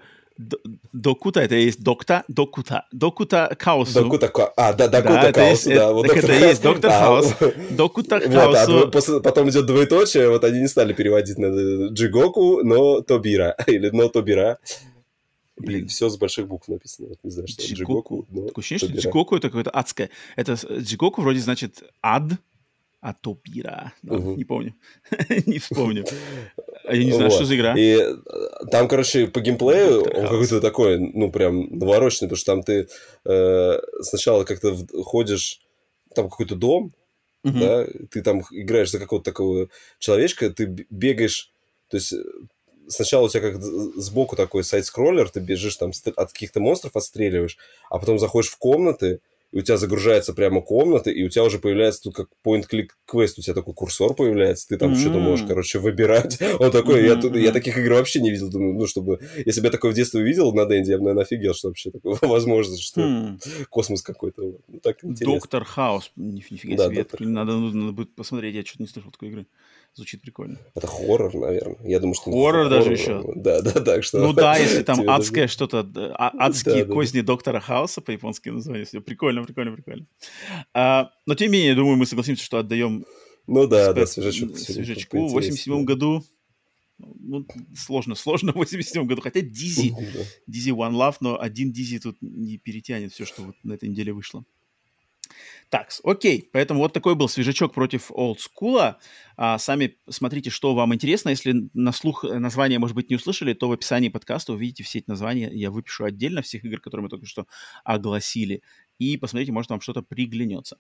Докута это есть докта, докута, докута хаосу. Докута, а, да, докута хаосу, да. Вот так это есть доктор хаос. Докута хаосу. Потом идет двоеточие, вот они не стали переводить на Джигоку, но Тобира, или но Тобира. Блин, все с больших букв написано. Вот не знаю, что Джигоку. Такое ощущение, что Джигоку это какое-то адское. Это Джигоку вроде значит ад, а Топира. Да, угу. Не помню. не вспомню. А я не знаю, вот. что за игра. И э, там, короче, по геймплею он какой-то такой, ну, прям навороченный, потому что там ты э, сначала как-то ходишь, там какой-то дом, угу. да, ты там играешь за какого-то такого человечка, ты бегаешь, то есть сначала у тебя как сбоку такой сайт-скроллер, ты бежишь там от каких-то монстров отстреливаешь, а потом заходишь в комнаты, и у тебя загружается прямо комната, и у тебя уже появляется тут как point-click квест, у тебя такой курсор появляется, ты там mm-hmm. что-то можешь, короче, выбирать. Он такой, mm-hmm. я, тут, я таких игр вообще не видел, думаю, ну, чтобы... Если бы я такое в детстве увидел на Денде, я бы, наверное, офигел, что вообще такое возможно, что mm. космос какой-то. Ну, так Доктор Хаус, нифига да, себе, доктор. Надо, надо будет посмотреть, я что-то не слышал такой игры. Звучит прикольно. Это хоррор, наверное. Я думаю, что... Хоррор даже еще. Да, да, так что... Ну да, если там адское что-то, а, адские козни доктора Хауса по-японски название. Прикольно, прикольно, прикольно. А, но тем не менее, думаю, мы согласимся, что отдаем ну да, да, свежачок. Свежачку. В 87 году ну, сложно, сложно в 87 году. Хотя Дизи, Дизи One Love, но один Дизи тут не перетянет все, что вот на этой неделе вышло. Так, окей, поэтому вот такой был свежачок против олдскула. А, сами смотрите, что вам интересно. Если на слух название, может быть, не услышали, то в описании подкаста увидите все эти названия. Я выпишу отдельно всех игр, которые мы только что огласили. И посмотрите, может, вам что-то приглянется.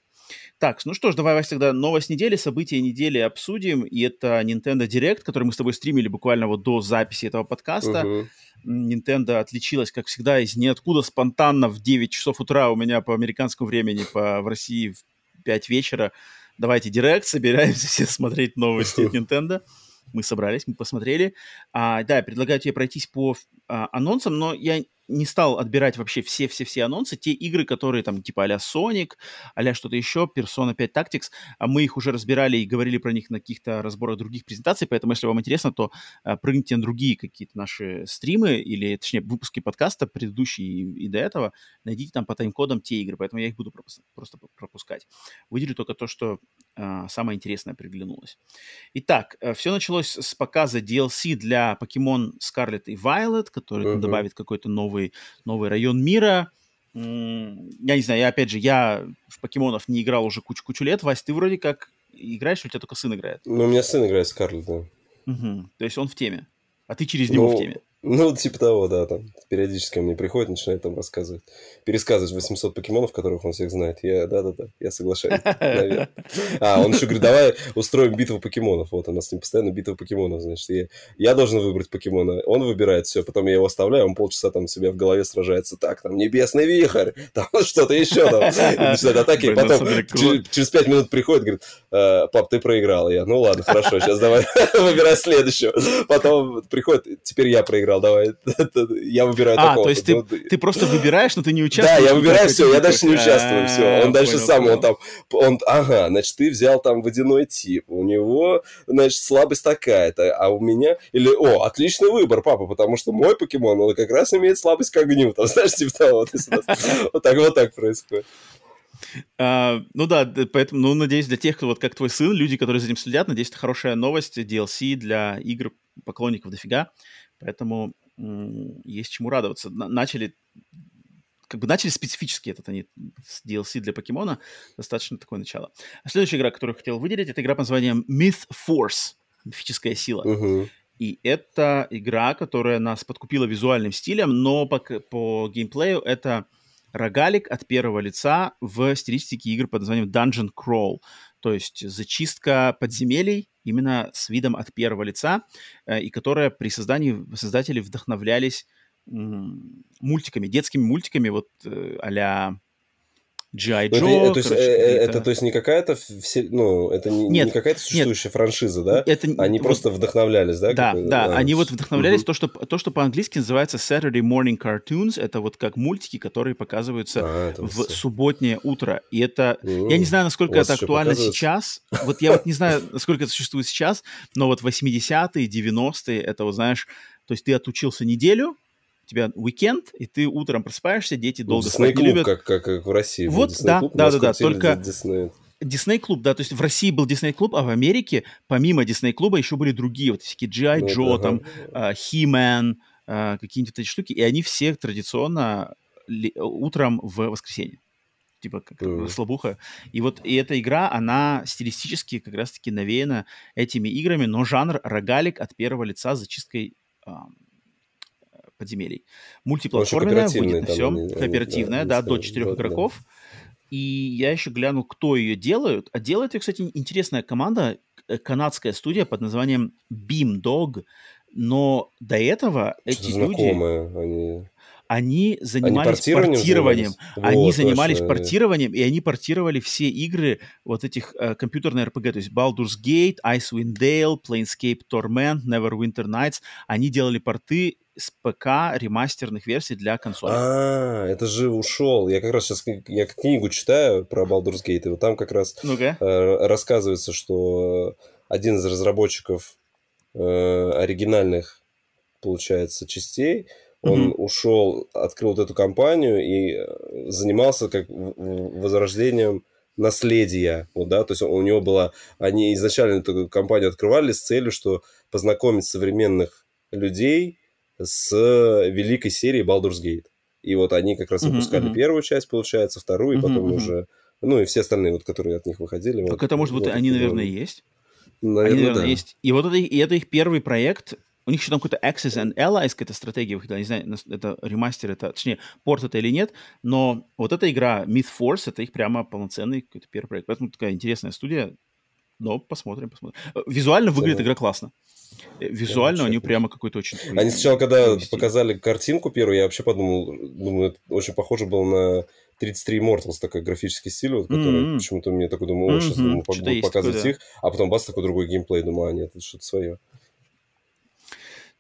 Так, ну что ж, давай, Вася, тогда новость недели, события недели обсудим. И это Nintendo Direct, который мы с тобой стримили буквально вот до записи этого подкаста. Uh-huh. Nintendo отличилась, как всегда, из ниоткуда спонтанно в 9 часов утра у меня по американскому времени, по, в России в 5 вечера. Давайте директ, собираемся все смотреть новости от Nintendo. Мы собрались, мы посмотрели. А, да, предлагаю тебе пройтись по а, анонсам, но я не стал отбирать вообще все-все-все анонсы, те игры, которые там типа а-ля Sonic, а что-то еще, Persona 5 Tactics, а мы их уже разбирали и говорили про них на каких-то разборах других презентаций, поэтому если вам интересно, то а, прыгните на другие какие-то наши стримы или, точнее, выпуски подкаста, предыдущие и, и до этого, найдите там по тайм-кодам те игры, поэтому я их буду пропуск- просто пропускать. Выделю только то, что а, самое интересное приглянулось. Итак, э, все началось с показа DLC для Pokemon Scarlet и Violet, который uh-huh. добавит какой-то новый новый, новый район мира. Я не знаю, я опять же, я в покемонов не играл уже кучу-кучу лет. Вась, ты вроде как играешь, у тебя только сын играет? Ну, у меня сын играет Скарлет, да. Угу. То есть он в теме. А ты через него ну, в теме. Ну, типа того, да, там периодически мне приходит, начинает там рассказывать, пересказывать 800 покемонов, которых он всех знает. Я, да-да-да, я соглашаюсь, наверное. А, он еще говорит, давай устроим битву покемонов. Вот, у нас с ним постоянно битва покемонов, значит. Я, я должен выбрать покемона, он выбирает все, потом я его оставляю, он полчаса там себя в голове сражается. Так, там, небесный вихрь, там что-то еще там. Начинает атаки, и потом через, через 5 минут приходит, говорит, «Э, пап, ты проиграл. Я, ну ладно, хорошо, сейчас давай выбирай следующего. Потом приходит, теперь я проиграл проиграл, давай. я выбираю А, то есть ты, ты просто выбираешь, но ты не участвуешь? Да, я выбираю все, я дальше не участвую, все. Он дальше сам, он там, он, ага, значит, ты взял там водяной тип, у него, значит, слабость такая-то, а у меня, или, о, отличный выбор, папа, потому что мой покемон, он как раз имеет слабость к огню, там, знаешь, типа того, вот так вот так происходит. Uh, ну да, поэтому, ну, надеюсь, для тех, кто вот как твой сын, люди, которые за этим следят, надеюсь, это хорошая новость, DLC для игр поклонников дофига. Поэтому есть чему радоваться. Начали как бы начали специфически этот они с DLC для покемона. Достаточно такое начало. А следующая игра, которую я хотел выделить, это игра под названием Myth Force. Мифическая сила. Uh-huh. И это игра, которая нас подкупила визуальным стилем, но по, по геймплею это рогалик от первого лица в стилистике игр под названием Dungeon Crawl. То есть зачистка подземелий именно с видом от первого лица, э, и которая при создании создатели вдохновлялись мультиками, детскими мультиками, вот а-ля G.I. Joe. Это, то есть, короче, э, это, то есть не какая-то все, ну, это не, нет, не какая-то существующая нет, франшиза, да? Это, они вот, просто вдохновлялись, да? Да, да, а, они вот вдохновлялись, угу. то, что, то, что по-английски называется Saturday Morning Cartoons, это вот как мультики, которые показываются а, в все. субботнее утро. И это, mm. я не знаю, насколько это актуально сейчас, вот я вот не знаю, насколько это существует сейчас, но вот 80-е, 90-е, это вот, знаешь, то есть ты отучился неделю, у тебя уикенд, и ты утром просыпаешься, дети ну, долго спать не любят. Как, как, как в России. Вот, да, да, да, да, только... Дисней клуб, да, то есть в России был Дисней клуб, а в Америке помимо Дисней клуба еще были другие, вот всякие G.I. Ну, Joe, там, uh, He-Man, uh, какие-нибудь эти штуки, и они все традиционно утром в воскресенье типа как mm. слабуха. И вот и эта игра, она стилистически как раз-таки навеяна этими играми, но жанр рогалик от первого лица с зачисткой подземелий. Мультиплатформенная, будет на всем, они, кооперативная, да, да, до четырех игроков. Да. И я еще гляну, кто ее делают. А делает ее, кстати, интересная команда, э, канадская студия под названием Beam Dog. Но до этого эти люди... Они... Они занимались они портированием. Занимались? Они вот, занимались точно. портированием, и они портировали все игры вот этих э, компьютерных RPG, то есть Baldur's Gate, Icewind Dale, Planescape Torment, Neverwinter Nights. Они делали порты с ПК ремастерных версий для консоли. А, это же ушел. Я как раз сейчас я книгу читаю про Baldur's Gate, и вот там как раз ну э, рассказывается, что один из разработчиков э, оригинальных, получается, частей, он mm-hmm. ушел, открыл вот эту компанию и э, занимался как возрождением наследия, вот, да, то есть у него была, они изначально эту компанию открывали с целью, что познакомить современных людей с великой серией Baldur's Gate. И вот они как раз выпускали uh-huh, первую часть, получается, вторую, и потом uh-huh. уже... Ну, и все остальные, вот, которые от них выходили. Так вот, это, может быть, вот, они, наверное, и есть? Наверное, они, наверное, да. есть. И вот это, и это их первый проект. У них еще там какой-то Access and Allies, какая-то стратегия выходила. Не знаю, это ремастер, это, точнее, порт это или нет. Но вот эта игра Myth Force, это их прямо полноценный какой-то первый проект. Поэтому такая интересная студия. Но посмотрим, посмотрим. Визуально выглядит игра классно. Э, визуально они прямо какой-то очень... Они сначала, когда показали картинку первую, я вообще подумал, думаю, это очень похоже было на 33 Immortals, такой графический стиль, вот, который mm-hmm. почему-то мне такой думаю, о, сейчас mm-hmm. думаю, будут показывать такое, их, а потом бас такой другой геймплей, думаю, а нет, это что-то свое.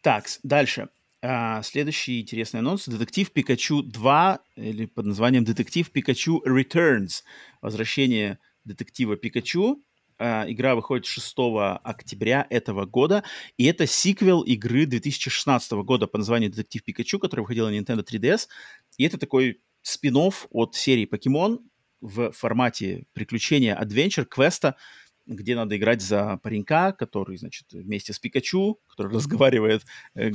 Так, дальше. А, следующий интересный анонс. Детектив Пикачу 2, или под названием Детектив Пикачу Returns. Возвращение детектива Пикачу игра выходит 6 октября этого года, и это сиквел игры 2016 года по названию «Детектив Пикачу», которая выходила на Nintendo 3DS. И это такой спин от серии «Покемон» в формате приключения, адвенчер, квеста, где надо играть за паренька, который, значит, вместе с Пикачу, который разговаривает э,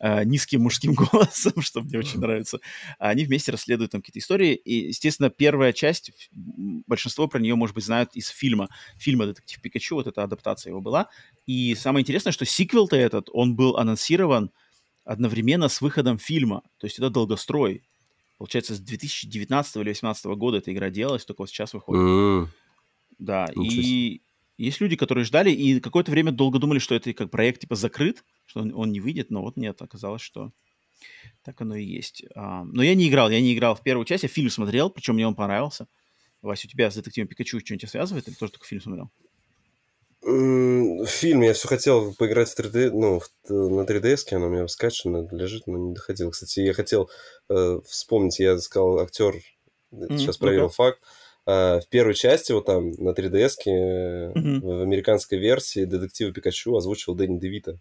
э, низким мужским голосом, что мне очень нравится. Они вместе расследуют там какие-то истории. И, естественно, первая часть, большинство про нее, может быть, знают из фильма. Фильма «Детектив Пикачу», вот эта адаптация его была. И самое интересное, что сиквел-то этот, он был анонсирован одновременно с выходом фильма. То есть это долгострой. Получается, с 2019 или 2018 года эта игра делалась, только вот сейчас выходит. Mm. Да, и есть люди, которые ждали и какое-то время долго думали, что это как проект типа закрыт, что он, он не выйдет, но вот нет, оказалось, что так оно и есть. А, но я не играл, я не играл в первую часть, я фильм смотрел, причем мне он понравился. Вася, у тебя с детективом Пикачу что-нибудь связывает или тоже только фильм смотрел? В фильме я все хотел поиграть в 3D, ну, в, на 3DS, оно у меня скачано, лежит, но не доходил. Кстати, я хотел э, вспомнить, я сказал актер, mm-hmm. сейчас проверил okay. факт, Uh, в первой части, вот там, на 3DS, mm-hmm. в американской версии детектива Пикачу озвучивал Дэнни Девита.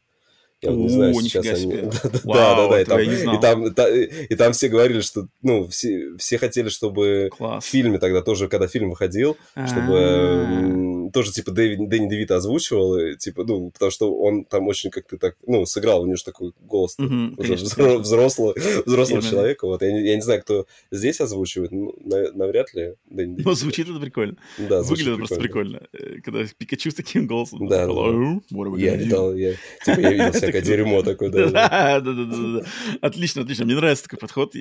Я не знаю, сейчас они... да, да, да, и там, и, там, и там все говорили, что, ну, все, все хотели, чтобы Класс. в фильме тогда тоже, когда фильм выходил, чтобы А-а-а. тоже, типа, Дэнни Девит озвучивал, и, типа, ну, потому что он там очень как-то так, ну, сыграл, у него же такой голос угу, уже взрослого, взрослого, взрослого человека, вот, я не, я не знаю, кто здесь озвучивает, ну, навряд ли Дэнни Девит. Ну, звучит это прикольно. Да, Выглядит просто прикольно, э, когда Пикачу с таким голосом. Да, да. Я видел, я, типа, я видел всякое дерьмо такое, да. Да, да, да. Отлично, отлично. Мне нравится такой подход.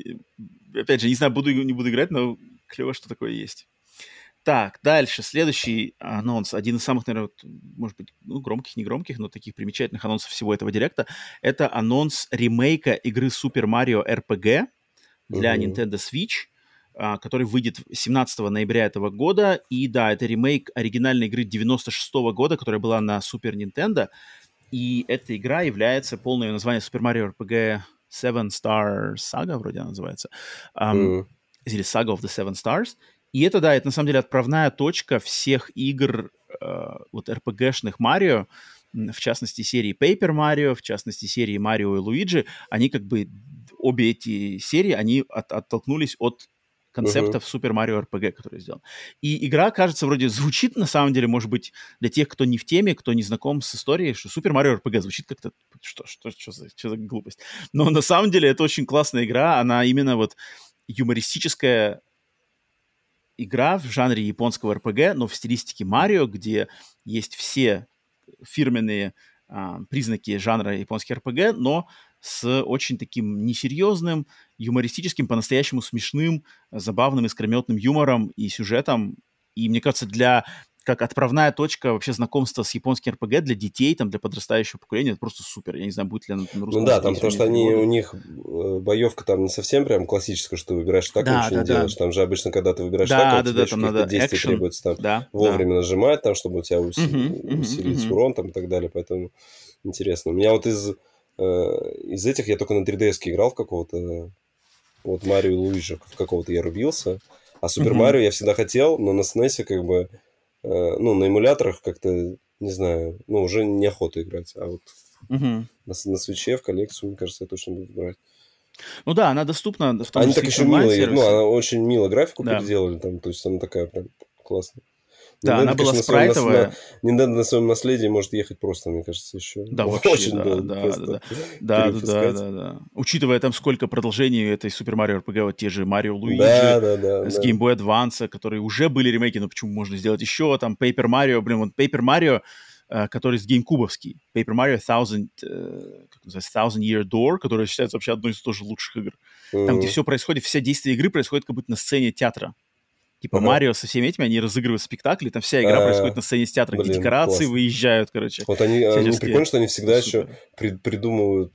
Опять же, не знаю, буду не буду играть, но клево, что такое есть. Так, дальше. Следующий анонс, один из самых, наверное, вот, может быть, ну, громких, не громких, но таких примечательных анонсов всего этого директа, это анонс ремейка игры Super Mario RPG для Мгм. Nintendo Switch, а, который выйдет 17 ноября этого года. И да, это ремейк оригинальной игры 96 года, которая была на Super Nintendo. И эта игра является, полное её название Super Mario RPG Seven Star Saga, вроде она называется. Ам, Мгм. или Saga of the Seven Stars. И это, да, это на самом деле отправная точка всех игр э, вот RPG-шных Марио, в частности серии Paper Mario, в частности серии Марио и Луиджи. Они как бы, обе эти серии, они от- оттолкнулись от концептов Super Mario RPG, который сделан. И игра, кажется, вроде звучит, на самом деле, может быть, для тех, кто не в теме, кто не знаком с историей, что Super Mario RPG звучит как-то... Что, что, что, за, что за глупость? Но на самом деле это очень классная игра, она именно вот юмористическая игра в жанре японского РПГ, но в стилистике Марио, где есть все фирменные а, признаки жанра японский РПГ, но с очень таким несерьезным, юмористическим, по-настоящему смешным, забавным, искрометным юмором и сюжетом. И мне кажется, для как отправная точка вообще знакомства с японским РПГ для детей, там, для подрастающего поколения, это просто супер. Я не знаю, будет ли она на русском Ну да, там потому что они, у них э, боевка там не совсем прям классическая, что ты выбираешь так, Да, ничего да, не да. делаешь. Там же обычно, когда ты выбираешь Да, так, да, да, там надо действия экшен. требуется там Да, да. вовремя нажимать, там, чтобы у тебя уси- мгм, усилить мгм. урон там и так далее. Поэтому интересно. У меня вот из, из этих я только на 3DS играл в какого-то вот Марио и Луиджи, в какого-то я рубился. А Супер. Марио я всегда хотел, но на SNES как бы, э, ну, на эмуляторах как-то, не знаю, ну, уже неохота играть. А вот на, на свече в коллекцию, мне кажется, я точно буду брать. Ну да, она доступна в том Они так еще мило, ну, она очень мило графику Да. переделали там, то есть она такая прям классная. Да, Nintendo, она была конечно, спрайтовая. на- Nintendo на своем наследии может ехать просто, мне кажется, еще. Да, вообще, очень да, да, да, Да, да, да, да. Учитывая там сколько продолжений этой Super Mario RPG, вот те же Mario Luigi, Да, да, да. с да. Game Boy Advance, которые уже были ремейки, но почему можно сделать еще? Там Paper Mario, блин, вот Paper Mario, э, который с GameCube-овский. Paper Mario Thousand, э, как называется, Thousand Year Door, который считается вообще одной из тоже лучших игр. Там, Мгм. где все происходит, все действия игры происходят как будто на сцене театра. Типа Ага. Марио со всеми этими, они разыгрывают спектакли, там вся игра А, происходит на сцене с театра, блин, декорации классно. выезжают, короче. Вот они, они всяческие. прикольно, что они всегда Супер. еще при- придумывают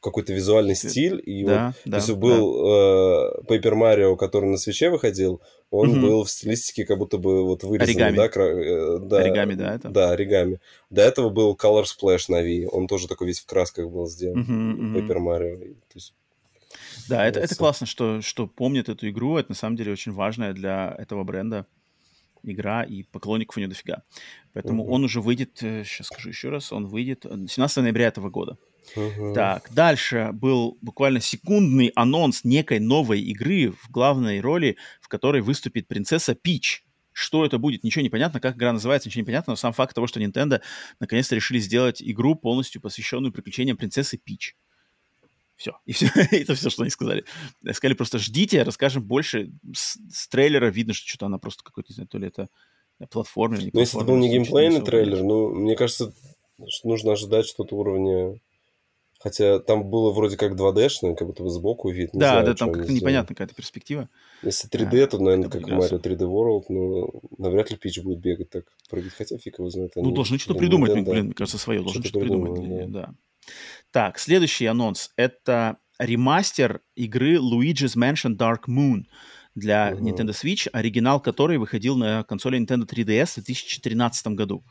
какой-то визуальный стиль. И вот, Да, то да, есть да. был э, Paper Mario, который на свече выходил, он Мгм. был в стилистике как будто бы вот вырезанный, Оригами. да, кра- э, да, Оригами, да, это? Да, оригами. До этого был Color Splash на Wii, он тоже такой весь в красках был сделан. Мгм. Paper Mario. И, то есть, Да, это, это классно, что, что помнят эту игру. Это на самом деле очень важная для этого бренда игра, и поклонников у нее дофига. Поэтому Мгм. он уже выйдет, сейчас скажу еще раз, он выйдет э, 17 ноября этого года. мгм. Так, дальше был буквально секундный анонс некой новой игры в главной роли, в которой выступит принцесса Пич. Что это будет, ничего не понятно, как игра называется, ничего не понятно, но сам факт того, что Nintendo наконец-то решили сделать игру, полностью посвященную приключениям принцессы Пич. Все. И все. это все, что они сказали. Сказали просто ждите, расскажем больше. С, с трейлера видно, что что-то она просто какой-то, не знаю, то ли это платформер, Ну, если это был не геймплейный трейлер, ну, мне кажется, что нужно ожидать что-то уровня... Хотя там было вроде как 2D-шное, как будто бы сбоку вид. Не Да, знаю, да, что там как-то непонятно какая-то перспектива. Если 3D, то, наверное, как. Mario 3D World, но навряд ли Пич будет бегать так, прыгать. Хотя фиг его знает. Ну, должны что-то придумать, Nintendo. блин, мне кажется, свое. Должны Что-то что-то придумать. да. Так, следующий анонс. Это ремастер игры Luigi's Mansion Dark Moon для Мгм. Nintendo Switch, оригинал которой выходил на консоли Nintendo 3DS в 2013 году.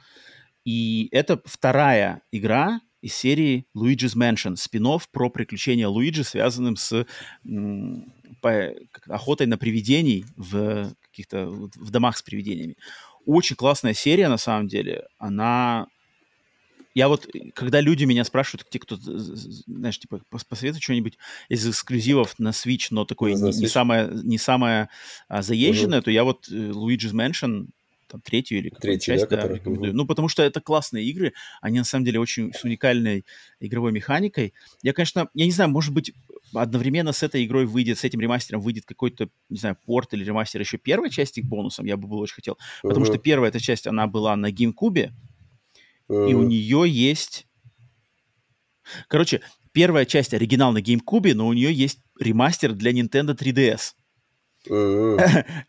И это вторая игра из серии Luigi's Mansion, спин про приключения Луиджи, связанным с м, по- охотой на привидений в каких-то в домах с привидениями. Очень классная серия, на самом деле. Она я вот, когда люди меня спрашивают, те, кто, знаешь, типа, пос- посоветуй что-нибудь из эксклюзивов на Switch, но такое не, не самое, не самое а, заезженное, то я вот э, Luigi's Mansion, там, третью или какую Третью, часть, да, да, которая? рекомендую. Мгм. Ну, потому что это классные игры, они на самом деле очень с уникальной игровой механикой. Я, конечно, я не знаю, может быть, одновременно с этой игрой выйдет, с этим ремастером выйдет какой-то, не знаю, порт или ремастер еще первой части к бонусам, я бы был очень хотел. Потому что первая эта часть, она была на GameCube, и у Мгм. нее есть... Короче, первая часть оригинал на GameCube, но у нее есть ремастер для Nintendo 3DS. Мгм.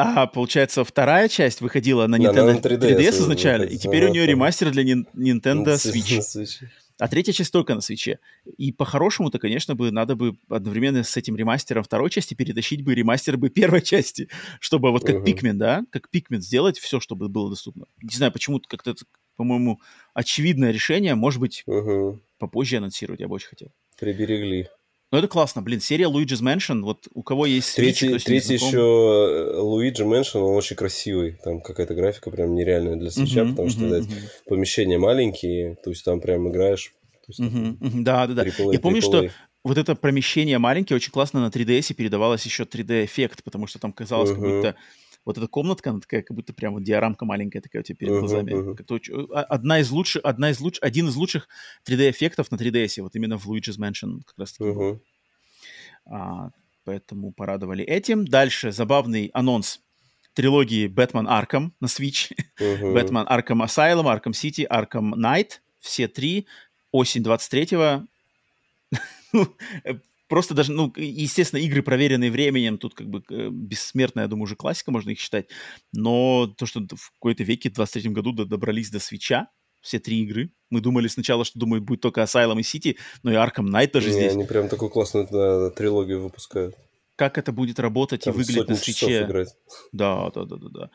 А получается, вторая часть выходила на Nintendo на 3DS 3DS изначально, и теперь у Ага, нее ремастер для Nintendo Switch. На Switch. А третья часть только на свече. И по-хорошему-то, конечно, бы надо бы одновременно с этим ремастером второй части перетащить бы ремастер бы первой части, чтобы вот как. Pikmin, да, как Pikmin сделать все, чтобы было доступно. Не знаю, почему-то как-то, по-моему, очевидное решение. Может быть, Мгм. попозже анонсировать, я бы очень хотел. Приберегли. Но это классно, блин, серия Luigi's Mansion, вот у кого есть Switch, Третий, ним третий еще Luigi's Mansion, он очень красивый. Там какая-то графика прям нереальная для Switch а, Мгм, потому что мгм, да, мгм. помещения маленькие, то есть там прям играешь. То есть, Мгм, мгм, Да, да, да. AAA, Я помню, что вот это помещение маленькое очень классно на 3DS передавалось еще 3D-эффект, потому что там казалось, как будто вот эта комнатка, она такая, как будто прям вот диорамка маленькая такая у тебя перед глазами. очень- а- одна из лучших, одна из лучших, один из лучших 3D-эффектов на 3DS, вот именно в Luigi's Mansion как раз таки. Мгм. А, поэтому порадовали этим. Дальше забавный анонс трилогии Batman Arkham на Switch. Batman Arkham Asylum, Arkham City, Arkham Knight. Все три. Осень 23-го. Просто даже, ну, естественно, игры, проверенные временем, тут как бы э, бессмертная, я думаю, уже классика, можно их считать. Но то, что в какой-то веке, в 23 году до- добрались до свеча, все три игры. Мы думали сначала, что, думаю, будет только Asylum и City, но и Arkham Knight тоже Не, здесь. Они прям такую классную да, трилогию выпускают. Как это будет работать Там и выглядеть на свече. Да, да, да, да, да.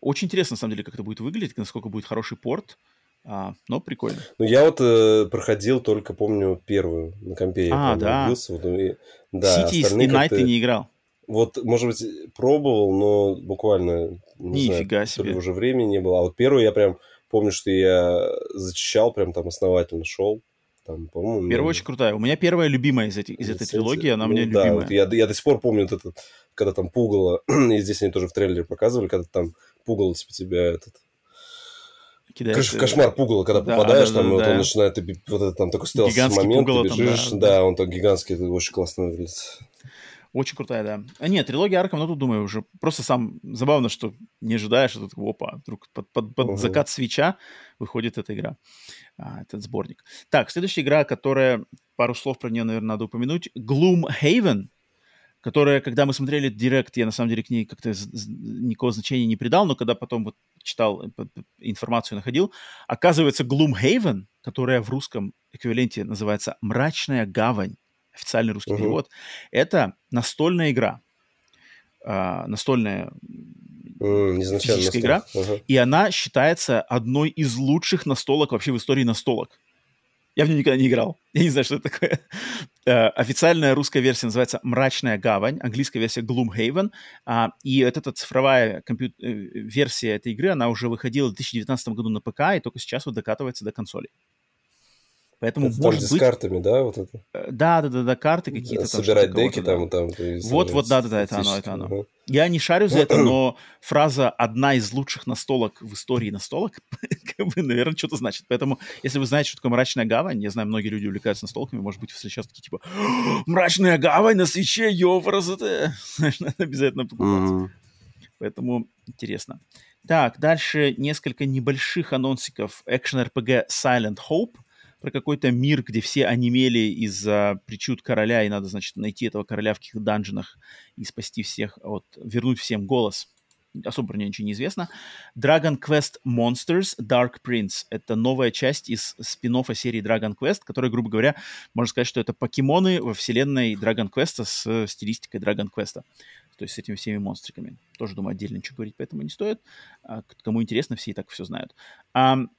Очень интересно, на самом деле, как это будет выглядеть, насколько будет хороший порт. А, но прикольно. Ну, я вот э, проходил только, помню, первую на компе. я А, помню, да. убился, вот, и- да, City и Night ты не играл. Вот, может быть, пробовал, но буквально, не Нифига знаю, себе. уже времени не было. А вот первую я прям помню, что я зачищал, прям там основательно шел. Там, по-моему, Первая ну, очень крутая. У меня первая любимая из, этих, из этой трилогии, она у ну меня да, любимая. вот я, я до сих пор помню вот этот, когда там пугало, и здесь они тоже в трейлере показывали, когда там пугало типа тебя этот Кидает, э, кошмар пугало, когда да, попадаешь, да, там, да, вот да. он начинает, тебе- вот это там такой стелс Гигантский момент, пугало ты там, бежишь, да, да, да. он так гигантский, это очень классно выглядит. Очень крутая, да. А нет, трилогия Арком, ну тут, думаю, уже просто сам забавно, что не ожидаешь, что тут, опа, вдруг под, под- под Мгм. закат свеча выходит эта игра, а, этот сборник. Так, следующая игра, которая, пару слов про нее, наверное, надо упомянуть, Gloomhaven, которая, когда мы смотрели Директ, я на самом деле к ней как-то никакого значения не придал, но когда потом вот читал э, информацию, находил, оказывается, Gloomhaven, которая в русском эквиваленте называется «Мрачная гавань», официальный русский Мгм. перевод, это настольная игра. А, настольная Изначально Физическая игра? Ага. и она считается одной из лучших настолок вообще в истории настолок. Я в нее никогда не играл. Я не знаю, что это такое. Э, Официальная русская версия называется «Мрачная гавань», английская версия «Gloomhaven». А, И вот эта цифровая компью- э, версия этой игры, она уже выходила в 2019 году на ПК, и только сейчас вот докатывается до консолей. Поэтому, Это там, может где с быть... карты, да, вот это? э, Да, да, да, да, карты какие-то там. Собирать деки кого-то, да. там, там. то есть, Вот, э, вот, да-да-да, это оно, это оно. Я не шарю за это, но фраза «одна из лучших настолок в истории настолок», как бы, наверное, что-то значит. Поэтому, если вы знаете, что такое «Мрачная гавань», я знаю, многие люди увлекаются настолками, может быть, вы сейчас такие, типа, «Мрачная гавань на свече, ёпрст, это...» Знаешь, надо обязательно покупать. Поэтому интересно. Так, дальше несколько небольших анонсиков. Экшен-РПГ Silent Hope про какой-то мир, где все онемели из-за причуд короля, и надо, значит, найти этого короля в каких-то данжинах и спасти всех, от, вернуть всем голос. Особо про нее ничего не известно. Dragon Quest Monsters Dark Prince. Это новая часть из спин серии Dragon Quest, которая, грубо говоря, можно сказать, что это покемоны во вселенной Dragon Quest с стилистикой Dragon Quest. То есть с этими всеми монстриками. Тоже, думаю, отдельно ничего говорить поэтому не стоит. А, кому интересно, все и так все знают. Ам,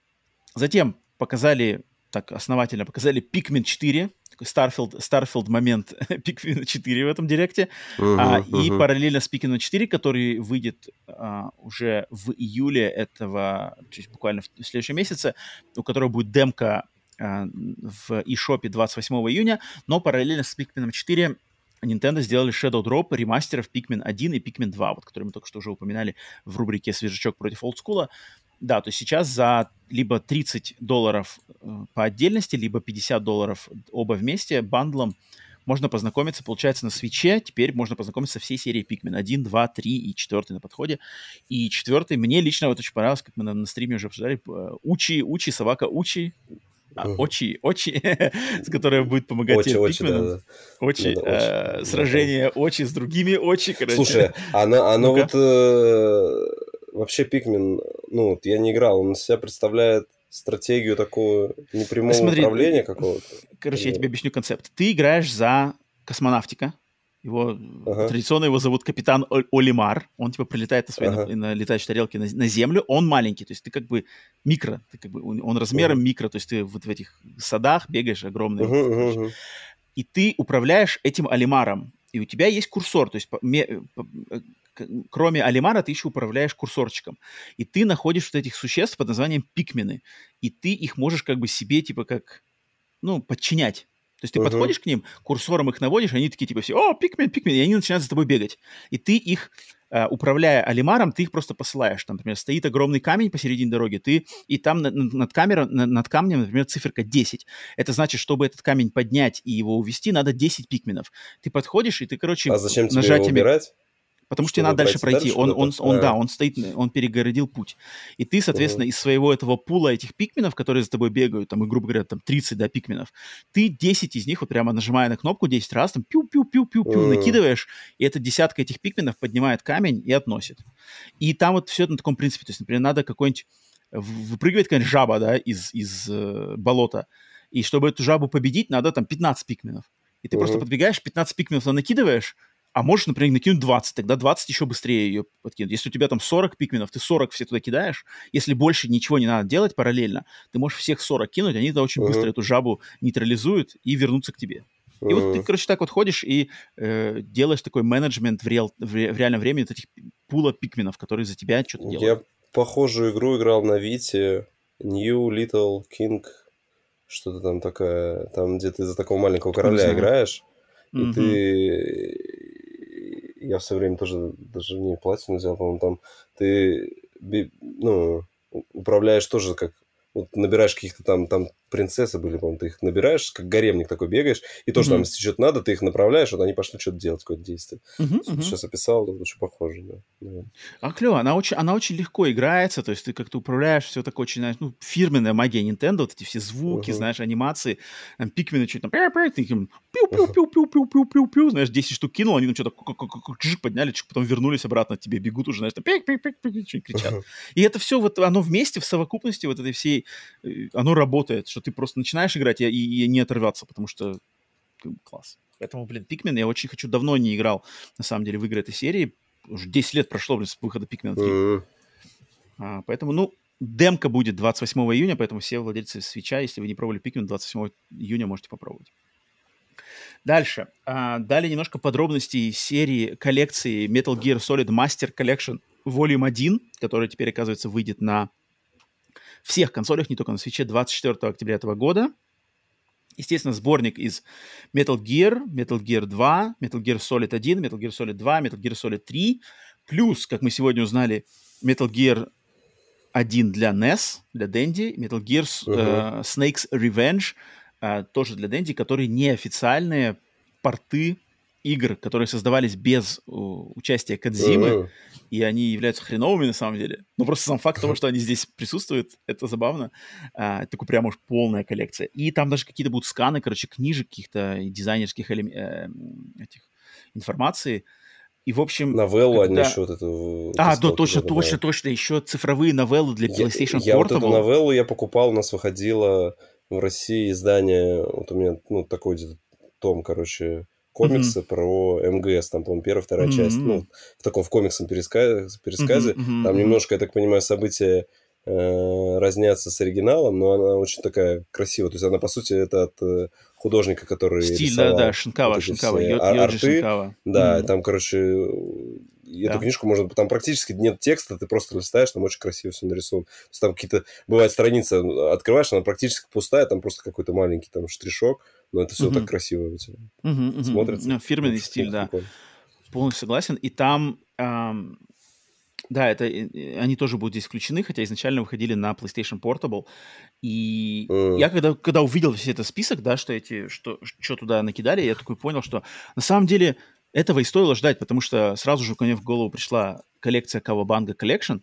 затем показали, так основательно показали Pikmin 4, такой Starfield, Starfield момент Pikmin 4 в этом директе. А, Мгм, и параллельно с Pikmin 4, который выйдет а, уже в июле этого, то есть буквально в следующем месяце, у которого будет демка а, в eShop 28 июня, но параллельно с Pikmin 4 Nintendo сделали Shadow Drop ремастеров Pikmin 1 и Pikmin 2, вот, которые мы только что уже упоминали в рубрике «Свежачок против олдскула». Да, то есть сейчас за либо 30 долларов э, по отдельности, либо 50 долларов оба вместе бандлом можно познакомиться, получается, на свече. Теперь можно познакомиться со всей серией Pikmin 1, 2, 3 и 4 на подходе. И четвертый, мне лично вот очень понравилось, как мы на, на стриме уже обсуждали, э, Учи, Учи, собака Учи, а, Очи, Очи, с которой будет помогать Очи, тебе Очи, да, да. Очи, Да, да, э, Очи. сражение Очи с другими Очи, короче. Слушай, оно, оно Ну-ка. вот э, вообще Пикмен, ну вот я не играл, он из себя представляет стратегию такого непрямого Смотри, управления какого-то. Короче, я Или- тебе объясню концепт. Ты играешь за космонавтика. Его Ага. традиционно его зовут капитан О- Олимар. Он типа прилетает на своей Ага. на, на летающей тарелке на, на землю. Он маленький, то есть ты как бы микро, ты как бы он размером микро, то есть ты вот в этих садах бегаешь огромный. Мгм, мгм. и ты управляешь этим алимаром. И у тебя есть курсор, то есть э, кроме алимара ты еще управляешь курсорчиком. И ты находишь вот этих существ под названием пикмены. И ты их можешь как бы себе типа как, ну, подчинять. То есть ты Мгм. подходишь к ним, курсором их наводишь, они такие типа все, о, пикмен, пикмен, и они начинают за тобой бегать. И ты их, э, управляя алимаром, ты их просто посылаешь. Там, например, стоит огромный камень посередине дороги, ты, и там над, над- над, камнем, например, циферка 10. Это значит, чтобы этот камень поднять и его увести, надо 10 пикменов. Ты подходишь, и ты, короче, А зачем тебе его убирать? Потому что тебе Чтобы надо дальше пройти дальше Он, он, он, да, он стоит, он перегородил путь. И ты, соответственно, из своего этого пула этих пикменов, которые за тобой бегают, там, и, грубо говоря, там 30, да, пикменов, ты 10 из них, вот прямо нажимая на кнопку 10 раз, там, пиу-пиу-пиу-пиу-пиу, Мгм. накидываешь, и эта десятка этих пикменов поднимает камень и относит. И там вот все на таком принципе. То есть, например, надо какой-нибудь... Выпрыгивает какая-нибудь жаба, да, из, из э, болота. И чтобы эту жабу победить, надо там 15 пикменов. И ты просто Мгм. подбегаешь, 15 пикменов накидываешь, а можешь, например, накинуть 20, тогда 20 еще быстрее ее подкинуть. Если у тебя там 40 пикменов, ты 40 все туда кидаешь. Если больше ничего не надо делать параллельно, ты можешь всех 40 кинуть, они тогда очень Мгм. быстро эту жабу нейтрализуют и вернутся к тебе. И вот ты, короче, так вот ходишь и э, делаешь такой менеджмент в, реал, в, ре- в реальном времени вот этих пула пикменов, которые за тебя что-то делают. Я похожую игру играл на Вите. New Little King. Что-то там такое. Там, где ты за такого маленького короля играешь. И Мгм. ты... Я в свое время тоже даже не платину взял, по-моему, там ты ну, управляешь тоже как... Вот набираешь каких-то там, там принцессы были, по-моему, ты их набираешь, как гаремник такой бегаешь, и тоже там, Мгм. если что-то надо, ты их направляешь, вот они пошли что-то делать, какое-то действие. Мгм. Сейчас описал, да, очень похоже, да. Да. А клево, она очень, она очень легко играется, то есть ты как-то управляешь, все такое очень, знаешь, ну, фирменная магия Nintendo, вот эти все звуки, Мгм. знаешь, анимации, там, пикмены что-то там, ты пиу-пиу-пиу-пиу-пиу-пиу-пиу, знаешь, 10 штук кинул, они там что-то подняли, потом вернулись обратно, к тебе бегут уже, знаешь, там, пик-пик-пик-пик, кричат. И это все вот, оно вместе, в совокупности вот этой всей, оно работает, что ты просто начинаешь играть и, и не оторваться, потому что класс. Поэтому, блин, Пикмен я очень хочу, давно не играл, на самом деле, в игры этой серии. Уже 10 лет прошло, блин, с выхода Пикмена 3. Мгм. А, поэтому, ну, демка будет 28 июня, поэтому все владельцы свеча, если вы не пробовали Пикмен, 27 июня можете попробовать. Дальше. А, дали немножко подробностей серии коллекции Metal Gear Solid Master Collection Volume 1, которая теперь, оказывается, выйдет на всех консолях, не только на свече, 24 октября этого года. Естественно, сборник из Metal Gear, Metal Gear 2, Metal Gear Solid 1, Metal Gear Solid 2, Metal Gear Solid 3, плюс, как мы сегодня узнали, Metal Gear 1 для NES, для Dendy, Metal Gear э, Snake's Revenge, э, тоже для Dendy, которые неофициальные порты игр, которые создавались без э, участия Кадзимы, и они являются хреновыми на самом деле. Но просто сам факт того, что они здесь присутствуют, это забавно. А, это такой прям уж полная коллекция. И там даже какие-то будут сканы, короче, книжек каких-то дизайнерских элем- э, этих информации. И, в общем... Новеллу они когда- еще вот эту... А, да, точно, точно, точно. Еще цифровые новеллы для Я- PlayStation Я, вот эту Portable. новеллу я покупал, у нас выходило в России издание, вот у меня, ну, такой том, короче, комиксы про МГС, там, по-моему, первая, вторая часть, Мгм. ну, в таком в комиксном переска- пересказе, мгм, там немножко, я так понимаю, события э, разнятся с оригиналом, но она очень такая красивая, то есть она, по сути, это от э, художника, который Стиль, да, да, Шинкава, вот Шинкава, Йо- Йоджи арты. Шинкава. Да, и там, короче, и эту Да. книжку можно... Там практически нет текста, ты просто листаешь, там очень красиво все нарисовано. То есть там какие-то... Бывает страница, открываешь, она практически пустая, там просто какой-то маленький там штришок, но это все Мгм. так красиво у тебя Мгм, мгм, смотрится. Ну, Фирменный Очень стиль, да. прикольно. Полностью согласен. И там, ам, да, это э, э, они тоже будут здесь включены, хотя изначально выходили на PlayStation Portable. И Мгм. я когда, когда увидел весь этот список, да, что эти, что, что туда накидали, я такой понял, что на самом деле этого и стоило ждать, потому что сразу же ко мне в голову пришла коллекция Kawabanga Collection,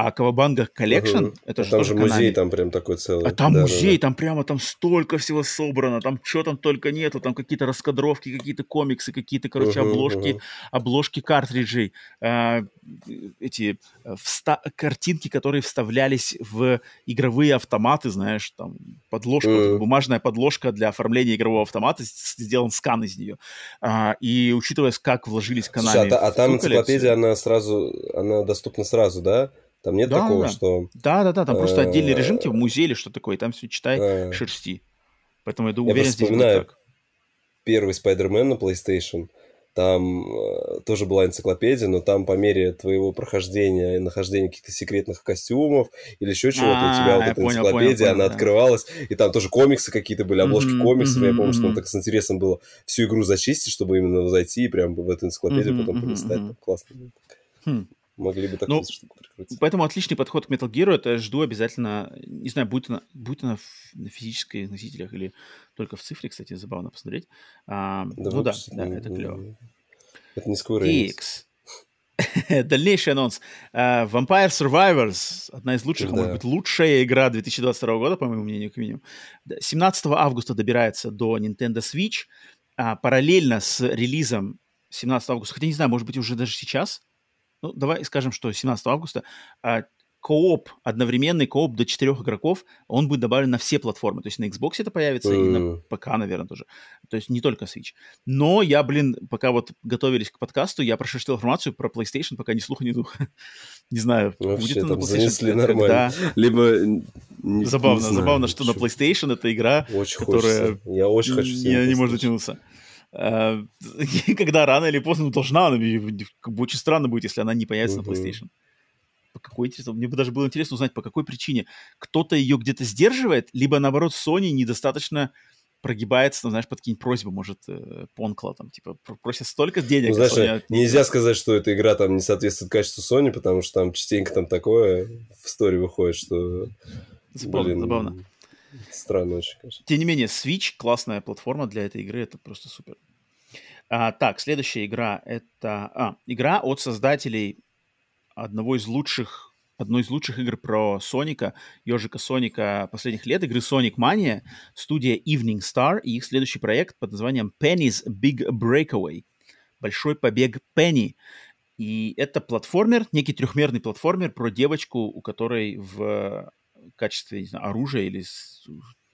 А Кавабанга Collection, Мгм. это А же там тоже же музей Konami. там прям такой целый. А там Да, да, музей, да. там прямо там столько всего собрано, там что там только нету, там какие-то раскадровки, какие-то комиксы, какие-то, короче, Мгм, обложки, мгм. обложки картриджей, а, эти э, вста- картинки, которые вставлялись в игровые автоматы, знаешь, там подложка, вот эта Мгм. бумажная подложка для оформления игрового автомата, сделан скан из нее. А, и учитывая, как вложились а, каналы та- а там энциклопедия, она сразу, она доступна сразу, да? Там нет Да, такого, да. что... Да, да, да, там просто отдельный режим, э, типа музей или что такое, там все читай, а, шерсти. Поэтому я думаю, уверен, здесь будет так. первый Spider-Man на PlayStation, там э, тоже была энциклопедия, но там по мере твоего прохождения и нахождения каких-то секретных костюмов или еще чего-то, у тебя А, вот эта энциклопедия, она открывалась, и там тоже комиксы какие-то были, обложки комиксов, я помню, что мгм. так с интересом было всю игру зачистить, чтобы именно зайти и прям в эту энциклопедию потом полистать. классно. Могли бы такую Ну, штуку прикрутить. Поэтому отличный подход к Metal Gear. Это жду обязательно. Не знаю, будет она, будет она на физических носителях или только в цифре, кстати, забавно посмотреть. А, ну да, да, ну, это клево. Это не Square Enix. Дальнейший анонс. А, Vampire Survivors. Одна из лучших, а может Да. быть, лучшая игра 2022 года, по моему мнению, как минимум. Да, 17 августа добирается до Nintendo Switch. А, параллельно с релизом 17 августа, хотя не знаю, может быть, уже даже сейчас. Ну, давай скажем, что 17 августа а, кооп, одновременный кооп до четырех игроков, он будет добавлен на все платформы. То есть на Xbox это появится и на. ПК, наверное, тоже. То есть не только Switch. Но я, блин, пока вот готовились к подкасту, я прошерстил информацию про PlayStation, пока ни слуха, ни духа. Не знаю, Вообще будет на PlayStation. занесли когда. нормально. Либо... н- не- Забавно, не знаю, забавно, что на PlayStation эта игра Очень которая хочется. Я очень хочу. не, не может дотянуться. А, Когда рано или поздно ну, должна, она, как бы очень странно будет, если она не появится на Мгм. PlayStation. По какой интересно, мне бы даже было интересно узнать, по какой причине. Кто-то ее где-то сдерживает, либо наоборот Sony недостаточно прогибается, ну, знаешь, под какие-нибудь просьбы, может, э, Понкла, там, типа, пр- просят столько денег, Ну, а знаешь, Sony них- нельзя сказать, что эта игра там не соответствует качеству Sony, потому что там частенько там такое в истории выходит, что... Забавно, блин, забавно. Странно очень, конечно. Тем не менее, Switch классная платформа для этой игры, это просто супер. А, так, следующая игра это а, игра от создателей одного из лучших одной из лучших игр про Соника, ежика Соника последних лет, игры Sonic Mania, студия Evening Star и их следующий проект под названием Penny's Big Breakaway. Большой побег Пенни. И это платформер, некий трехмерный платформер про девочку, у которой в качестве не знаю, оружия или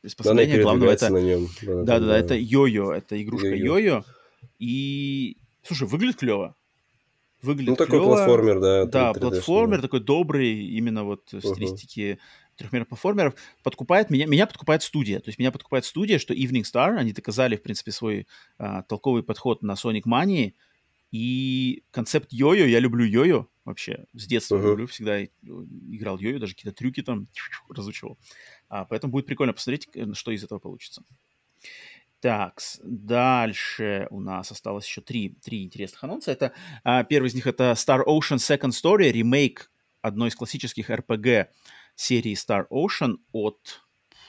приспособления главного это на нем. да-да-да, это йо-йо, это игрушка Йо-йо. йо-йо. И, слушай, выглядит клево. Выглядит Ну, такой клево. платформер, да. Да, 3D-шный, платформер да. такой добрый, именно вот в стилистике трехмерных платформеров. Подкупает меня, меня подкупает студия. То есть меня подкупает студия, что Evening Star, они доказали, в принципе, свой а, толковый подход на Sonic Mania. И концепт йо-йо, я люблю йо-йо вообще. С детства Мгм. люблю, всегда и- играл йо-йо, даже какие-то трюки там разучивал. А, поэтому будет прикольно посмотреть, э, что из этого получится. Так, дальше у нас осталось еще три, три интересных анонса. Это а, первый из них это Star Ocean Second Story, ремейк одной из классических RPG серии Star Ocean от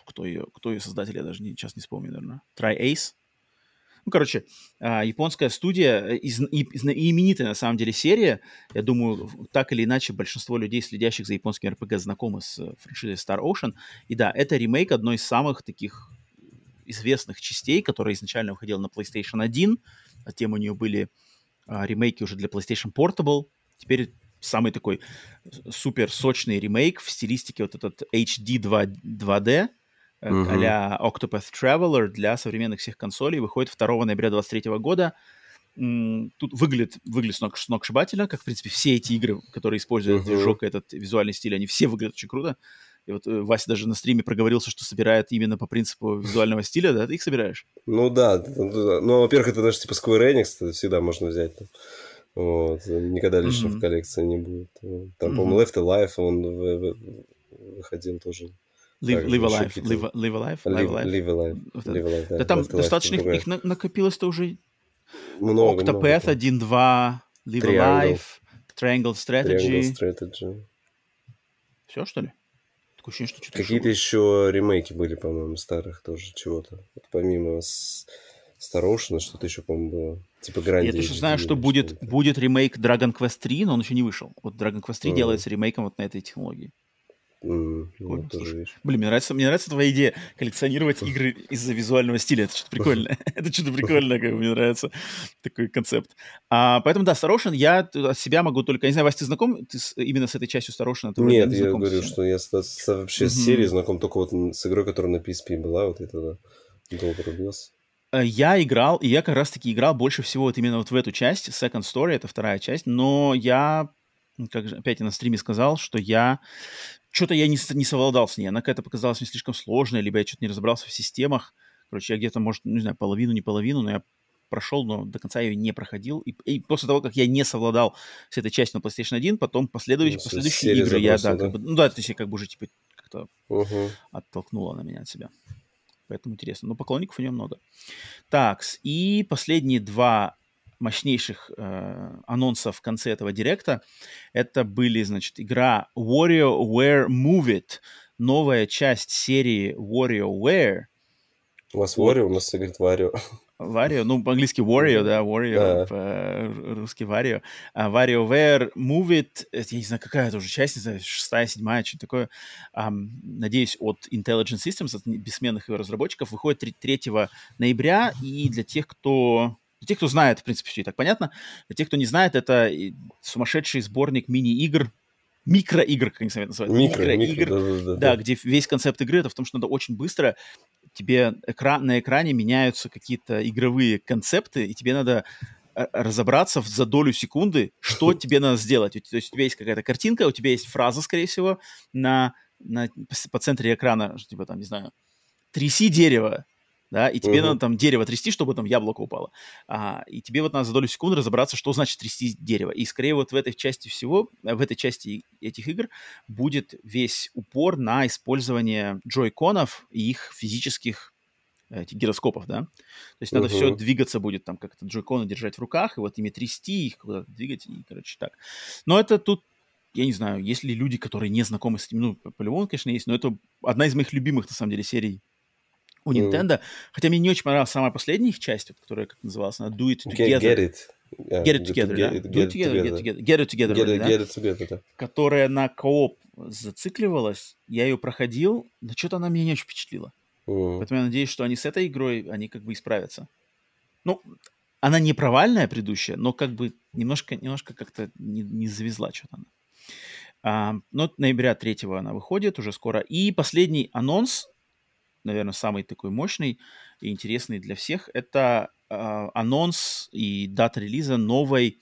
кто ее, кто ее создатель, я даже не, сейчас не вспомню, наверное. Tri-Ace. Ну, короче, а, японская студия, э, из, и, именитая на самом деле серия. Я думаю, так или иначе большинство людей, следящих за японским RPG, знакомы с э, франшизой Star Ocean. И да, это ремейк одной из самых таких известных частей, которая изначально выходила на PlayStation 1. Затем у нее были а, ремейки уже для PlayStation Portable. Теперь самый такой супер сочный ремейк в стилистике вот этот HD 2, 2D, Мгм. а-ля Octopath Traveler для современных всех консолей. Выходит 2 ноября 2023 года. Тут выглядит, выглядит сног, сногсшибательно, как, в принципе, все эти игры, которые используют Мгм. движок и этот визуальный стиль, они все выглядят очень круто. И вот э, Вася даже на стриме проговорился, что собирает именно по принципу визуального стиля, да? Ты их собираешь? Ну да, ну, во-первых, это даже типа Square Enix, это всегда можно взять. там. Вот, никогда лишнего Мгм. в коллекции не будет. Там, Мгм. по-моему, Left Alive, он выходил тоже. Live, live Alive, live, live Alive, Live Live, Alive. Live Alive. Вот. Live Alive, да. Да там Left Alive достаточно, их, накопилось-то уже много, много Octopath там. 1.2, Live Triangle. Alive, Triangle Strategy. Triangle Strategy. Все, что ли? Такое ощущение, что что-то Какие-то еще ремейки были, по-моему, старых тоже чего-то. Вот помимо с- Ocean, что-то еще, по-моему, было. Типа Гранди. Я точно знаю, что будет, будет ремейк Dragon Quest 3, но он еще не вышел. Вот Dragon Quest 3 mm. делается ремейком вот на этой технологии. Mm, ну, тоже, Блин, мне нравится, мне нравится твоя идея коллекционировать игры из-за визуального стиля. Это что-то прикольное. Это что-то прикольное, как мне нравится такой концепт. А, поэтому, да, Ocean, я от себя могу только... Не знаю, Вась, ты знаком ты с, именно с этой частью Ocean? Ты Нет, я говорю, что я с, с, вообще mm-hmm. с серией знаком только вот с игрой, которая на PSP была, вот это, да, долго рубился. Я играл, и я как раз-таки играл больше всего вот именно вот в эту часть, Second Story, это вторая часть, но я, как же опять я на стриме сказал, что я что-то я не, не совладал с ней. Она какая-то показалась мне слишком сложной, либо я что-то не разобрался в системах. Короче, я где-то, может, не знаю, половину, не половину, но я прошел, но до конца ее не проходил. И, и после того, как я не совладал с этой частью на PlayStation 1, потом последующие, ну, последующие игры я, да, да? Как бы, ну да, то есть я как бы уже типа как-то угу. оттолкнула на меня от себя. Поэтому интересно. Но поклонников у нее много. Так, и последние два мощнейших э, анонсов в конце этого директа. Это были, значит, игра WarioWare Move It, новая часть серии WarioWare. У вас Wario, у нас говорит Wario. Wario, ну, по-английски Wario, да, Wario, по-русски Wario. А WarioWare Move It, я не знаю, какая это уже часть, не знаю, шестая, седьмая, что-то такое. Um, надеюсь, от Intelligent Systems, от бессменных ее разработчиков, выходит 3, 3 ноября, и для тех, кто для тех, кто знает, в принципе, все и так понятно. Для тех, кто не знает, это сумасшедший сборник мини-игр, микроигр, как они сами называют. Микро, микроигр, микро, да, да, да, да, где весь концепт игры это в том, что надо очень быстро тебе экран, на экране меняются какие-то игровые концепты, и тебе надо э, разобраться за долю секунды, что тебе надо сделать. То есть у тебя есть какая-то картинка, у тебя есть фраза, скорее всего, на, на, по центре экрана, типа там, не знаю, тряси дерево, да, и тебе uh-huh. надо там дерево трясти, чтобы там яблоко упало. А, и тебе вот надо за долю секунды разобраться, что значит трясти дерево. И скорее вот в этой части всего, в этой части этих игр будет весь упор на использование джойконов и их физических этих гироскопов, да. То есть надо uh-huh. все двигаться будет, там как-то джойконы держать в руках, и вот ими трясти их, куда-то двигать, и, короче, так. Но это тут я не знаю, есть ли люди, которые не знакомы с этим, ну, по-любому, конечно, есть, но это одна из моих любимых, на самом деле, серий у Nintendo. Mm. Хотя мне не очень понравилась самая последняя их часть, вот, которая, как называлась, она Do It Together. Get, it. Yeah, get it together, да? Get, do it together, get, together. Get it together, get, it, get it together, да. Которая на кооп зацикливалась, я ее проходил, но что-то она меня не очень впечатлила. Mm. Поэтому я надеюсь, что они с этой игрой, они как бы исправятся. Ну, она не провальная предыдущая, но как бы немножко, немножко как-то не, не завезла что-то она. А, но ноября 3 она выходит уже скоро. И последний анонс, наверное, самый такой мощный и интересный для всех, это э, анонс и дата релиза новой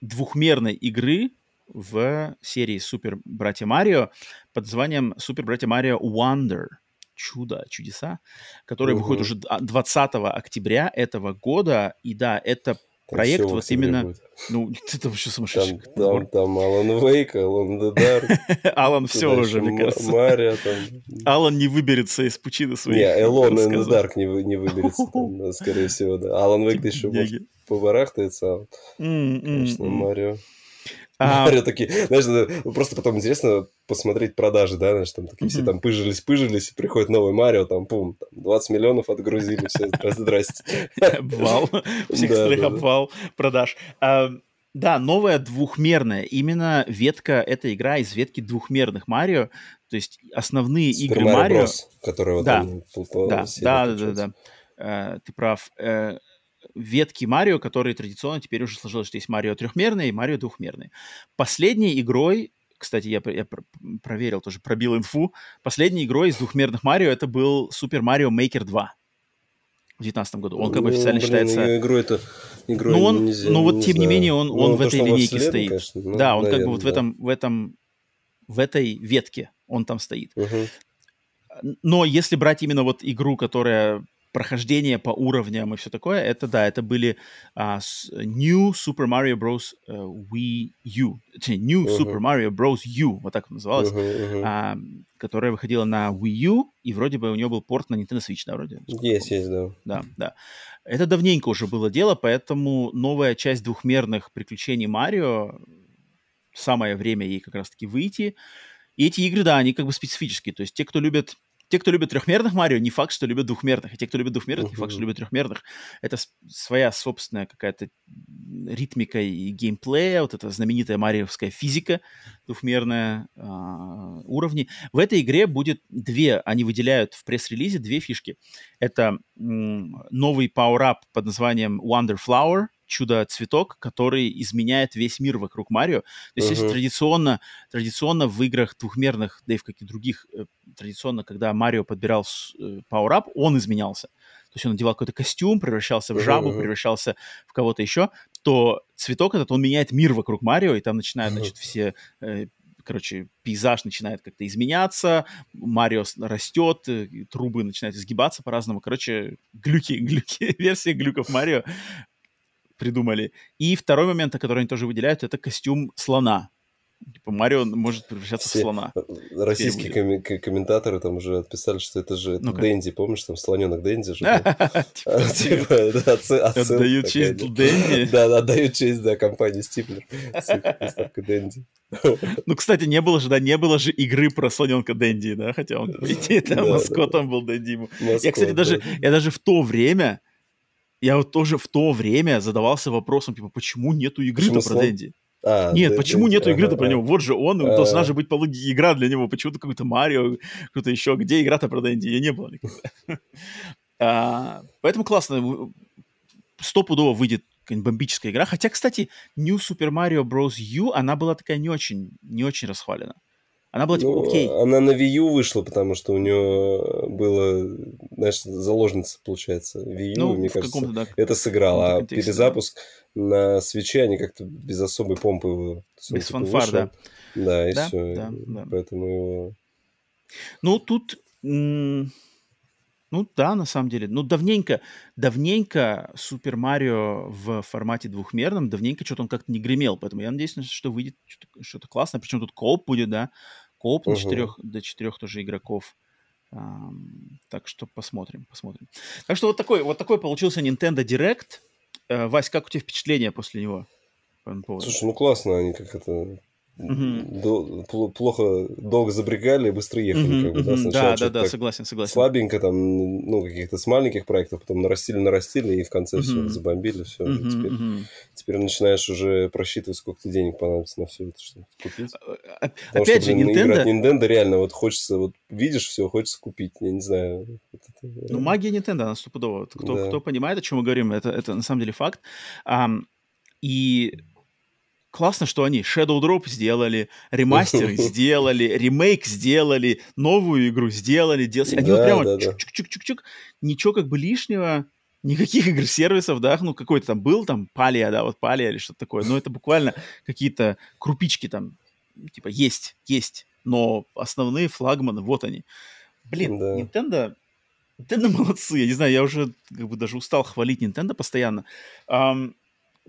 двухмерной игры в серии Супер Братья Марио под названием Супер Братья Марио Wonder. Чудо, чудеса, который угу. выходит уже 20 октября этого года. И да, это проект вот именно... Будет. Ну, это вообще сумасшедший. Там, там, там Алан Вейк, Алан Дедар. Алан все уже, мне кажется. Мария там. Алан не выберется из пучины своих. Не, Элон и Дарк не, не выберется, там, скорее всего, да. Алан Вейк еще может побарахтается, конечно, Марио. Марио такие, знаешь, просто потом интересно посмотреть продажи, да, знаешь, там такие все там пыжились, пыжились, приходит новый Марио, там, пум, 20 миллионов отгрузили, все, здрасте. Обвал, всех страх обвал продаж. А, да, новая двухмерная, именно ветка, эта игра из ветки двухмерных Марио, то есть основные игры Марио... которые да, да, да, да, да, да, ты прав. Э, ветки Марио, которые традиционно теперь уже сложилось, что есть Марио трехмерный и Марио двухмерный. Последней игрой, кстати, я, я проверил тоже, пробил инфу, последней игрой из двухмерных Марио это был Супер Марио Мейкер 2 в 2019 году. Он как бы ну, официально блин, считается... Игру это... Игру ну, он, нельзя, ну вот, не тем знаю. не менее, он, он ну, в то, этой линейке вслед, стоит. Конечно, ну, да, он наверное, как бы вот да. в этом, в этом, в этой ветке он там стоит. Угу. Но если брать именно вот игру, которая прохождение по уровням и все такое, это да, это были uh, New Super Mario Bros. Uh, Wii U, точнее, New uh-huh. Super Mario Bros. U, вот так называлось, uh-huh, uh-huh. Uh, которая выходила на Wii U, и вроде бы у нее был порт на Nintendo Switch, да, вроде? Есть, есть, да. Да, да. Это давненько уже было дело, поэтому новая часть двухмерных приключений Марио, самое время ей как раз-таки выйти. И эти игры, да, они как бы специфические, то есть те, кто любят те, кто любит трехмерных Марио, не факт, что любят двухмерных. А те, кто любит двухмерных, не факт, что любят трехмерных. Это своя собственная какая-то ритмика и геймплея, вот эта знаменитая мариовская физика двухмерная э, уровни. В этой игре будет две, они выделяют в пресс-релизе две фишки. Это м, новый power-up под названием Wonder Flower, чудо-цветок, который изменяет весь мир вокруг Марио. То есть, uh-huh. если традиционно, традиционно в играх двухмерных, да и в каких других, э, традиционно, когда Марио подбирал э, Up, он изменялся. То есть он надевал какой-то костюм, превращался в жабу, uh-huh. превращался в кого-то еще, то цветок этот, он меняет мир вокруг Марио, и там начинают, uh-huh. значит, все э, короче, пейзаж начинает как-то изменяться, Марио растет, трубы начинают изгибаться по-разному. Короче, глюки, глюки, версия глюков Марио придумали. И второй момент, который они тоже выделяют, это костюм слона. Типа Марио может превращаться Все в слона. Российские ком- комментаторы там уже отписали, что это же ну Дэнди, помнишь, там слоненок Дэнди же. Типа, отдают честь Дэнди. Да, отдают честь, да, компании Стиплер. Дэнди. Ну, кстати, не было же, да, не было же игры про слоненка Дэнди, да, хотя он, по идее, там маскотом был Дэнди. Я, кстати, даже, я даже в то время, я вот тоже в то время задавался вопросом, типа, почему нету игры-то про Дэнди? А, Нет, да, почему да, нету игры-то ага, про него? Вот же он, а, должна же быть по логике игра для него. Почему-то какой-то Марио, кто-то еще. Где игра-то про Дэнди? Ее не было никогда. а, поэтому классно. Стопудово выйдет бомбическая игра. Хотя, кстати, New Super Mario Bros. U, она была такая не очень, не очень расхвалена. Она была типа, ну, окей. Она на Wii U вышла, потому что у нее было, знаешь, заложница, получается, Wii U, ну, мне кажется, да, это сыграло. А перезапуск на свече они как-то без особой помпы его... Без типа, фанфар, вышел. да. Да, и да, все. Да, да. Поэтому его... Ну, тут... Ну да, на самом деле. Ну, давненько, давненько Супер Марио в формате двухмерном, давненько что-то он как-то не гремел. Поэтому я надеюсь, что выйдет что-то, что классное. Причем тут кооп будет, да. Кооп uh-huh. на четырех, до четырех тоже игроков. Так что посмотрим, посмотрим. Так что вот такой, вот такой получился Nintendo Direct. Uh, Вась, как у тебя впечатление после него? Слушай, ну классно они как это До, плохо долго забрегали, быстро ехали. Как бы, да, да, да, да, согласен, согласен. Слабенько там, ну, каких-то с маленьких проектов, потом нарастили, нарастили, и в конце все забомбили, все. теперь, теперь начинаешь уже просчитывать, сколько тебе денег понадобится на все это, чтобы купить. А, а, Потому Опять что, блин, же, Nintendo... играть Nintendo реально вот хочется, вот видишь все, хочется купить, я не знаю. Ну, магия Nintendo, она стопудово. Кто, да. кто понимает, о чем мы говорим, это, это на самом деле факт. Um, и классно, что они Shadow Drop сделали, ремастер сделали, ремейк сделали, новую игру сделали. Делали. Они да, вот прямо да, чук-чук-чук-чук, ничего как бы лишнего, никаких игр-сервисов, да, ну какой-то там был, там Палия, да, вот Палия или что-то такое, но это буквально какие-то крупички там, типа есть, есть, но основные флагманы, вот они. Блин, да. Nintendo Nintendo молодцы. Я не знаю, я уже как бы даже устал хвалить Nintendo постоянно. Um,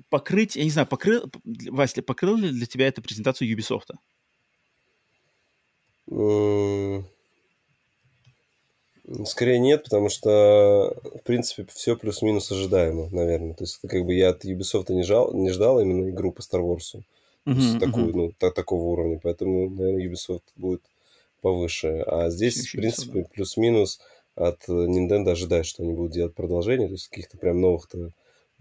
покрыть, я не знаю, покрыл, Вася, покрыл ли для тебя эту презентацию Ubisoft? Скорее нет, потому что, в принципе, все плюс-минус ожидаемо, наверное. То есть, как бы я от Ubisoft не, жал, не ждал именно игру по Star Wars. Uh-huh, такую, uh-huh. ну, та, такого уровня. Поэтому, наверное, Ubisoft будет повыше. А здесь, Еще в принципе, плюс-минус от Nintendo ожидаешь, что они будут делать продолжение. То есть, каких-то прям новых-то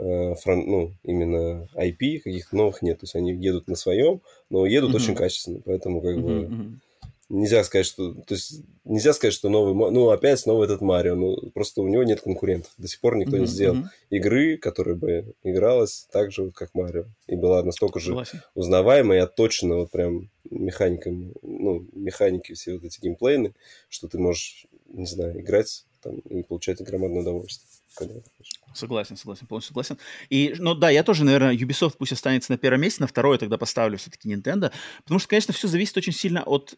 Э, фрон, ну, именно IP, каких-то новых нет. То есть они едут на своем, но едут mm-hmm. очень качественно. Поэтому как mm-hmm. бы нельзя сказать, что... То есть нельзя сказать, что новый... Ну, опять снова этот Марио. Ну, просто у него нет конкурентов. До сих пор никто mm-hmm. не сделал mm-hmm. игры, которая бы игралась так же, как Марио. И была настолько же Согласен. узнаваемой и отточена вот прям механиками, ну, механики все вот эти геймплейны, что ты можешь, не знаю, играть там и получать громадное удовольствие. Согласен, согласен, полностью согласен. И, ну да, я тоже, наверное, Ubisoft пусть останется на первом месте, на второе тогда поставлю все-таки Nintendo, потому что, конечно, все зависит очень сильно от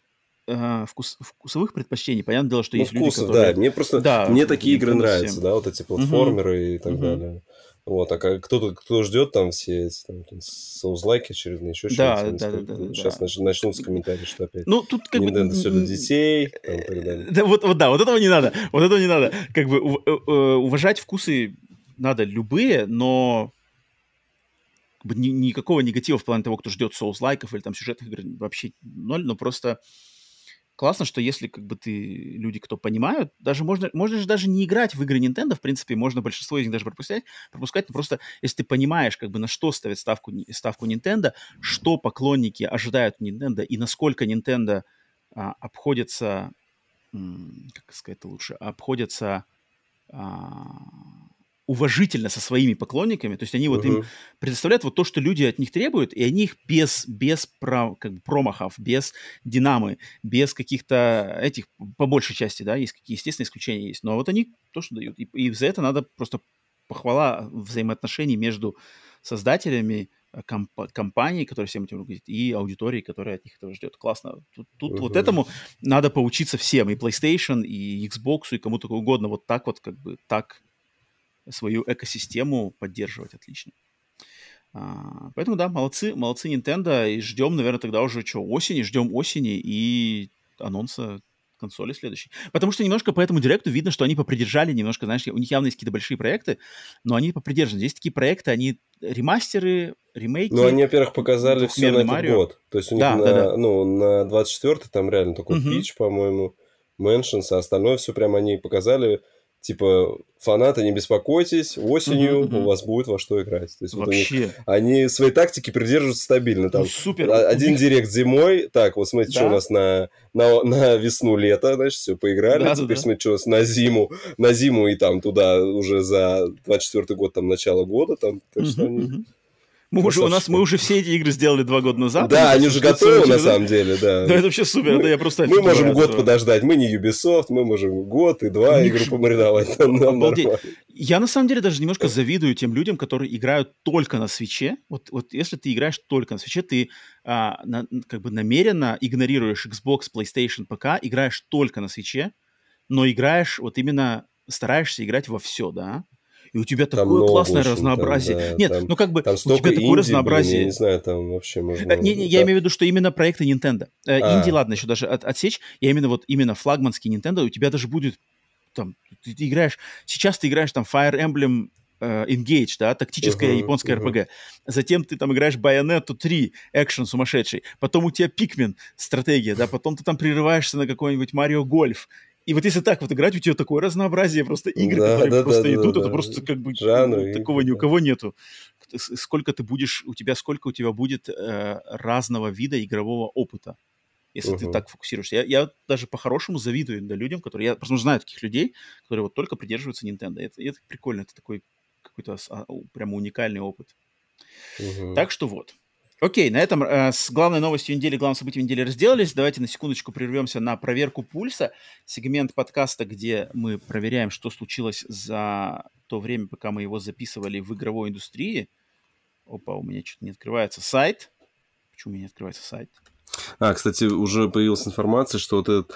э, вкус, вкусовых предпочтений. Понятное дело, что ну, есть вкусов, люди, которые... да, мне просто, да, мне такие игры нравятся, всем. да, вот эти платформеры угу. и так угу. далее. Вот, а кто-то, кто ждет там все эти там, соузлайки очередные, еще да, что-нибудь. Да, да, да, да, Сейчас да. начнутся комментарии, что опять ну, тут как Nintendo бы... все для детей, там, и так далее. Да, вот, вот, да, вот этого не надо, вот этого не надо. Как бы э, э, уважать вкусы надо любые, но ни, никакого негатива в плане того, кто ждет соус-лайков или там сюжетных игр вообще ноль, но просто классно, что если как бы ты люди, кто понимают, даже можно, можно же даже не играть в игры Nintendo, в принципе, можно большинство из них даже пропускать, пропускать, но просто если ты понимаешь, как бы на что ставят ставку, ставку Nintendo, что поклонники ожидают Nintendo и насколько Nintendo а, обходится, как сказать лучше, обходится а, уважительно со своими поклонниками, то есть они вот uh-huh. им предоставляют вот то, что люди от них требуют, и они их без, без прав, как бы промахов, без динамы, без каких-то этих, по большей части, да, есть какие, естественно, исключения есть, но вот они то, что дают. И, и за это надо просто похвала взаимоотношений между создателями э, комп- компании, которая всем этим руководит, и аудиторией, которая от них этого ждет. Классно. Тут, тут uh-huh. вот этому надо поучиться всем, и PlayStation, и Xbox, и кому-то угодно, вот так вот, как бы, так свою экосистему поддерживать отлично. А, поэтому, да, молодцы, молодцы Nintendo, и ждем, наверное, тогда уже что, осени, ждем осени и анонса консоли следующей. Потому что немножко по этому директу видно, что они попридержали немножко, знаешь, у них явно есть какие-то большие проекты, но они попридержаны. Здесь такие проекты, они ремастеры, ремейки. Ну, они, во-первых, показали все на этот Марио. год. То есть у них да, на, да, да. Ну, на 24-й там реально только угу. По-моему, Mansions, а остальное все прям они показали типа, фанаты, не беспокойтесь, осенью uh-huh, у вас будет во что играть. То есть Вообще. Вот они, они свои тактики придерживаются стабильно. Там ну, супер. Один директ зимой, так, вот смотрите, да. что у нас на, на, на весну-лето, значит, все, поиграли. Да, Теперь да, смотрите, что у нас на зиму, на зиму и там туда уже за 24 год, там, начало года, там, так uh-huh, что они... мы уже, у нас, мы уже все эти игры сделали два года назад. Да, они уже готовы на самом деле, да. Да, это вообще супер, мы, да, я просто... Мы можем год подождать, мы не Ubisoft, мы можем год и два игры помариновать. Обалдеть. Я на самом деле даже немножко завидую тем людям, которые играют только на свече. Вот, вот если ты играешь только на свече, ты а, на, как бы намеренно игнорируешь Xbox, PlayStation, ПК, играешь только на свече, но играешь вот именно стараешься играть во все, да? И у тебя там такое классное разнообразие. Там, да, Нет, там, ну как бы там у тебя такое разнообразие. Блин, я не знаю, там вообще можно... Э, не, не, я имею в виду, что именно проекты Nintendo. Э, а. Инди, ладно, еще даже от, отсечь. Я именно вот именно флагманский Nintendo, у тебя даже будет там, ты, ты играешь, сейчас ты играешь там Fire Emblem uh, Engage, да, тактическая uh-huh, японская uh-huh. RPG. Затем ты там играешь Bayonetta 3, экшен сумасшедший. Потом у тебя Pikmin, стратегия, да, потом ты там прерываешься на какой-нибудь Mario Golf. И вот если так вот играть, у тебя такое разнообразие просто игр, да, которые да, просто да, идут, да, это да. просто как бы Жанры, ну, такого ни у кого нету. Сколько ты будешь, у тебя сколько у тебя будет э, разного вида игрового опыта, если uh-huh. ты так фокусируешься. Я, я даже по-хорошему завидую да, людям, которые, я просто знаю таких людей, которые вот только придерживаются Nintendo. Это, это прикольно, это такой какой-то а, прямо уникальный опыт. Uh-huh. Так что вот. Окей, на этом э, с главной новостью недели, главным событием недели разделались. Давайте на секундочку прервемся на проверку пульса. Сегмент подкаста, где мы проверяем, что случилось за то время, пока мы его записывали в игровой индустрии. Опа, у меня что-то не открывается сайт. Почему у меня не открывается сайт? А, кстати, уже появилась информация, что вот этот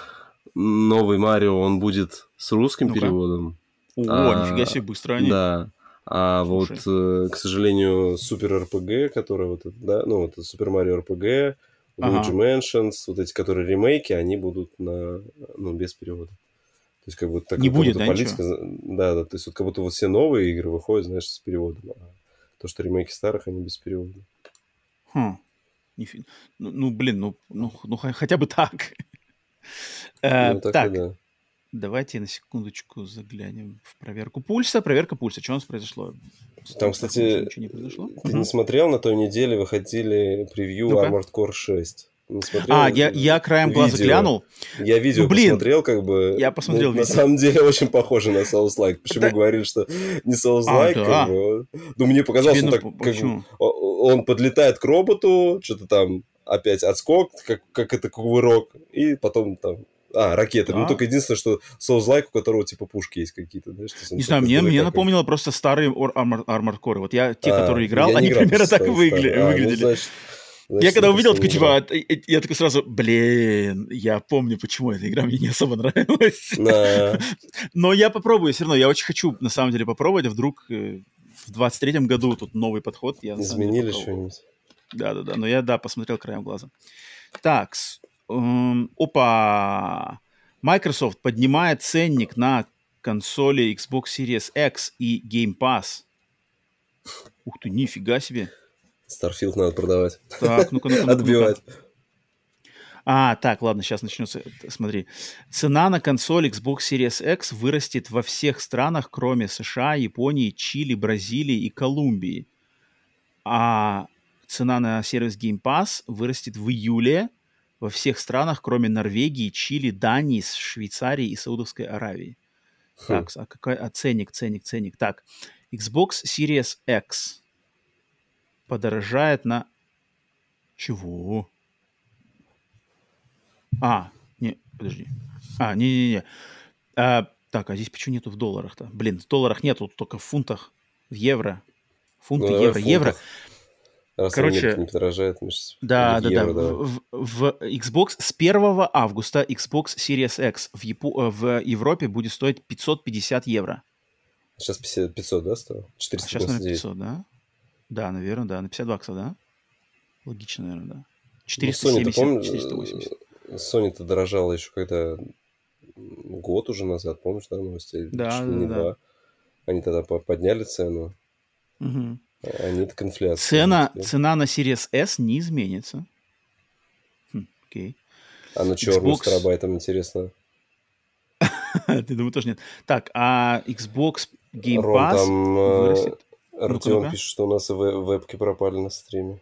новый Марио, он будет с русским ну переводом. О, а, нифига себе, быстро они. Да, а Слушай. вот, э, к сожалению, Супер РПГ, который вот, да, ну, вот Супер Марио РПГ, Luigi ага. Mansions, вот эти, которые ремейки, они будут на, ну, без перевода. То есть, как бы так Не будет, да, политика, да, да, то есть, вот как будто вот все новые игры выходят, знаешь, с переводом. А то, что ремейки старых, они без перевода. Хм. Ну, ну, блин, ну, ну, ну хотя бы так. Э, ну, так, так. Да. Давайте на секундочку заглянем в проверку пульса. Проверка пульса. Что у нас произошло? Там, кстати, ничего не произошло? ты не смотрел, на той неделе выходили превью ну Armored Core 6. Не смотрел, а, я, я краем глаза видео. глянул. Я видео ну, блин, посмотрел, как бы. Я посмотрел ну, видео. На самом деле очень похоже на Souls-like. Почему да. говорили, что не Souls-like? А, да. как бы. Ну, мне показалось, Тебе, он, ну, так, как он подлетает к роботу, что-то там опять отскок, как, как это кувырок, и потом там а, ракеты. Ну, да. Ну, только единственное, что Souls-like, у которого типа пушки есть какие-то. Знаешь, не знаю, мне, мне напомнило просто старые Armor, Armored Core. Вот я те, а, которые играл, они играл примерно так выгля... а, выглядели. Ну, значит, Значит, я когда увидел, такой, типа, я такой сразу, блин, я помню, почему эта игра мне не особо нравилась. Да. Но я попробую все равно, я очень хочу, на самом деле, попробовать, вдруг э, в 23-м году тут новый подход. Я, Изменили что-нибудь. Да-да-да, но я, да, посмотрел краем глаза. Так, Эм, опа! Microsoft поднимает ценник на консоли Xbox Series X и Game Pass. Ух ты, нифига себе. Starfield надо продавать. Так, ну-ка, ну-ка. Отбивать. А, так, ладно, сейчас начнется. Смотри. Цена на консоль Xbox Series X вырастет во всех странах, кроме США, Японии, Чили, Бразилии и Колумбии. А цена на сервис Game Pass вырастет в июле во всех странах, кроме Норвегии, Чили, Дании, Швейцарии и Саудовской Аравии. Хм. Так, а какой а ценник, ценник, ценник. Так, Xbox Series X подорожает на... Чего? А, не, подожди. А, не-не-не. А, так, а здесь почему нету в долларах-то? Блин, в долларах нету, только в фунтах, в евро. Фунты, Ну, евро, евро. Раз Короче, не подорожает, мы сейчас... Да, да, в да. евро, давай. В, в- Xbox с 1 августа Xbox Series X в, Япо- э, в Европе будет стоить 550 евро. Сейчас 50 500, да, стоило? А сейчас, наверное, 499. 500, да? Да, наверное, да. На 50 баксов, да? Логично, наверное, да. Ну, Sony, 470, помнишь, 480. э, Sony-то дорожала еще когда год уже назад, помнишь, да, новости? Да, да, да. два. Они тогда по- подняли цену, Мгм. А так инфляция. Цена, цена на Series S не изменится. Хм, окей. А на черную Xbox. с терабайтом, интересно. Ты думаю, тоже нет. Так, а Xbox Game Ром, Pass там э, вырастет. Артем пишет, что у нас и ве- вебки пропали на стриме.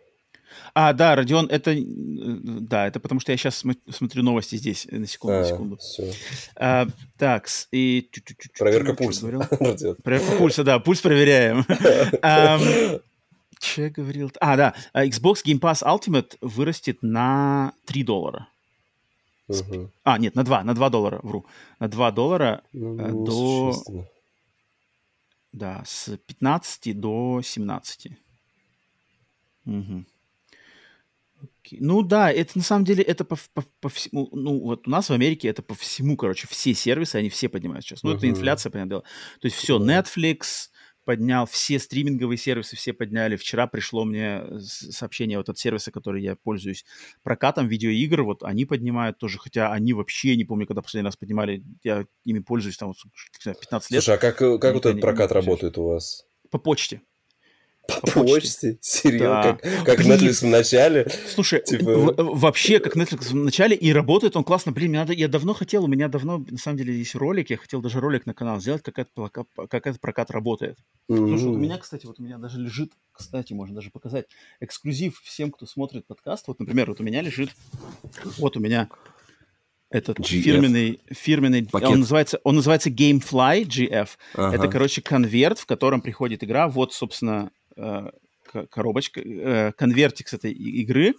А, да, Родион, это... э, Да, это потому что я сейчас смотрю новости здесь. э, На секунду, на А, секунду. все. А, так, и... Проверка пульса. Проверка пульса, да, пульс проверяем. Че говорил? А, да, а, Xbox Game Pass Ultimate вырастет на 3 доллара. А, нет, на 2, на 2 доллара, вру. На 2 доллара, Ну, э, до- несущественно. да, с 15 до 17. Мгм. Окей. Ну да, это на самом деле, это по, по- по всему, ну вот у нас в Америке это по всему, короче, все сервисы, они все поднимают сейчас. Ну это Мгм. инфляция, понятное дело. То есть все. Netflix поднял, все стриминговые сервисы все подняли. Вчера пришло мне с- сообщение вот от сервиса, который я пользуюсь прокатом видеоигр, вот они поднимают тоже, хотя они вообще, не помню, когда последний раз поднимали, я ими пользуюсь там вот, не знаю, 15 лет Слушай, а как, э, как вот этот прокат работает у вас? по почте. По почте. почте? Серьезно? Да. Как, как. Netflix в начале? Слушай, Типа- вообще, как Netflix в начале, и работает он классно. Блин, надо, я давно хотел, у меня давно, на самом деле, есть ролик, я хотел даже ролик на канал сделать, как этот, как этот прокат работает. Слушай, вот у Мгм. меня, кстати, вот у меня даже лежит, кстати, можно даже показать, эксклюзив всем, кто смотрит подкаст. Вот, например, вот у меня лежит, вот у меня этот GF. фирменный, фирменный, Пакет. он называется, он называется GameFly GF. Ага. Это, короче, конверт, в котором приходит игра. Вот, собственно, коробочка, э, конвертик с этой и- игры.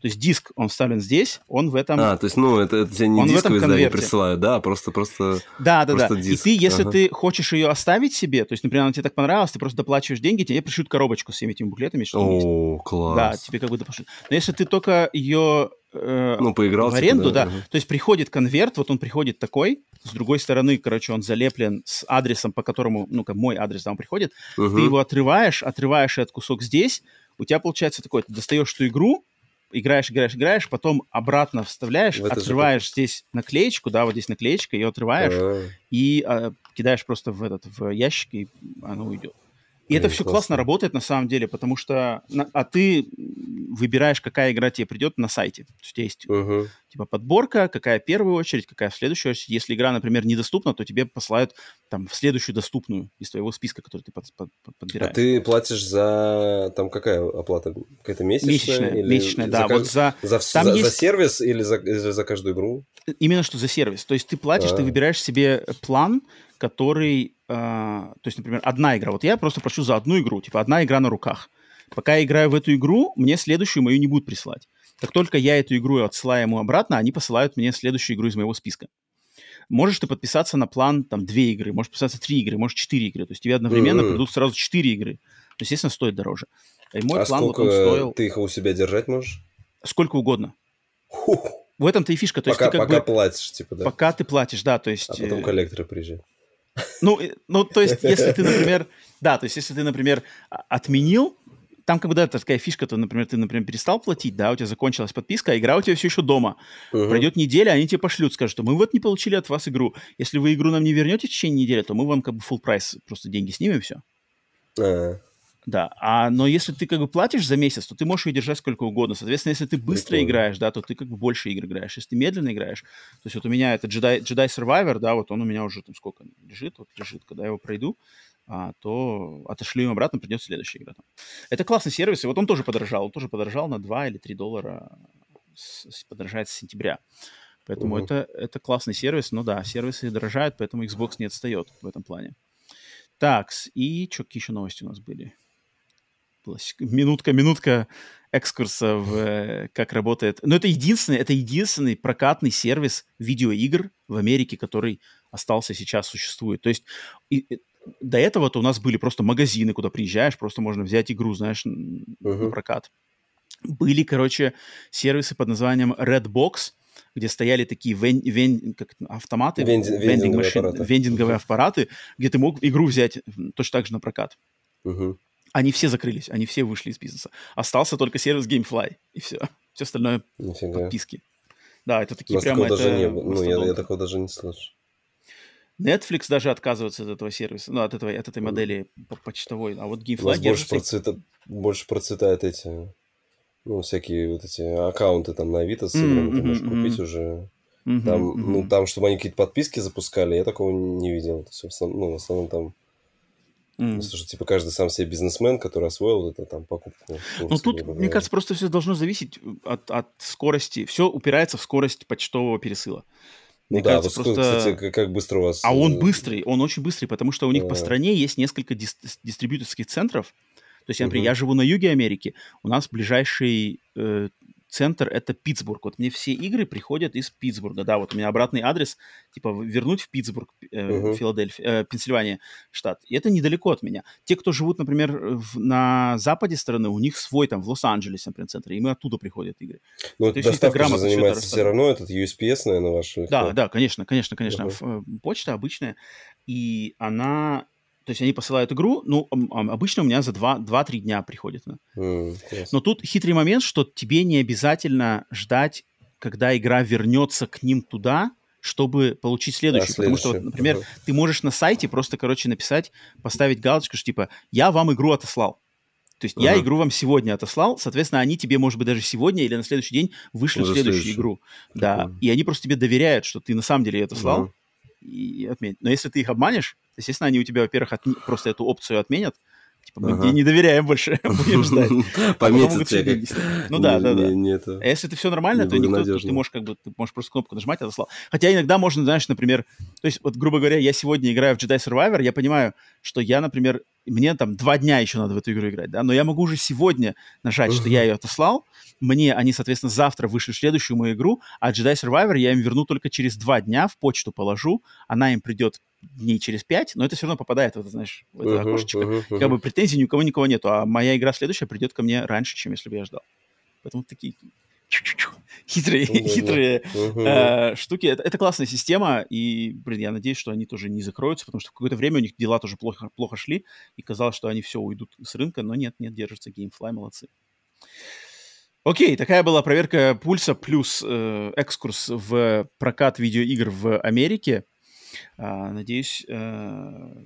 То есть диск, он вставлен здесь, он в этом... А, то есть, ну, это, это тебе не Он дисковое издание присылают, да, просто, просто... Да, да, да. просто И диск. ты, если Ага. ты хочешь ее оставить себе, то есть, например, она тебе так понравилась, ты просто доплачиваешь деньги, тебе пришлют коробочку с всеми этими буклетами, что. О, Да, класс. тебе как бы доплачивают. Но если ты только ее э, Ну, поиграл. в типа, аренду, да, ага. то есть приходит конверт, вот он приходит такой, с другой стороны, короче, он залеплен с адресом, по которому, ну, как мой адрес, да, он приходит, Мгм. ты его отрываешь, отрываешь этот кусок здесь, у тебя получается такое, ты достаешь эту игру, играешь, играешь, играешь, потом обратно вставляешь, В это же отрываешь здесь наклеечку, да, вот здесь наклеечка, ее отрываешь А, и а, кидаешь просто в этот в ящик, и оно уйдет. И это все классно. классно работает на самом деле, потому что... а ты выбираешь, какая игра тебе придет на сайте. То есть у тебя есть типа подборка, какая в первую очередь, какая в следующую очередь. Если игра, например, недоступна, то тебе посылают там в следующую доступную из твоего списка, который ты под- под- под- А подбираешь. ты платишь за... Там какая оплата? Какая-то месячная? Месячная, или месячная, за да. ка- Вот за, За, там за- за есть- сервис или за, или за каждую игру? Именно что за сервис. То есть ты платишь, ты А. выбираешь себе план, который... а, то есть, например, одна игра. Вот я просто прошу за одну игру, типа одна игра на руках. Пока я играю в эту игру, мне следующую мою не будут присылать. Как только я эту игру отсылаю ему обратно, они посылают мне следующую игру из моего списка. Можешь ты подписаться на план, там, две игры, можешь подписаться три игры, можешь четыре игры. То есть тебе одновременно Мгм. придут сразу четыре игры. То, естественно, стоит дороже. И мой а план вот сколько он стоил ты их у себя держать можешь? сколько угодно. Хух, В этом-то и фишка. То есть пока ты как пока бы... платишь, типа, да. Пока ты платишь, да, то есть... А потом э, коллекторы приезжают. Ну, ну, то есть, если ты, например, да, то есть, если ты, например, а- отменил, там как бы, да, такая фишка, то, например, ты, например, перестал платить, да, у тебя закончилась подписка, а игра у тебя все еще дома. Мгм. Пройдет неделя, они тебе пошлют, скажут, что мы вот не получили от вас игру. Если вы игру нам не вернете в течение недели, то мы вам как бы full прайс, просто деньги снимем, и все. А, Да, а, но если ты как бы платишь за месяц, то ты можешь ее держать сколько угодно. Соответственно, если ты быстро Прикольно. играешь, да, то ты как бы больше игр играешь. Если ты медленно играешь, то есть вот у меня это Jedi, Jedi Survivor, да, вот он у меня уже там сколько лежит, вот лежит, когда я его пройду, а, то отошлю им обратно, придет следующая игра. Там. Это классный сервис, и вот он тоже подорожал, он тоже подорожал на 2 или 3 доллара, с- с- подорожает с сентября. Поэтому Мгм. это, это классный сервис, но да, сервисы дорожают, поэтому Xbox не отстает в этом плане. Так, и что, какие еще новости у нас были? Была с- Минутка, минутка экскурса в э, как работает. Но это единственный, это единственный прокатный сервис видеоигр в Америке, который остался сейчас существует. То есть и- до этого-то у нас были просто магазины, куда приезжаешь, просто можно взять игру, знаешь, н- на прокат. Были, короче, сервисы под названием Redbox, где стояли такие вен- вен- как автоматы, Венди- vending вендинговые machine- аппараты. вендинговые аппараты, где ты мог игру взять точно так же на прокат. Мгм. Они все закрылись, они все вышли из бизнеса. Остался только сервис GameFly, и все. Все остальное Нифига. подписки. Да, это У такие нас прямо такого даже это не было. Ну, я, я такого даже не слышу. Netflix даже отказывается от этого сервиса, ну, от, этого, от этой модели по- почтовой. А вот У GameFly нас больше, процвета- больше процветают эти, ну, всякие вот эти аккаунты там на Авито с играми, ты можешь мгм. купить уже. Мгм, Там, мгм. ну, там, чтобы они какие-то подписки запускали, я такого не видел. То есть, в основном, ну, в основном там, М. ну, слушай, типа каждый сам себе бизнесмен, который освоил это там покупку. Ну, тут, мне кажется, просто все должно зависеть от, от скорости. Все упирается в скорость почтового пересыла. Ну Мне да, кажется, вот, просто... кстати, как, быстро у вас... А он э, быстрый, он очень быстрый, потому что у них по Да. стране есть несколько дис- дистрибьюторских центров. То есть, например, Мгм. я живу на юге Америки, у нас ближайший э, центр это Питтсбург. Вот мне все игры приходят из Питтсбурга. Да, вот у меня обратный адрес, типа вернуть в Питтсбург, э, Мгм. Филадельфия, э, Пенсильвания штат. И это недалеко от меня. Те, кто живут, например, в- на западе страны, у них свой там в Лос-Анджелесе, например, центр, и мы оттуда приходят игры. Ну, то есть доставка же грамотно всё это занимается все равно, этот USPS, наверное, ваш. или Да, да, конечно, конечно, конечно. Э, Почта обычная, и она... То есть они посылают игру, ну, обычно у меня за 2-3 дня приходит. класс. Но тут хитрый момент, что тебе не обязательно ждать, когда игра вернется к ним туда, чтобы получить следующую. А, Потому что, вот, например, Ага. ты можешь на сайте просто, короче, написать, поставить галочку, что типа «Я вам игру отослал». То есть я Ага. игру вам сегодня отослал, соответственно, они тебе, может быть, даже сегодня или на следующий день вышлют Уже следующую следующую. игру. Да, Прикольно. и они просто тебе доверяют, что ты на самом деле ее отослал, Мгм. И отменят. Но если ты их обманешь, естественно, они у тебя, во-первых, отме- просто эту опцию отменят. Типа, мы Ага. тебе не доверяем больше, будем ждать. Пометят тебя. Ну да, да, да. это. А если ты все нормально, то никто, ты можешь как бы, ты можешь просто кнопку нажимать, отослал. Хотя иногда можно, знаешь, например, то есть вот, грубо говоря, я сегодня играю в Jedi Survivor, я понимаю, что я, например, мне там два дня еще надо в эту игру играть, да, но я могу уже сегодня нажать, что я ее отослал, мне они, соответственно, завтра вышлют следующую мою игру, а Jedi Survivor я им верну только через два дня, в почту положу, она им придет дней через пять, но это все равно попадает в это, знаешь, в это Мгм, окошечко. мгм, Как мгм. бы претензий ни у кого никого нету, а моя игра следующая придет ко мне раньше, чем если бы я ждал. Поэтому такие чу-чу-чу, хитрые, да. хитрые Мгм. э, штуки. Это, это классная система, и, блин, я надеюсь, что они тоже не закроются, потому что в какое-то время у них дела тоже плохо, плохо шли, и казалось, что они все уйдут с рынка, но нет, нет, держатся Gamefly, молодцы. Окей, такая была проверка пульса плюс э, экскурс в прокат видеоигр в Америке. А, надеюсь, э,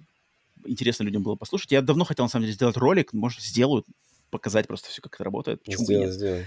интересно людям было послушать. Я давно хотел, на самом деле, сделать ролик. Может, сделаю, показать просто все, как это работает. Почему Сделай, нет? сделай.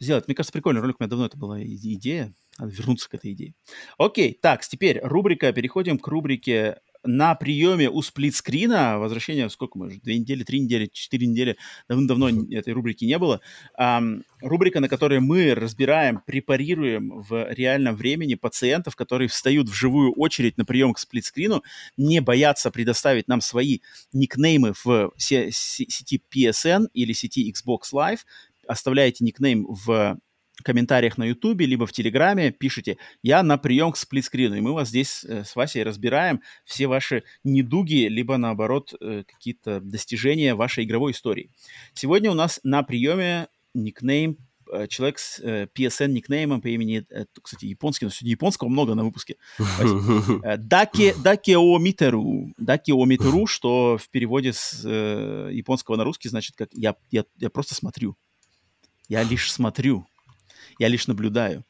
Сделать. Мне кажется, прикольный ролик. У меня давно это была идея. Надо вернуться к этой идее. Окей, так, теперь рубрика. Переходим к рубрике на приеме у сплитскрина. Возвращение, сколько мы уже? Две недели, три недели, четыре недели. Давно-давно этой рубрики не было. Ам, рубрика, на которой мы разбираем, препарируем в реальном времени пациентов, которые встают в живую очередь на прием к сплитскрину, не боятся предоставить нам свои никнеймы в се- се- сети PSN или сети Xbox Live, оставляете никнейм в комментариях на Ютубе, либо в Телеграме, пишите «Я на прием к сплитскрину», и мы вас здесь э, с Васей разбираем все ваши недуги, либо, наоборот, э, какие-то достижения вашей игровой истории. Сегодня у нас на приеме никнейм э, человек с э, PSN никнеймом по имени, кстати, японский, но сегодня японского много на выпуске. Даке, Дакео Митеру. Дакео Митеру, что в переводе с японского на русский значит как я, я, я просто смотрю. Я лишь смотрю. Я лишь наблюдаю.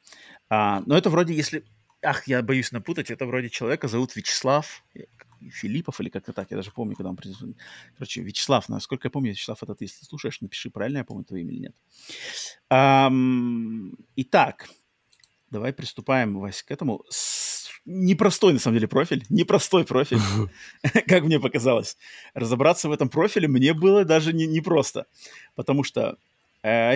А, но это вроде, если ах, я боюсь напутать, это вроде человека зовут Вячеслав э, Филиппов или как-то так, я даже помню, когда он... Короче, Вячеслав, насколько я помню, Вячеслав, это ты, если слушаешь, напиши, правильно я помню твое имя или нет. Ам, итак, давай приступаем, Вась, к этому. С- Непростой, на самом деле, профиль, непростой профиль, как мне показалось. Разобраться в этом профиле мне было даже не- непросто, потому что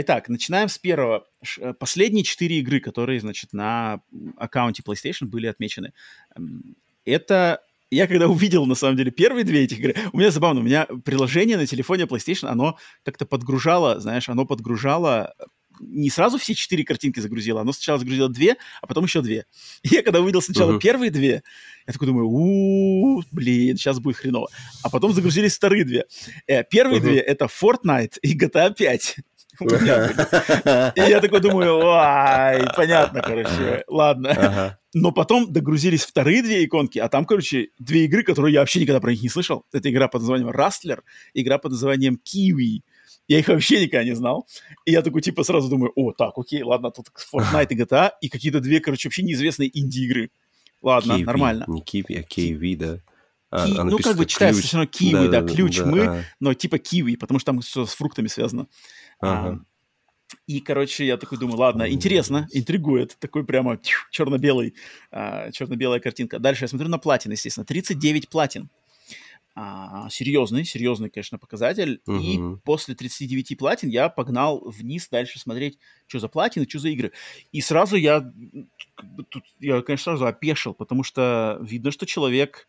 Итак, начинаем с первого. Э, Последние четыре игры, которые, значит, на аккаунте PlayStation были отмечены. Эм, Это я когда увидел, на самом деле, первые две этих игры, у меня забавно, у меня приложение на телефоне PlayStation, оно как-то подгружало, знаешь, оно подгружало э, не сразу все четыре картинки загрузило, оно сначала загрузило две, а потом еще две. И я когда увидел сначала Мгм. первые две, я такой думаю, у блин, сейчас будет хреново. А потом загрузились вторые две. Э, Первые Мгм. две — это Fortnite и GTA 5. И я такой думаю, ай, понятно, короче, ладно. Но потом догрузились вторые две иконки, а там, короче, две игры, которые я вообще никогда про них не слышал. Это игра под названием Rustler, игра под названием Kiwi. Я их вообще никогда не знал. И я такой, типа, сразу думаю, о, так, окей, ладно, тут Fortnite и GTA, и какие-то две, короче, вообще неизвестные инди-игры. Ладно, Kiwi. нормально. Не киви, а KV, да. А, Ки- она ну, как бы читается ключ. все равно kiwi, да, ключ, мы, а, но типа киви, потому что там все с фруктами связано. Ага. И, короче, я такой думаю, ладно, интересно, интригует. Такой прямо черно-белый, а, черно-белая картинка. Дальше я смотрю на платин, естественно. 39 платин. А, серьезный, серьезный, конечно, показатель. И Мгм. после 39 платин я погнал вниз дальше смотреть, что за платины, что за игры. И сразу я, тут, я, конечно, сразу опешил, потому что видно, что человек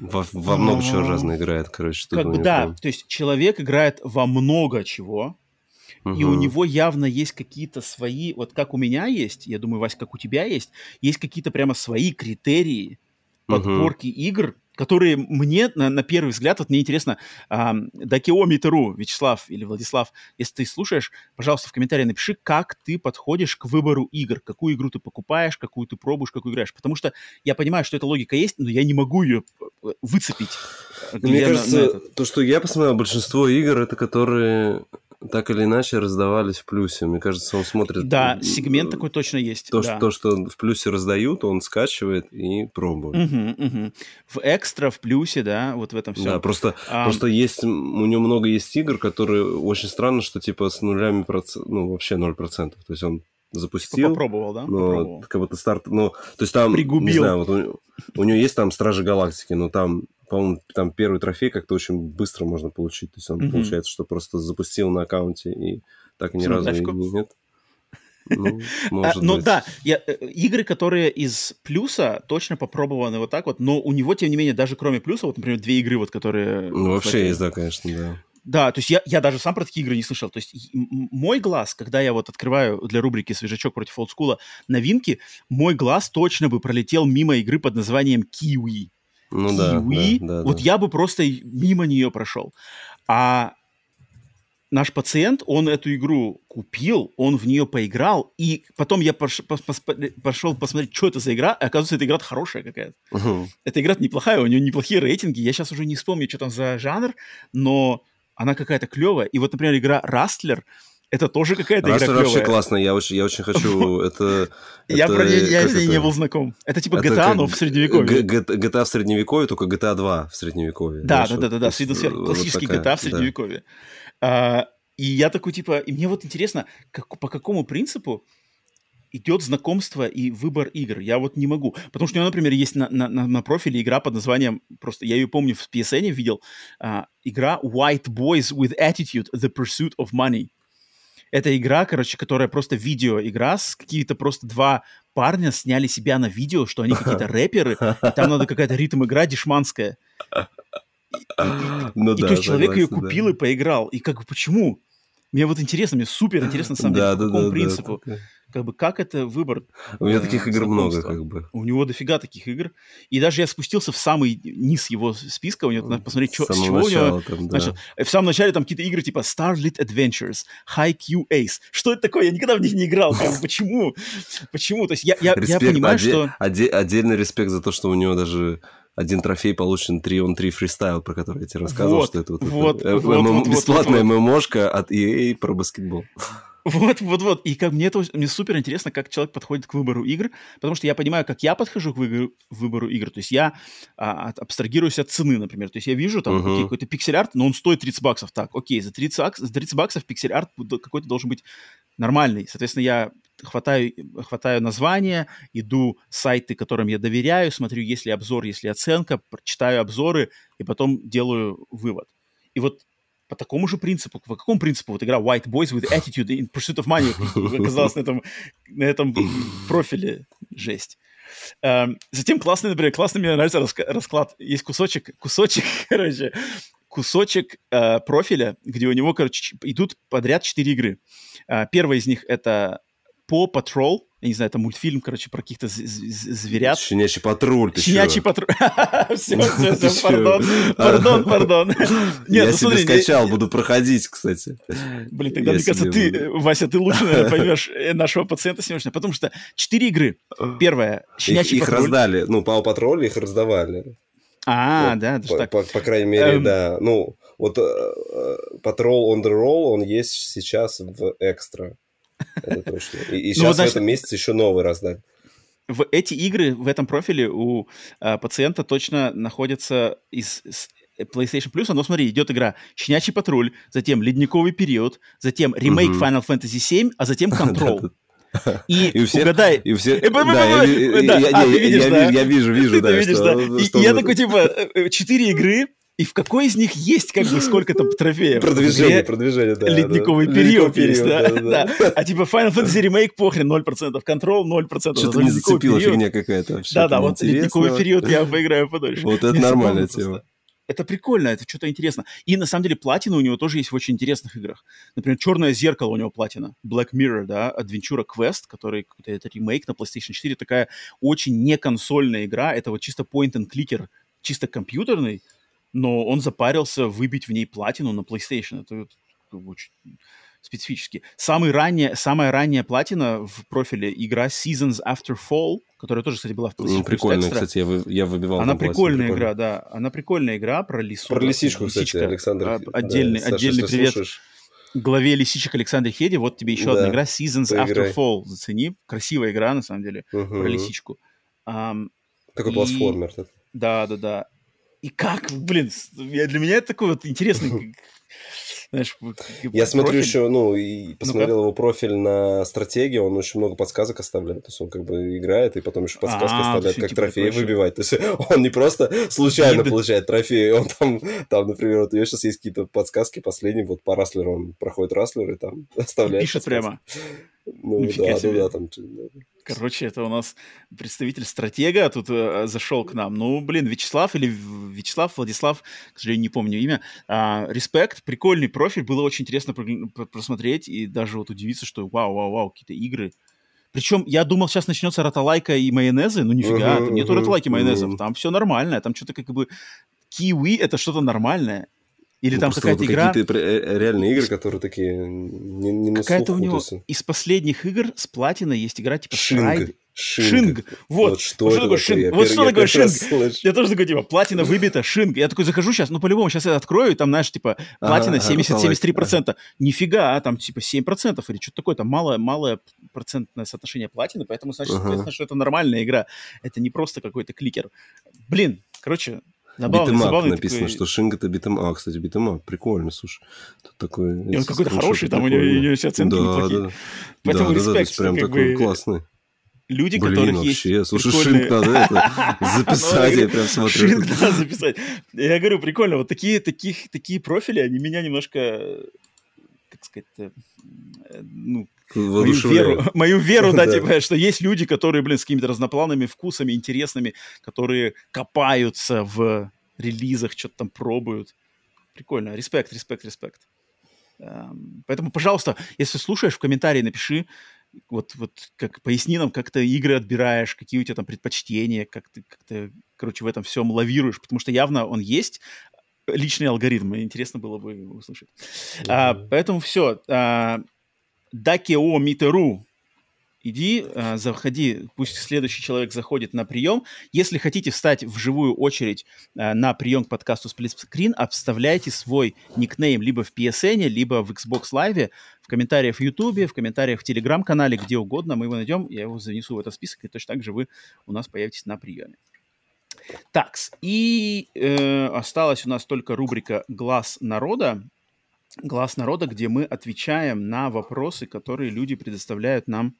Во, во много чего А, разно играет, короче. как бы да, прям- то есть человек играет во много чего, и у него явно есть какие-то свои, вот как у меня есть, я думаю, Вась, как у тебя есть, есть какие-то прямо свои критерии подборки игр, которые мне на, на первый взгляд, вот мне интересно, ам, Дакиоми Теру, Вячеслав или Владислав, если ты слушаешь, пожалуйста, в комментарии напиши, как ты подходишь к выбору игр, какую игру ты покупаешь, какую ты пробуешь, какую играешь, потому что я понимаю, что эта логика есть, но я не могу ее э, выцепить. э, Мне глядя на- на кажется, этот. то, что я посмотрел, большинство игр, это которые так или иначе раздавались в плюсе. Мне кажется, он смотрит... Да, м, сегмент такой точно есть. То, да. что, то, что в плюсе раздают, он скачивает и пробует. Мгм, мгм. В экстра, в плюсе, да, вот в этом все. Да, просто, просто есть, у него много есть игр, которые очень странно, что типа с нулями процентов, ну, вообще 0%. То есть он запустил, попробовал, да? но Попробовал. как будто старт, ну, то есть там, Пригубил. не знаю, вот у, у него есть там Стражи Галактики, но там, по-моему, там первый трофей как-то очень быстро можно получить. То есть он, Мгм. получается, что просто запустил на аккаунте и так ни разу и нет. Ну, А, ну быть. да, я, э, игры, которые из плюса точно попробованы вот так вот, но у него, тем не менее, даже кроме плюса, вот, например, две игры, вот, которые... Ну, вообще кстати, есть, да, конечно, да. Да, то есть я, я даже сам про такие игры не слышал. То есть мой глаз, когда я вот открываю для рубрики «Свежачок против олдскула» новинки, мой глаз точно бы пролетел мимо игры под названием «Киви». Ну Киви, да, да, вот да. я бы просто мимо нее прошел. А наш пациент, он эту игру купил, он в нее поиграл, и потом я пош- пос- пос- пошел посмотреть, что это за игра, и оказывается, эта игра хорошая какая-то. Мгм. Эта игра неплохая, у нее неплохие рейтинги, я сейчас уже не вспомню, что там за жанр, но она какая-то клевая. И вот, например, игра Растлер, это тоже какая-то игра Растер вообще клевая. классно, я очень, я очень хочу это... Я, про я с ней не был знаком. Это типа GTA, но в средневековье. GTA в средневековье, только GTA 2 в средневековье. Да, да, да, да, классический GTA в средневековье. А, и я такой, типа, и мне вот интересно, как, по какому принципу идет знакомство и выбор игр. Я вот не могу. Потому что у него, например, есть на, на, на, на профиле игра под названием, просто я ее помню в PSN видел, а, игра White Boys with Attitude, The Pursuit of Money. Это игра, короче, которая просто видеоигра с какие-то просто два парня сняли себя на видео, что они какие-то рэперы, и там надо какая-то ритм-игра дешманская. Ну и да, то есть человек ее согласен, да. купил и поиграл. И как бы почему? Мне вот интересно, мне супер интересно, на самом деле, Да, по какому принципу. Как бы как это выбор? У меня э, таких игр много, как бы. У него дофига таких игр. И даже я спустился в самый низ его списка, у него надо посмотреть, чё- С чего у него начала там, да. начал. Э, В самом начале там какие-то игры типа Starlit Adventures, High Q Ace. Что это такое? Я никогда в них не играл. Почему? Почему? То есть я, я, я понимаю, оде- что... оде- отдельный респект за то, что у него даже один трофей получен 3 on 3 фристайл, про который я тебе рассказывал, Вот, что это вот, вот, это, вот, ММ вот, вот, бесплатная вот, ММОшка от EA про баскетбол. Вот, вот, вот. И как мне это мне супер интересно, как человек подходит к выбору игр, потому что я понимаю, как я подхожу к выбору, выбору игр. То есть я а, абстрагируюсь от цены, например. То есть я вижу там uh-huh. какой-то пиксель-арт, но он стоит 30 баксов. Так, окей, за 30, за 30 баксов пиксель-арт какой-то должен быть нормальный. Соответственно, я хватаю, хватаю название, иду сайты, которым я доверяю, смотрю, есть ли обзор, есть ли оценка, читаю обзоры и потом делаю вывод. И вот по такому же принципу. По какому принципу вот игра White Boys with Attitude in Pursuit of Money оказалась на этом, на этом профиле? Жесть. Эм, затем классный, например, классный мне нравится расклад. Есть кусочек, кусочек, короче, кусочек э, профиля, где у него, короче, идут подряд четыре игры. Э, первая из них это Paw Patrol, я не знаю, это мультфильм, короче, про каких-то зверят. Щенячий патруль, ты Щенячий патруль. Все, все, все, пардон, пардон, пардон. Я себе скачал, буду проходить, кстати. Блин, тогда, мне кажется, ты, Вася, ты лучше, наверное, поймешь э, нашего пациента сегодня, потому что четыре игры. Первая, Щенячий патруль. Их раздали, ну, Пау Патруль их раздавали. А, да, по, по, по крайней мере, эм... да. Ну, вот Patrol on the Roll, он есть сейчас в экстра. Это точно. И, и сейчас ну, вот, значит, в этом месяце еще новый раздали. В эти игры в этом профиле у а, пациента точно находятся из, из PlayStation Plus, но смотри, идет игра «Щенячий патруль», затем «Ледниковый период», затем ремейк mm-hmm. Final Fantasy VII, а затем «Control». И, и все, угадай. И все, э, да, я, я, я, я вижу, вижу, да, и, я такой, типа, э, четыре игры, и в какой из них есть как бы сколько там трофеев? Продвижение, продвижение, да. Ледниковый да. период есть, да, да, да. А типа Final Fantasy Remake похрен, 0%, Control 0%. Что-то не зацепила фигня какая-то. Да-да, вот ледниковый период я поиграю подольше. Вот это нормальная тема. Это прикольно, это что-то интересно. И на самом деле платина у него тоже есть в очень интересных играх. Например, Черное зеркало у него платина. Black Mirror, да, Adventure Quest, который это ремейк на PlayStation 4, такая очень не консольная игра. Это вот чисто point and clicker, чисто компьютерный, но он запарился выбить в ней платину на PlayStation. Это очень специфически. Самый ранее, самая ранняя платина в профиле игра Seasons After Fall, которая тоже, кстати, была в PlayStation ну, Прикольная, кстати, я, вы, я выбивал. Она прикольная игра, да. Она прикольная игра про лису. Про лисичку, кстати, Александр. А, отдельный, да, отдельный Саша, привет слушаешь? главе лисичек Александре Хеде. Вот тебе еще да, одна игра Seasons поиграй. After Fall. Зацени. Красивая игра, на самом деле, угу. про лисичку. Um, Такой и... платформер. Да, да, да. И как, блин, для меня это такой вот интересный знаешь, Я смотрю еще, ну, и посмотрел ну его профиль на стратегию, он очень много подсказок оставляет. То есть он как бы играет, и потом еще подсказки а, оставляет, как типа трофей выбивать. То есть он не просто случайно получает трофей, он там, там, например, вот у него сейчас есть какие-то подсказки последние, вот по Раслеру он проходит Раслер и там оставляет. Пишет прямо. Ну, да, да, да, там... Короче, это у нас представитель стратега тут э, зашел к нам. Ну, блин, Вячеслав или Вячеслав, Владислав, к сожалению, не помню имя. А, респект, прикольный профиль, было очень интересно просмотреть и даже вот удивиться, что вау, вау, вау, какие-то игры. Причем я думал, сейчас начнется роталайка и майонезы, ну нифига, uh-huh, там нету uh-huh, роталайки и майонезов, uh-huh. там все нормально, там что-то как бы киви это что-то нормальное. Или ну, там какая-то игра... Какие-то э, реальные игры, которые такие не, не на Какая-то у него из последних игр с платиной есть игра типа Shing. Shing. Shing. Вот. вот что, что такое Shing? Я вот что такое Shing? Я тоже такой, типа, платина выбита, Shing. Я такой захожу сейчас, ну, по-любому, сейчас я открою, и там, знаешь, типа, платина ага, 70-73%. Ага. Нифига, а там, типа, 7% или что-то такое, там малое, малое процентное соотношение платины, поэтому, значит, ага. что это нормальная игра. Это не просто какой-то кликер. Блин, короче, Забавный, beat 'em up написано, такой... что Shing это beat 'em up. А, кстати, beat 'em up, прикольно, слушай. Тут такой... И он какой-то хороший, там у него, у него все оценки да, неплохие. Да. Поэтому да, респект, да, да, прям такой бы... классный. Люди, Блин, которых вообще, есть слушай, прикольные... Shing надо это записать, я прям смотрю. Shing надо записать. Я говорю, прикольно, вот такие, таких, такие профили, они меня немножко, как сказать э, ну, мою веру, мою веру, да, типа, что есть люди, которые, блин, с какими-то разноплановыми вкусами, интересными, которые копаются в релизах, что-то там пробуют. Прикольно. Респект, респект, респект. Эм, поэтому, пожалуйста, если слушаешь, в комментарии напиши, вот, вот как поясни нам, как ты игры отбираешь, какие у тебя там предпочтения, как ты, как ты, короче, в этом всем лавируешь, потому что явно он есть, личный алгоритм, и интересно было бы услышать. Mm-hmm. А, поэтому все. А, Дакео Митеру иди, э, заходи, пусть следующий человек заходит на прием. Если хотите встать в живую очередь э, на прием к подкасту Split Screen, обставляйте свой никнейм либо в PSN, либо в Xbox Live, в комментариях в YouTube, в комментариях в Telegram-канале, где угодно, мы его найдем, я его занесу в этот список, и точно так же вы у нас появитесь на приеме. Так, и э, осталась у нас только рубрика «Глаз народа», «Глаз народа», где мы отвечаем на вопросы, которые люди предоставляют нам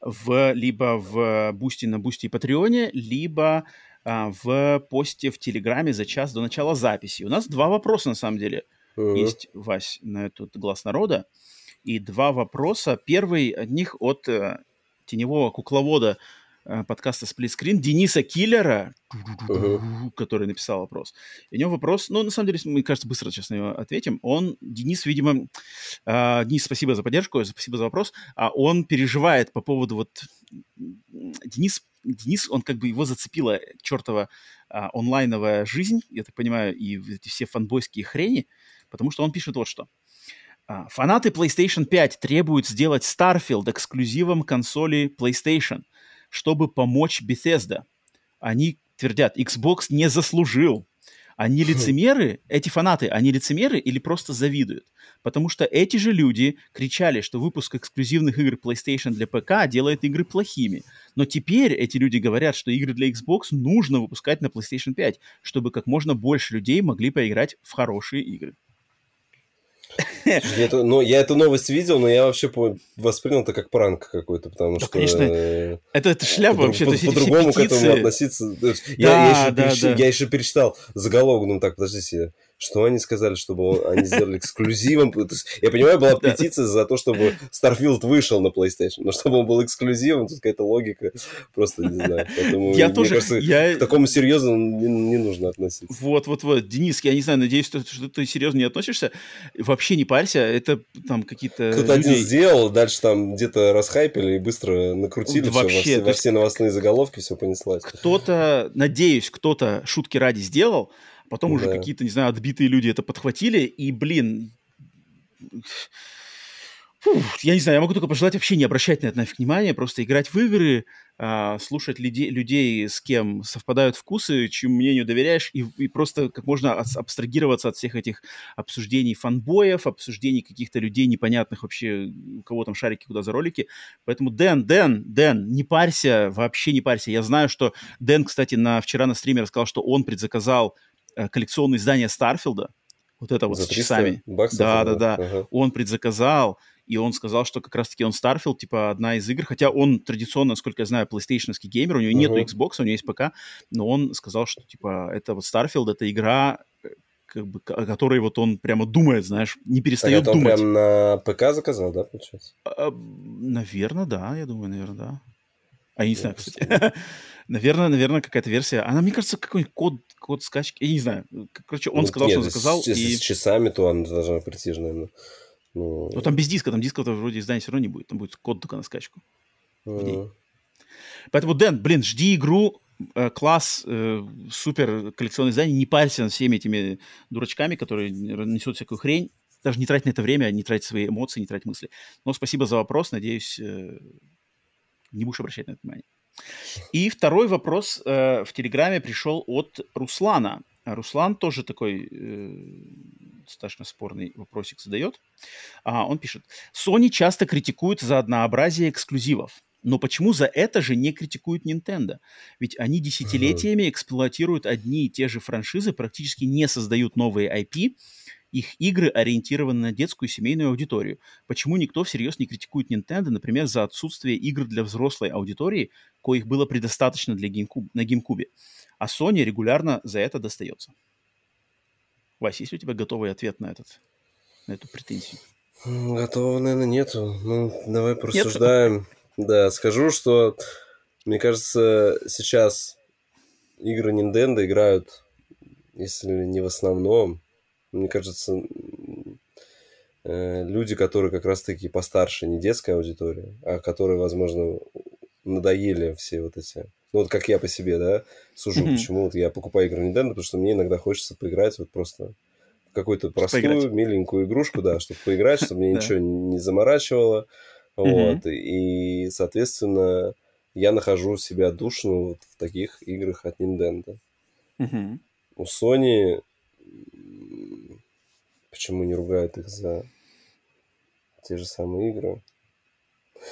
в, либо в Бусти на Бусти и Патреоне, либо а, в посте в Телеграме за час до начала записи. У нас два вопроса, на самом деле, uh-huh. есть, Вась, на этот «Глаз народа». И два вопроса. Первый от них от э, теневого кукловода подкаста «Сплит Скрин» Дениса Киллера, uh-huh. который написал вопрос. И у него вопрос, ну, на самом деле, мне кажется, быстро сейчас на него ответим. Он, Денис, видимо, э, Денис, спасибо за поддержку, спасибо за вопрос. А он переживает по поводу вот... Денис, Денис, он как бы его зацепила чертова а, онлайновая жизнь, я так понимаю, и эти все фанбойские хрени, потому что он пишет вот что. А, Фанаты PlayStation 5 требуют сделать Starfield эксклюзивом консоли PlayStation – чтобы помочь Bethesda. Они твердят, Xbox не заслужил. Они хм. лицемеры, эти фанаты, они лицемеры или просто завидуют? Потому что эти же люди кричали, что выпуск эксклюзивных игр PlayStation для ПК делает игры плохими. Но теперь эти люди говорят, что игры для Xbox нужно выпускать на PlayStation 5, чтобы как можно больше людей могли поиграть в хорошие игры. Это, ну, я эту новость видел, но я вообще воспринял это как пранк какой-то, потому что... конечно, это, шляпа вообще. По, по-другому к этому относиться. Я еще перечитал заголовок, ну так, подождите, что они сказали, чтобы они сделали эксклюзивом. Я понимаю, была петиция за то, чтобы Starfield вышел на PlayStation, но чтобы он был эксклюзивом, тут какая-то логика, просто не знаю. Поэтому, я тоже, кажется, я... к такому серьезному не, не нужно относиться. Вот, вот, вот. Денис, я не знаю, надеюсь, что, что ты серьезно не относишься. Вообще не парься, это там какие-то Кто-то один сделал, дальше там где-то расхайпили и быстро накрутили да, все, вообще, во, все, во все новостные заголовки, все понеслось. Кто-то, надеюсь, кто-то шутки ради сделал, Потом да. уже какие-то, не знаю, отбитые люди это подхватили, и, блин, Фух, я не знаю, я могу только пожелать вообще не обращать на это нафиг внимания, просто играть в игры, а, слушать людей, людей, с кем совпадают вкусы, чьему мнению доверяешь, и, и просто как можно абстрагироваться от всех этих обсуждений фанбоев, обсуждений каких-то людей непонятных вообще, у кого там шарики куда за ролики. Поэтому, Дэн, Дэн, Дэн, не парься, вообще не парься. Я знаю, что Дэн, кстати, на, вчера на стриме рассказал, что он предзаказал коллекционное издание Starfield а, вот это вот За с часами. Баксов, да, да, да. Ага. Он предзаказал, и он сказал, что как раз-таки он Starfield, типа, одна из игр, хотя он традиционно, насколько я знаю, PlayStation геймер, у него uh-huh. нету Xbox, у него есть ПК, но он сказал, что, типа, это вот Starfield, это игра, э, как бы, о которой вот он прямо думает, знаешь, не перестает так, думать. он прям на ПК заказал, да, получается? А, наверное, да, я думаю, наверное, да. А я не знаю, кстати. наверное, наверное, какая-то версия. Она, мне кажется, какой-нибудь код, код скачки. Я не знаю. Короче, он ну, сказал, нет, что заказал. С, и... с часами, то она должна прийти же, наверное. Ну... ну, там без диска, там диска вроде издания все равно не будет. Там будет код только на скачку. Uh-huh. Поэтому, Дэн, блин, жди игру, э, класс, э, супер коллекционное издание, не парься над всеми этими дурачками, которые несут всякую хрень. Даже не трать на это время, не трать свои эмоции, не трать мысли. Но спасибо за вопрос, надеюсь, э, не будешь обращать на это внимание. И второй вопрос э, в Телеграме пришел от Руслана. Руслан тоже такой э, достаточно спорный вопросик задает. А, он пишет. Sony часто критикует за однообразие эксклюзивов. Но почему за это же не критикуют Nintendo? Ведь они десятилетиями эксплуатируют одни и те же франшизы, практически не создают новые IP, их игры ориентированы на детскую семейную аудиторию. Почему никто всерьез не критикует Nintendo, например, за отсутствие игр для взрослой аудитории, коих было предостаточно для GameCube, на GameCube? А Sony регулярно за это достается. Вася, есть у тебя готовый ответ на, этот, на эту претензию? Готового, наверное, нету. Ну, давай порассуждаем. Нет? Да, скажу, что мне кажется, сейчас игры Nintendo играют, если не в основном, мне кажется, э, люди, которые как раз-таки постарше, не детская аудитория, а которые, возможно, надоели все вот эти... Ну, вот как я по себе, да, сужу, mm-hmm. почему вот я покупаю игры Nintendo, потому что мне иногда хочется поиграть вот просто в какую-то простую, поиграть. миленькую игрушку, да, чтобы поиграть, чтобы мне ничего не заморачивало, Вот, и, соответственно, я нахожу себя душно вот в таких играх от Nintendo. У Sony почему не ругают их за те же самые игры?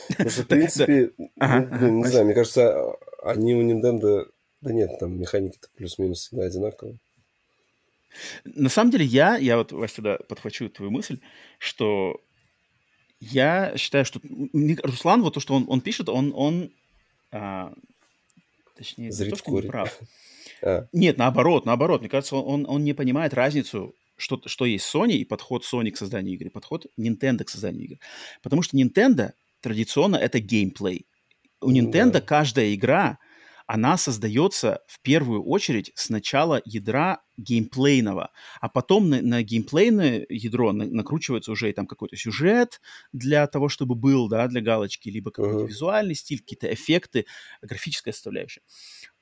Потому что, в принципе, ну, не знаю, мне кажется, они у Nintendo... Да нет, там механики плюс-минус всегда одинаковые. На самом деле я, я вот, Вася, сюда подхвачу твою мысль, что я считаю, что Руслан, вот то, что он, он пишет, он, он а, точнее, Зрит то, что не прав. А. Нет, наоборот, наоборот. Мне кажется, он, он не понимает разницу, что, что есть Sony и подход Sony к созданию игры, подход Nintendo к созданию игр. Потому что Nintendo традиционно это геймплей. У Nintendo да. каждая игра, она создается в первую очередь с начала ядра геймплейного, а потом на, на геймплейное ядро на, накручивается уже и там какой-то сюжет для того, чтобы был, да, для галочки, либо какой-то uh-huh. визуальный стиль, какие-то эффекты, графическая составляющая.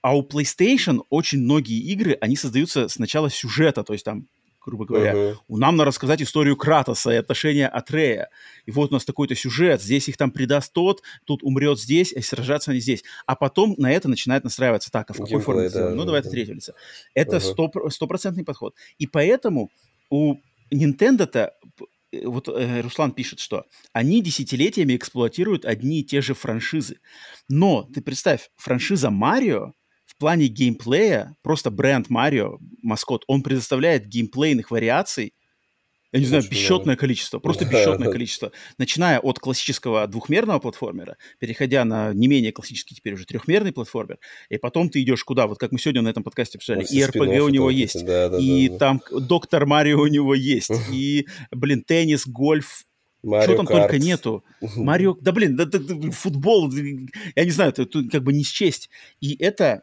А у PlayStation очень многие игры, они создаются с начала сюжета, то есть там грубо говоря. Uh-huh. Нам надо рассказать историю Кратоса и отношения Атрея. И вот у нас такой-то сюжет, здесь их там предаст тот, тут умрет здесь, а сражаться они здесь. А потом на это начинает настраиваться так, а в какой форме да, Ну, давай это третье лицо. Это стопроцентный uh-huh. подход. И поэтому у Nintendo-то э, вот э, Руслан пишет, что они десятилетиями эксплуатируют одни и те же франшизы. Но ты представь, франшиза Марио плане геймплея просто бренд Марио, маскот, он предоставляет геймплейных вариаций, я не знаю, бесчетное много. количество, просто бесчетное количество. Начиная от классического двухмерного платформера, переходя на не менее классический теперь уже трехмерный платформер, и потом ты идешь куда, вот как мы сегодня на этом подкасте обсуждали, и РПГ у него есть, да, да, и да, там Доктор Марио у него есть, и, блин, теннис, гольф, Марио Что там Карт. только нету. Марио, да блин, да, да, футбол, я не знаю, это как бы не счесть. И это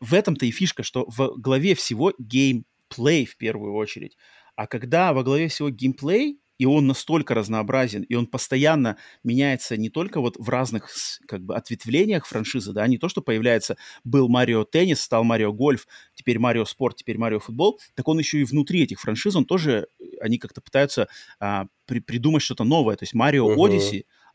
в этом-то и фишка, что в главе всего геймплей в первую очередь. А когда во главе всего геймплей, и он настолько разнообразен, и он постоянно меняется не только вот в разных как бы ответвлениях франшизы, да, не то, что появляется, был Марио Теннис, стал Марио Гольф, теперь Марио Спорт, теперь Марио Футбол, так он еще и внутри этих франшиз, он тоже, они как-то пытаются а, при, придумать что-то новое, то есть Марио uh-huh.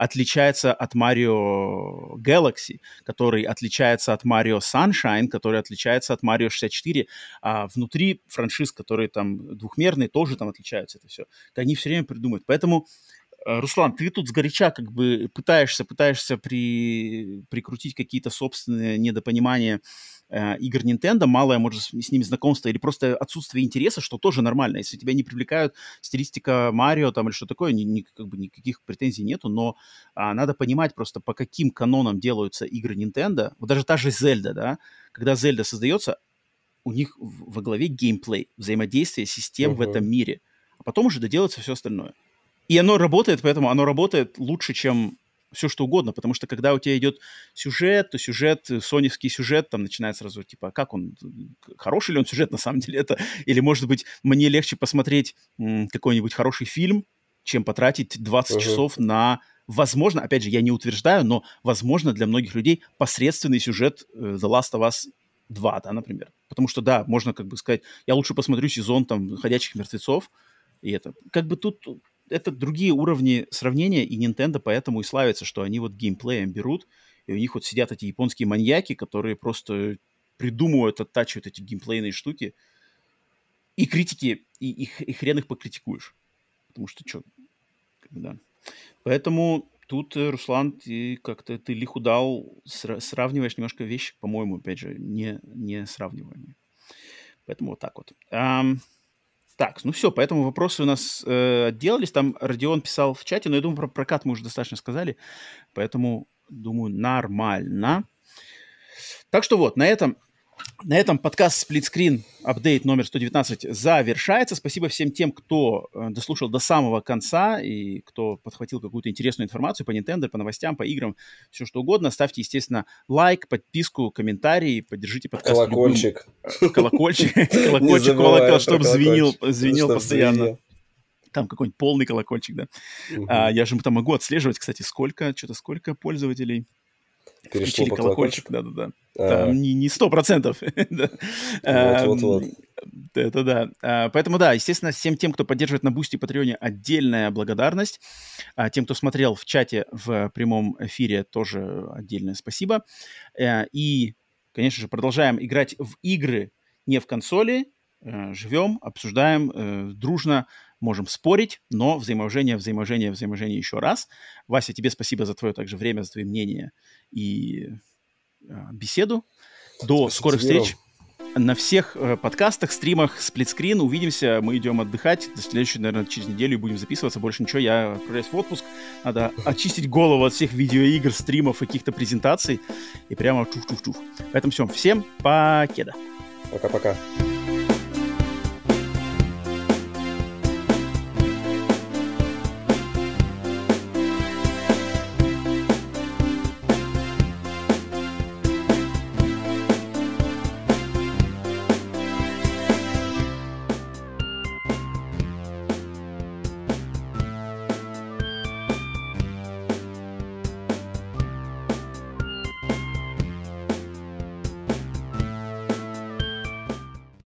Отличается от Mario Galaxy, который отличается от Mario Sunshine, который отличается от Mario 64. А внутри франшиз, которые там двухмерные, тоже там отличаются это все. Они все время придумают. Поэтому э, Руслан, ты тут сгоряча как бы пытаешься, пытаешься при, прикрутить какие-то собственные недопонимания э, игр Nintendo, малое, может, с, ними знакомство или просто отсутствие интереса, что тоже нормально. Если тебя не привлекают стилистика Марио там или что такое, ни, ни, как бы никаких претензий нету, но а, надо понимать просто, по каким канонам делаются игры Nintendo. Вот даже та же Zelda, да, когда Zelda создается, у них во главе геймплей, взаимодействие систем uh-huh. в этом мире, а потом уже доделается все остальное. И оно работает, поэтому оно работает лучше, чем все что угодно, потому что когда у тебя идет сюжет, то сюжет, э, соневский сюжет, там начинает сразу, типа, а как он, хороший ли он сюжет на самом деле это, или, может быть, мне легче посмотреть какой-нибудь хороший фильм, чем потратить 20 uh-huh. часов на, возможно, опять же, я не утверждаю, но, возможно, для многих людей посредственный сюжет э, The Last of Us 2, да, например. Потому что, да, можно как бы сказать, я лучше посмотрю сезон там «Ходячих мертвецов», и это. Как бы тут это другие уровни сравнения, и Nintendo поэтому и славится, что они вот геймплеем берут, и у них вот сидят эти японские маньяки, которые просто придумывают, оттачивают эти геймплейные штуки, и критики, и, их, и хрен их покритикуешь. Потому что что, да. Поэтому тут, э, Руслан, ты как-то ты лиху дал, сравниваешь немножко вещи, по-моему, опять же, не, не сравниваемые. Поэтому вот так вот. Um, так, ну все, поэтому вопросы у нас э, отделались. Там Родион писал в чате, но я думаю, про прокат мы уже достаточно сказали. Поэтому, думаю, нормально. Так что вот, на этом на этом подкаст «Сплитскрин» апдейт номер 119 завершается. Спасибо всем тем, кто э, дослушал до самого конца и кто подхватил какую-то интересную информацию по Nintendo, по новостям, по играм, все что угодно. Ставьте, естественно, лайк, подписку, комментарий, поддержите подкаст. Колокольчик. Любым... Э, колокольчик. Колокольчик, колокол, чтобы звенил, звенел постоянно. Там какой-нибудь полный колокольчик, да. А, я же там могу отслеживать, кстати, сколько, что-то сколько пользователей Перешло колокольчик, да-да-да. Там не сто процентов. Вот-вот-вот. Это да. А, поэтому да, естественно, всем тем, кто поддерживает на Boosty и Patreon е, отдельная благодарность. А тем, кто смотрел в чате в прямом эфире, тоже отдельное спасибо. Э, и, конечно же, продолжаем играть в игры не в консоли, э, живем, обсуждаем э, дружно, можем спорить, но взаимоуважение, взаимоуважение, взаимоуважение еще раз. Вася, тебе спасибо за твое также время, за твои мнения и беседу. До спасибо скорых встреч на всех э, подкастах, стримах, сплитскрин. Увидимся, мы идем отдыхать. До следующей, наверное, через неделю будем записываться. Больше ничего, я отправляюсь в отпуск. Надо очистить голову от всех видеоигр, стримов, каких-то презентаций. И прямо чух-чух-чух. Поэтому все, всем покеда. Пока-пока.